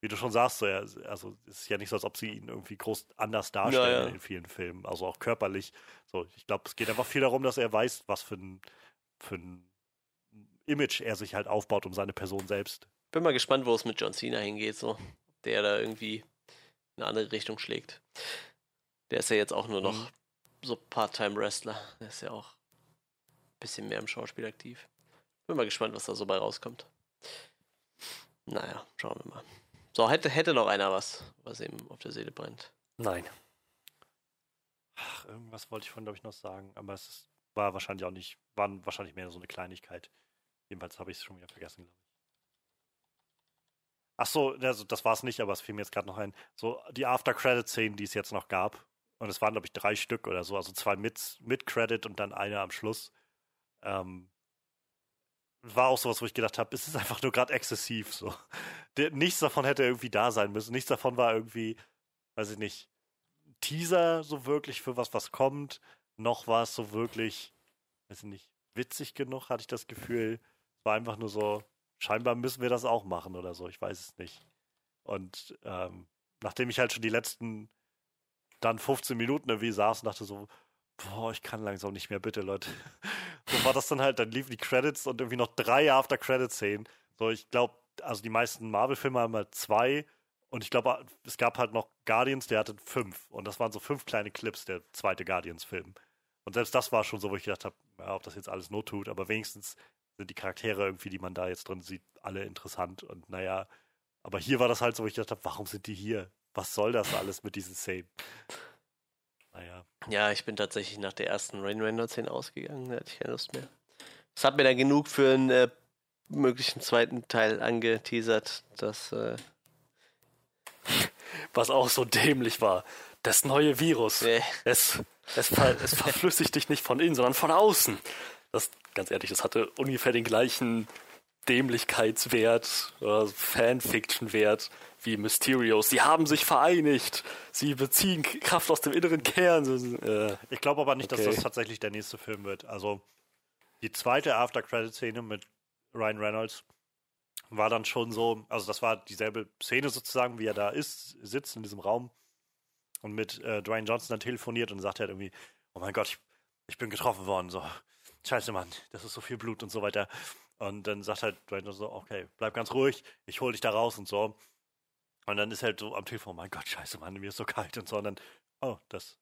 Speaker 2: wie du schon sagst, so, er, also es ist ja nicht so, als ob sie ihn irgendwie groß anders darstellen
Speaker 1: Ja, ja.
Speaker 2: in vielen Filmen, also auch körperlich. So, ich glaube, es geht einfach viel darum, dass er weiß, was für ein, für ein Image er sich halt aufbaut um seine Person selbst.
Speaker 1: bin mal gespannt, wo es mit John Cena hingeht, so. Der da irgendwie in eine andere Richtung schlägt. Der ist ja jetzt auch nur noch
Speaker 2: Mhm.
Speaker 1: so Part-Time-Wrestler. Der ist ja auch ein bisschen mehr im Schauspiel aktiv. Bin mal gespannt, was da so bei rauskommt. Naja, schauen wir mal. So, hätte, hätte noch einer was, was ihm auf der Seele brennt.
Speaker 3: Nein.
Speaker 2: Ach, irgendwas wollte ich von, glaube ich, noch sagen, aber es ist, war wahrscheinlich auch nicht, war wahrscheinlich mehr so eine Kleinigkeit. Jedenfalls habe ich es schon wieder vergessen, glaube ich. Ach so, also das war es nicht, aber es fiel mir jetzt gerade noch ein. So die After-Credit-Szenen, die es jetzt noch gab, und es waren, glaube ich, drei Stück oder so, also zwei mit, mit Credit und dann eine am Schluss. Ähm, war auch sowas, wo ich gedacht habe, es ist einfach nur gerade exzessiv so. Nichts davon hätte irgendwie da sein müssen. Nichts davon war irgendwie, weiß ich nicht, Teaser so wirklich für was, was kommt. Noch war es so wirklich, weiß ich nicht, witzig genug, hatte ich das Gefühl. War einfach nur so, scheinbar müssen wir das auch machen oder so, ich weiß es nicht. Und ähm, nachdem ich halt schon die letzten dann 15 Minuten irgendwie saß und dachte so, boah, ich kann langsam nicht mehr, bitte, Leute. So war das dann halt, dann liefen die Credits und irgendwie noch drei After-Credit-Szenen. So, ich glaube, also die meisten Marvel-Filme haben halt zwei und ich glaube, es gab halt noch Guardians, der hatte fünf. Und das waren so fünf kleine Clips, der zweite Guardians-Film. Und selbst das war schon so, wo ich gedacht habe, ja, ob das jetzt alles not tut, aber wenigstens sind die Charaktere irgendwie, die man da jetzt drin sieht, alle interessant. Und naja, aber hier war das halt so, wo ich gedacht habe, warum sind die hier? Was soll das alles mit diesen Szenen? Naja.
Speaker 1: Ja, ich bin tatsächlich nach der ersten Rain Reynolds-Szene ausgegangen, da hatte ich keine Lust mehr. Das hat mir dann genug für einen äh, möglichen zweiten Teil angeteasert, dass äh,
Speaker 3: Was auch so dämlich war. Das neue Virus.
Speaker 1: Nee.
Speaker 3: Es, es, ver, es verflüssigt dich nicht von innen, sondern von außen. Das, ganz ehrlich, das hatte ungefähr den gleichen Dämlichkeitswert oder Fanfiction-Wert wie Mysterios. Sie haben sich vereinigt. Sie beziehen Kraft aus dem inneren Kern. Äh,
Speaker 2: Ich glaube aber nicht,
Speaker 3: Okay.
Speaker 2: dass das tatsächlich der nächste Film wird. Also die zweite After-Credit-Szene mit Ryan Reynolds war dann schon so, also das war dieselbe Szene sozusagen, wie er da ist, sitzt in diesem Raum und mit äh, Dwayne Johnson dann telefoniert und sagt halt irgendwie, oh mein Gott, ich, ich bin getroffen worden, so, scheiße Mann, das ist so viel Blut und so weiter. Und dann sagt halt Dwayne so, okay, bleib ganz ruhig, ich hol dich da raus und so. Und dann ist halt so am Telefon, mein Gott, scheiße Mann, mir ist so kalt und so. Und dann, oh, das,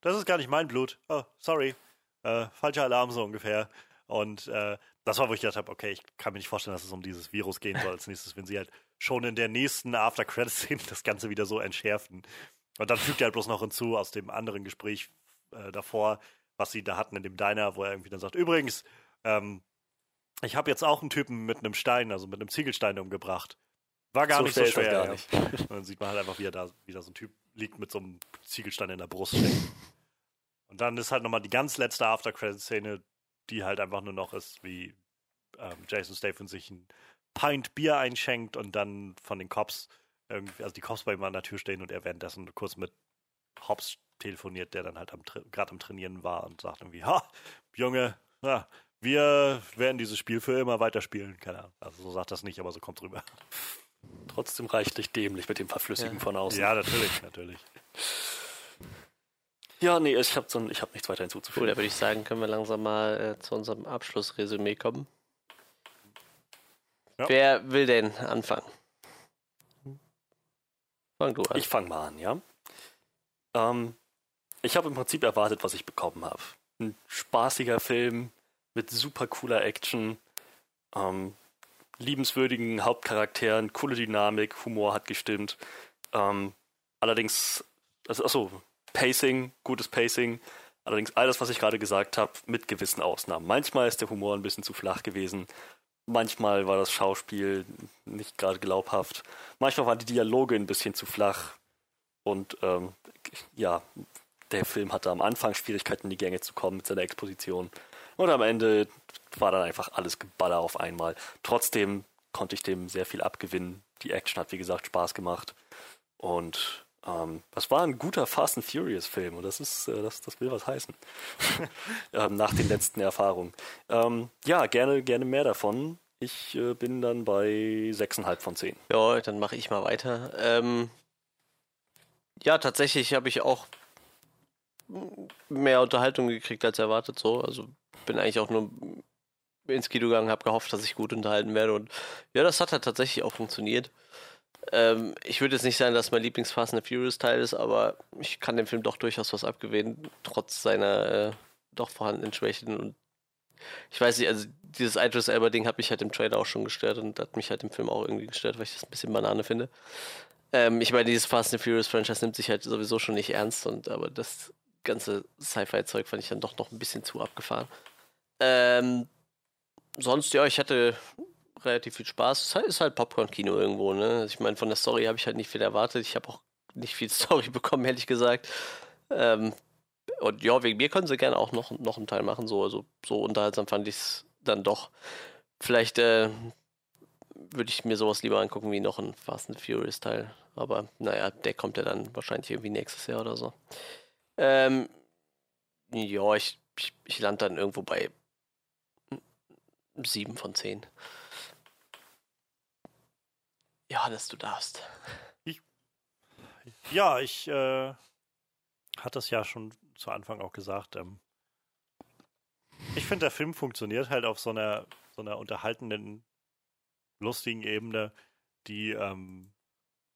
Speaker 2: das ist gar nicht mein Blut. Oh, sorry. Äh, falscher Alarm so ungefähr. Und äh, das war, wo ich gedacht habe, okay, ich kann mir nicht vorstellen, dass es um dieses Virus gehen soll als nächstes, wenn sie halt schon in der nächsten After-Credit-Szene das Ganze wieder so entschärfen. Und dann fügt er halt bloß noch hinzu aus dem anderen Gespräch äh, davor, was sie da hatten in dem Diner, wo er irgendwie dann sagt, übrigens, ähm, ich habe jetzt auch einen Typen mit einem Stein, also mit einem Ziegelstein umgebracht. War gar
Speaker 3: So
Speaker 2: nicht so
Speaker 3: schwer gar
Speaker 2: ja.
Speaker 3: nicht.
Speaker 2: Und dann sieht man halt einfach, wie er da wieder so ein Typ liegt mit so einem Ziegelstein in der Brust. Und dann ist halt nochmal die ganz letzte After-Credit-Szene, die halt einfach nur noch ist, wie ähm, Jason Statham sich ein Pint Bier einschenkt und dann von den Cops irgendwie, also die Cops bei ihm an der Tür stehen und er währenddessen kurz mit Hobbs telefoniert, der dann halt gerade am Trainieren war und sagt irgendwie, ha, Junge, ja, wir werden dieses Spiel für immer weiterspielen. Keine Ahnung. Also so sagt das nicht, aber so kommt rüber.
Speaker 3: trotzdem reichlich dämlich mit dem Verflüssigen
Speaker 1: Ja.
Speaker 3: von außen.
Speaker 2: Ja, natürlich, natürlich.
Speaker 3: Ja, nee, ich habe so, ein- ich hab nichts weiter
Speaker 1: Gut,
Speaker 3: hinzuzufügen.
Speaker 1: da würde ich sagen, können wir langsam mal äh, zu unserem Abschlussresümee kommen.
Speaker 2: Ja.
Speaker 1: Wer will denn anfangen? Fang du an.
Speaker 3: Ich fange mal an, ja. Ähm, ich habe im Prinzip erwartet, was ich bekommen habe. Ein spaßiger Film mit super cooler Action, ähm, liebenswürdigen Hauptcharakteren, coole Dynamik, Humor hat gestimmt. Ähm, allerdings, also, achso, Pacing, gutes Pacing. Allerdings alles, was ich gerade gesagt habe, mit gewissen Ausnahmen. Manchmal ist der Humor ein bisschen zu flach gewesen. Manchmal war das Schauspiel nicht gerade glaubhaft. Manchmal waren die Dialoge ein bisschen zu flach. Und ähm, ja, der Film hatte am Anfang Schwierigkeiten, in die Gänge zu kommen mit seiner Exposition. Und am Ende war dann einfach alles Geballer auf einmal. Trotzdem konnte ich dem sehr viel abgewinnen. Die Action hat, wie gesagt, Spaß gemacht. Und ähm, das war ein guter Fast and Furious Film. Und das ist, äh, das, das will was heißen. ähm, nach den letzten Erfahrungen. Ähm, ja, gerne, gerne mehr davon. Ich äh, bin dann bei 6,5 von 10.
Speaker 1: Ja, dann mache ich mal weiter. Ähm, ja, tatsächlich habe ich auch mehr Unterhaltung gekriegt als erwartet. So, also bin eigentlich auch nur ins Kino gegangen, habe gehofft, dass ich gut unterhalten werde und ja, das hat halt tatsächlich auch funktioniert. Ähm, ich würde jetzt nicht sagen, dass mein Lieblings Fast and Furious Teil ist, aber ich kann dem Film doch durchaus was abgewinnen, trotz seiner äh, doch vorhandenen Schwächen und ich weiß nicht, also dieses Idris Elba Ding hat mich halt im Trailer auch schon gestört und hat mich halt im Film auch irgendwie gestört, weil ich das ein bisschen Banane finde. Ähm, ich meine, dieses Fast and Furious Franchise nimmt sich halt sowieso schon nicht ernst und aber das ganze Sci-Fi-Zeug fand ich dann doch noch ein bisschen zu abgefahren. Ähm, sonst, ja, ich hatte relativ viel Spaß. Es ist halt, Popcorn-Kino irgendwo, ne? Also ich meine, von der Story habe ich halt nicht viel erwartet. Ich habe auch nicht viel Story bekommen, ehrlich gesagt. Ähm, und ja, wegen mir können sie gerne auch noch, noch einen Teil machen. So, also, so unterhaltsam fand ich es dann doch. Vielleicht äh, würde ich mir sowas lieber angucken wie noch ein Fast and Furious Teil. Aber naja, der kommt ja dann wahrscheinlich irgendwie nächstes Jahr oder so. Ähm, ja, ich, ich, ich lande dann irgendwo bei 7 von 10. Johannes, du darfst.
Speaker 2: Ja, ich äh, hatte es ja schon zu Anfang auch gesagt. Ähm, ich finde, der Film funktioniert halt auf so einer, so einer unterhaltenden, lustigen Ebene, die ähm,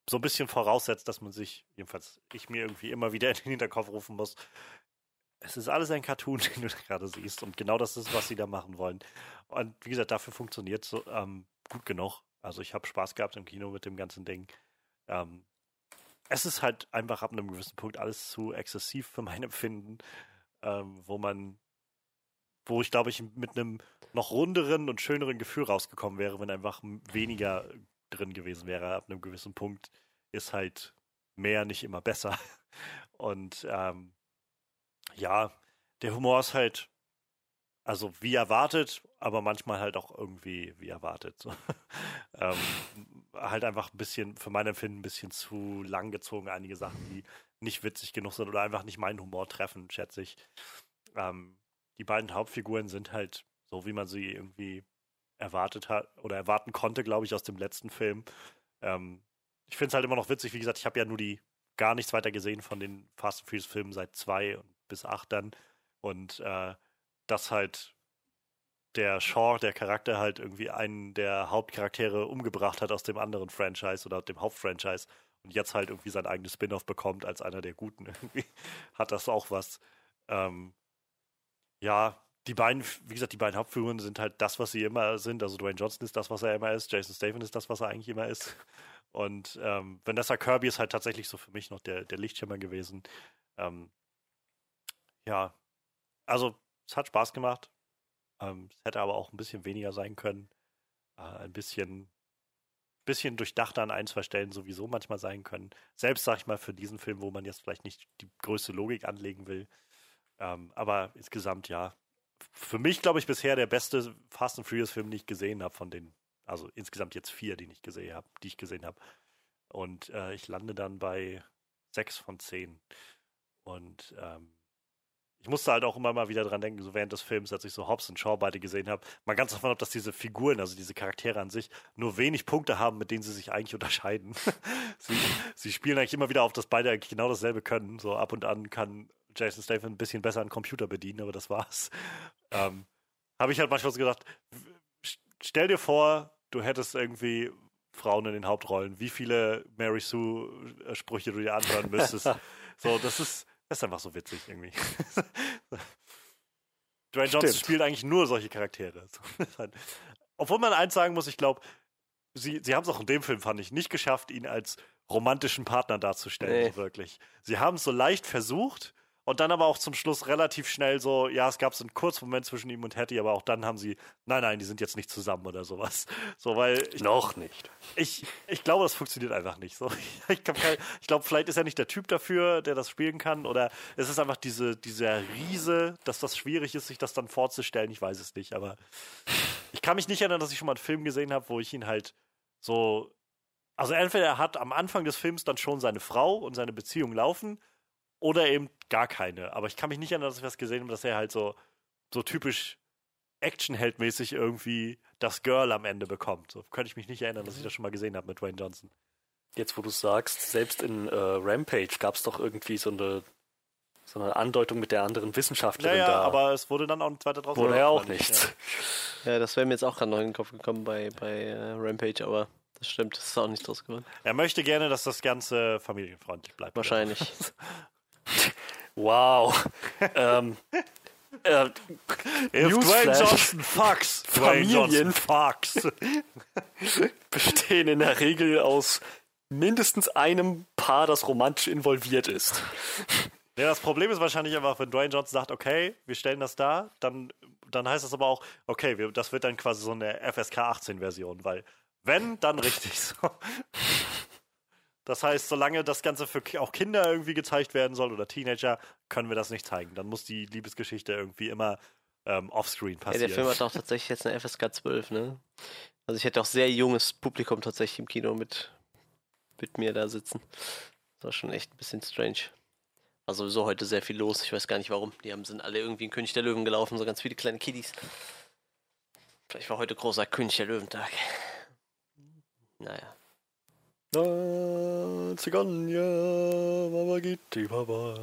Speaker 2: so ein bisschen voraussetzt, dass man sich, jedenfalls ich mir irgendwie immer wieder in den Hinterkopf rufen muss, es ist alles ein Cartoon, den du gerade siehst. Und genau das ist, was sie da machen wollen. Und wie gesagt, dafür funktioniert es ähm, gut genug. Also ich habe Spaß gehabt im Kino mit dem ganzen Ding. Ähm, es ist halt einfach ab einem gewissen Punkt alles zu exzessiv für mein Empfinden, ähm, wo man, wo ich glaube ich mit einem noch runderen und schöneren Gefühl rausgekommen wäre, wenn einfach weniger drin gewesen wäre. Ab einem gewissen Punkt ist halt mehr nicht immer besser. Und ähm, ja, der Humor ist halt, also wie erwartet, aber manchmal halt auch irgendwie wie erwartet. So. ähm, halt einfach ein bisschen, für mein Empfinden, ein bisschen zu lang gezogen, einige Sachen, die nicht witzig genug sind oder einfach nicht meinen Humor treffen, schätze ich. Ähm, die beiden Hauptfiguren sind halt so, wie man sie irgendwie erwartet hat oder erwarten konnte, glaube ich, aus dem letzten Film. Ähm, ich finde es halt immer noch witzig, wie gesagt, ich habe ja nur die gar nichts weiter gesehen von den Fast and Furious Filmen seit zwei bis acht dann und äh, das halt der Shaw, der Charakter halt irgendwie einen der Hauptcharaktere umgebracht hat aus dem anderen Franchise oder dem Hauptfranchise und jetzt halt irgendwie sein eigenes Spin-off bekommt als einer der Guten. Irgendwie hat das auch was. Ähm, ja, die beiden, wie gesagt, die beiden Hauptfiguren sind halt das, was sie immer sind. Also Dwayne Johnson ist das, was er immer ist. Jason Statham ist das, was er eigentlich immer ist. Und ähm, Vanessa Kirby ist halt tatsächlich so für mich noch der, der Lichtschimmer gewesen. Ähm, ja, also es hat Spaß gemacht. Ähm, es hätte aber auch ein bisschen weniger sein können. Äh, ein bisschen, bisschen durchdachter an ein, zwei Stellen sowieso manchmal sein können. Selbst, sag ich mal, für diesen Film, wo man jetzt vielleicht nicht die größte Logik anlegen will. Ähm, aber insgesamt, ja. Für mich, glaube ich, bisher der beste Fast and Furious Film, den ich gesehen habe, von den, also insgesamt jetzt vier, die ich gesehen habe, die ich gesehen habe. Und äh, ich lande dann bei sechs von zehn. Und ähm, ich musste halt auch immer mal wieder dran denken, so während des Films, als ich so Hobbs und Shaw beide gesehen habe, mal ganz davon ab, dass diese Figuren, also diese Charaktere an sich, nur wenig Punkte haben, mit denen sie sich eigentlich unterscheiden. sie, sie, spielen eigentlich immer wieder auf, dass beide eigentlich genau dasselbe können. So ab und an kann Jason Statham ein bisschen besser einen Computer bedienen, aber das war's. Ähm, habe ich halt manchmal so gedacht, stell dir vor, du hättest irgendwie Frauen in den Hauptrollen, wie viele Mary Sue Sprüche du dir anhören müsstest. so, das ist das ist einfach so witzig irgendwie. Dwayne Johnson spielt eigentlich nur solche Charaktere. Halt Obwohl man eins sagen muss, ich glaube, sie, sie haben es auch in dem Film, fand ich, nicht geschafft, ihn als romantischen Partner darzustellen, nee. so wirklich. Sie haben es so leicht versucht, und dann aber auch zum Schluss relativ schnell so, ja, es gab so einen Kein zwischen ihm und Hattie, aber auch dann haben sie, nein, nein, die sind jetzt nicht zusammen oder sowas. So, weil.
Speaker 3: Ich, Noch nicht.
Speaker 2: Ich, ich glaube, das funktioniert einfach nicht. So, ich, ich glaube, vielleicht ist er nicht der Typ dafür, der das spielen kann, oder es ist einfach diese, dieser Riese, dass das schwierig ist, sich das dann vorzustellen. Ich weiß es nicht, aber ich kann mich nicht erinnern, dass ich schon mal einen Film gesehen habe, wo ich ihn halt so. Also entweder er hat am Anfang des Films dann schon seine Frau und seine Beziehung laufen oder eben gar keine. Aber ich kann mich nicht erinnern, dass ich was gesehen habe, dass er halt so, so typisch Actionheldmäßig irgendwie das Girl am Ende bekommt. So könnte ich mich nicht erinnern, dass ich das schon mal gesehen habe mit Dwayne Johnson.
Speaker 3: Jetzt, wo du sagst, selbst in äh, Rampage gab es doch irgendwie so eine, so eine Andeutung mit der anderen Wissenschaftlerin
Speaker 2: naja,
Speaker 3: da.
Speaker 2: aber es wurde dann auch ein zweiter draus.
Speaker 3: Wurde ja auch nichts.
Speaker 1: Ja. ja, das wäre mir jetzt auch gerade noch in den Kopf gekommen bei, bei äh, Rampage, aber das stimmt, das ist auch nicht draus geworden.
Speaker 2: Er möchte gerne, dass das Ganze familienfreundlich bleibt.
Speaker 1: Wahrscheinlich.
Speaker 3: Wow. ähm,
Speaker 2: äh, Dwayne Johnson fucks.
Speaker 3: Familien fucks. bestehen in der Regel aus mindestens einem Paar, das romantisch involviert ist.
Speaker 2: Ja, das Problem ist wahrscheinlich einfach, wenn Dwayne Johnson sagt, okay, wir stellen das da, dann, dann heißt das aber auch, okay, wir, das wird dann quasi so eine FSK 18 Version, weil wenn, dann richtig so. Das heißt, solange das Ganze für auch Kinder irgendwie gezeigt werden soll oder Teenager, können wir das nicht zeigen. Dann muss die Liebesgeschichte irgendwie immer ähm, offscreen passieren.
Speaker 1: Ja, der Film hat auch tatsächlich jetzt eine FSK 12, ne? Also ich hätte auch sehr junges Publikum tatsächlich im Kino mit, mit mir da sitzen. Das war schon echt ein bisschen strange. War sowieso heute sehr viel los. Ich weiß gar nicht warum. Die haben, sind alle irgendwie in König der Löwen gelaufen, so ganz viele kleine Kiddies. Vielleicht war heute großer König der Löwentag. Naja.
Speaker 3: Na, Ziganja, Mama Gitti Baba.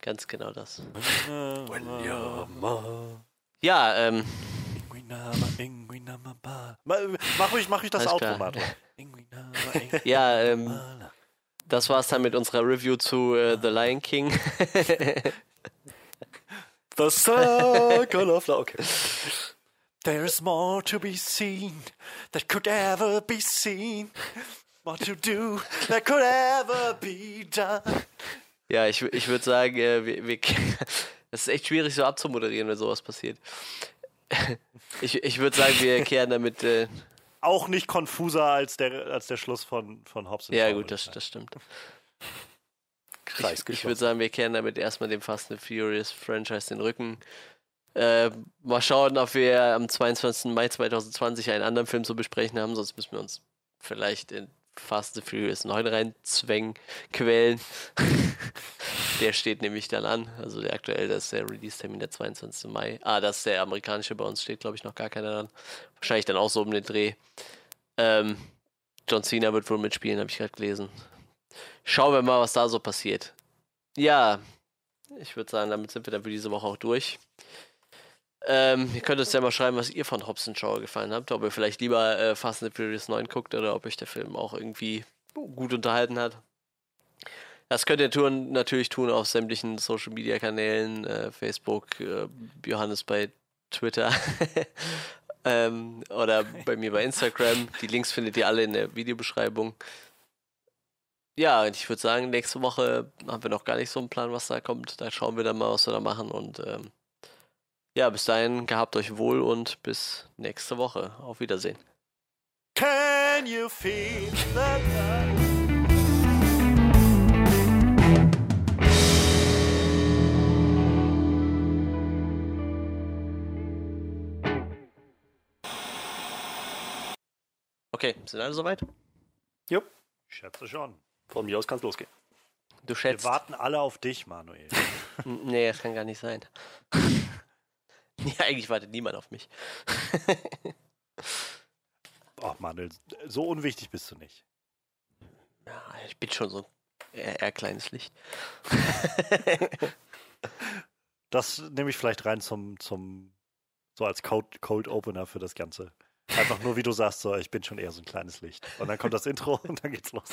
Speaker 1: Ganz genau das. Ja, ähm,
Speaker 2: Mach ruhig, mach ruhig das Outro. Ingwinama,
Speaker 1: ja, ähm, das war's dann mit unserer Review zu äh, The Lion King.
Speaker 3: The Circle of Love. Okay.
Speaker 2: There's more to be seen that could ever be seen. More to do that could ever be done.
Speaker 1: ja, ich, ich würde sagen, äh, wir, wir, es ist echt schwierig so abzumoderieren, wenn sowas passiert. Ich, ich würde sagen, wir kehren damit. Äh,
Speaker 2: Auch nicht konfuser als der, als der Schluss von, von Hobbs
Speaker 1: ja, gut, das, das stimmt.
Speaker 3: Kreis
Speaker 1: Ich, ich würde sagen, wir kehren damit erstmal dem Fast and Furious Franchise den Rücken. Äh, mal schauen, ob wir am 22. Mai 2020 einen anderen Film zu besprechen haben, sonst müssen wir uns vielleicht in Fast and Furious 9 reinzwängen, quälen. der steht nämlich dann an. Also der aktuell, das ist der Release-Termin der 22. Mai. Ah, das ist der amerikanische, bei uns steht, glaube ich, noch gar keiner dran. Wahrscheinlich dann auch so um den Dreh. Ähm, John Cena wird wohl mitspielen, habe ich gerade gelesen. Schauen wir mal, was da so passiert. Ja, ich würde sagen, damit sind wir dann für diese Woche auch durch. Ähm, ihr könnt uns ja mal schreiben, was ihr von Hobson Show gefallen habt. Ob ihr vielleicht lieber äh, Fast and the Furious 9 guckt oder ob euch der Film auch irgendwie gut unterhalten hat. Das könnt ihr tun, natürlich tun auf sämtlichen Social Media Kanälen, äh, Facebook, äh, Johannes bei Twitter ähm, oder bei mir bei Instagram. Die Links findet ihr alle in der Videobeschreibung. Ja, und ich würde sagen, nächste Woche haben wir noch gar nicht so einen Plan, was da kommt. Da schauen wir dann mal, was wir da machen. Und ähm, ja, bis dahin, gehabt euch wohl und bis nächste Woche. Auf Wiedersehen.
Speaker 2: Can you feel the love?
Speaker 1: Okay, sind alle soweit?
Speaker 3: Jupp.
Speaker 2: Ich schätze schon.
Speaker 3: Von mir aus kann es losgehen.
Speaker 1: Du
Speaker 2: Wir
Speaker 1: schätzt.
Speaker 2: warten alle auf dich, Manuel.
Speaker 1: Nee, das kann gar nicht sein. ja, eigentlich wartet niemand auf mich.
Speaker 2: Ach, Manuel, so unwichtig bist du nicht.
Speaker 1: ja, ich bin schon so ein eher, eher kleines Licht.
Speaker 2: Das nehme ich vielleicht rein zum, zum so als Cold, Cold Opener für das Ganze. Einfach nur, wie du sagst, so, ich bin schon eher so ein kleines Licht. Und dann kommt das Intro und dann geht's los.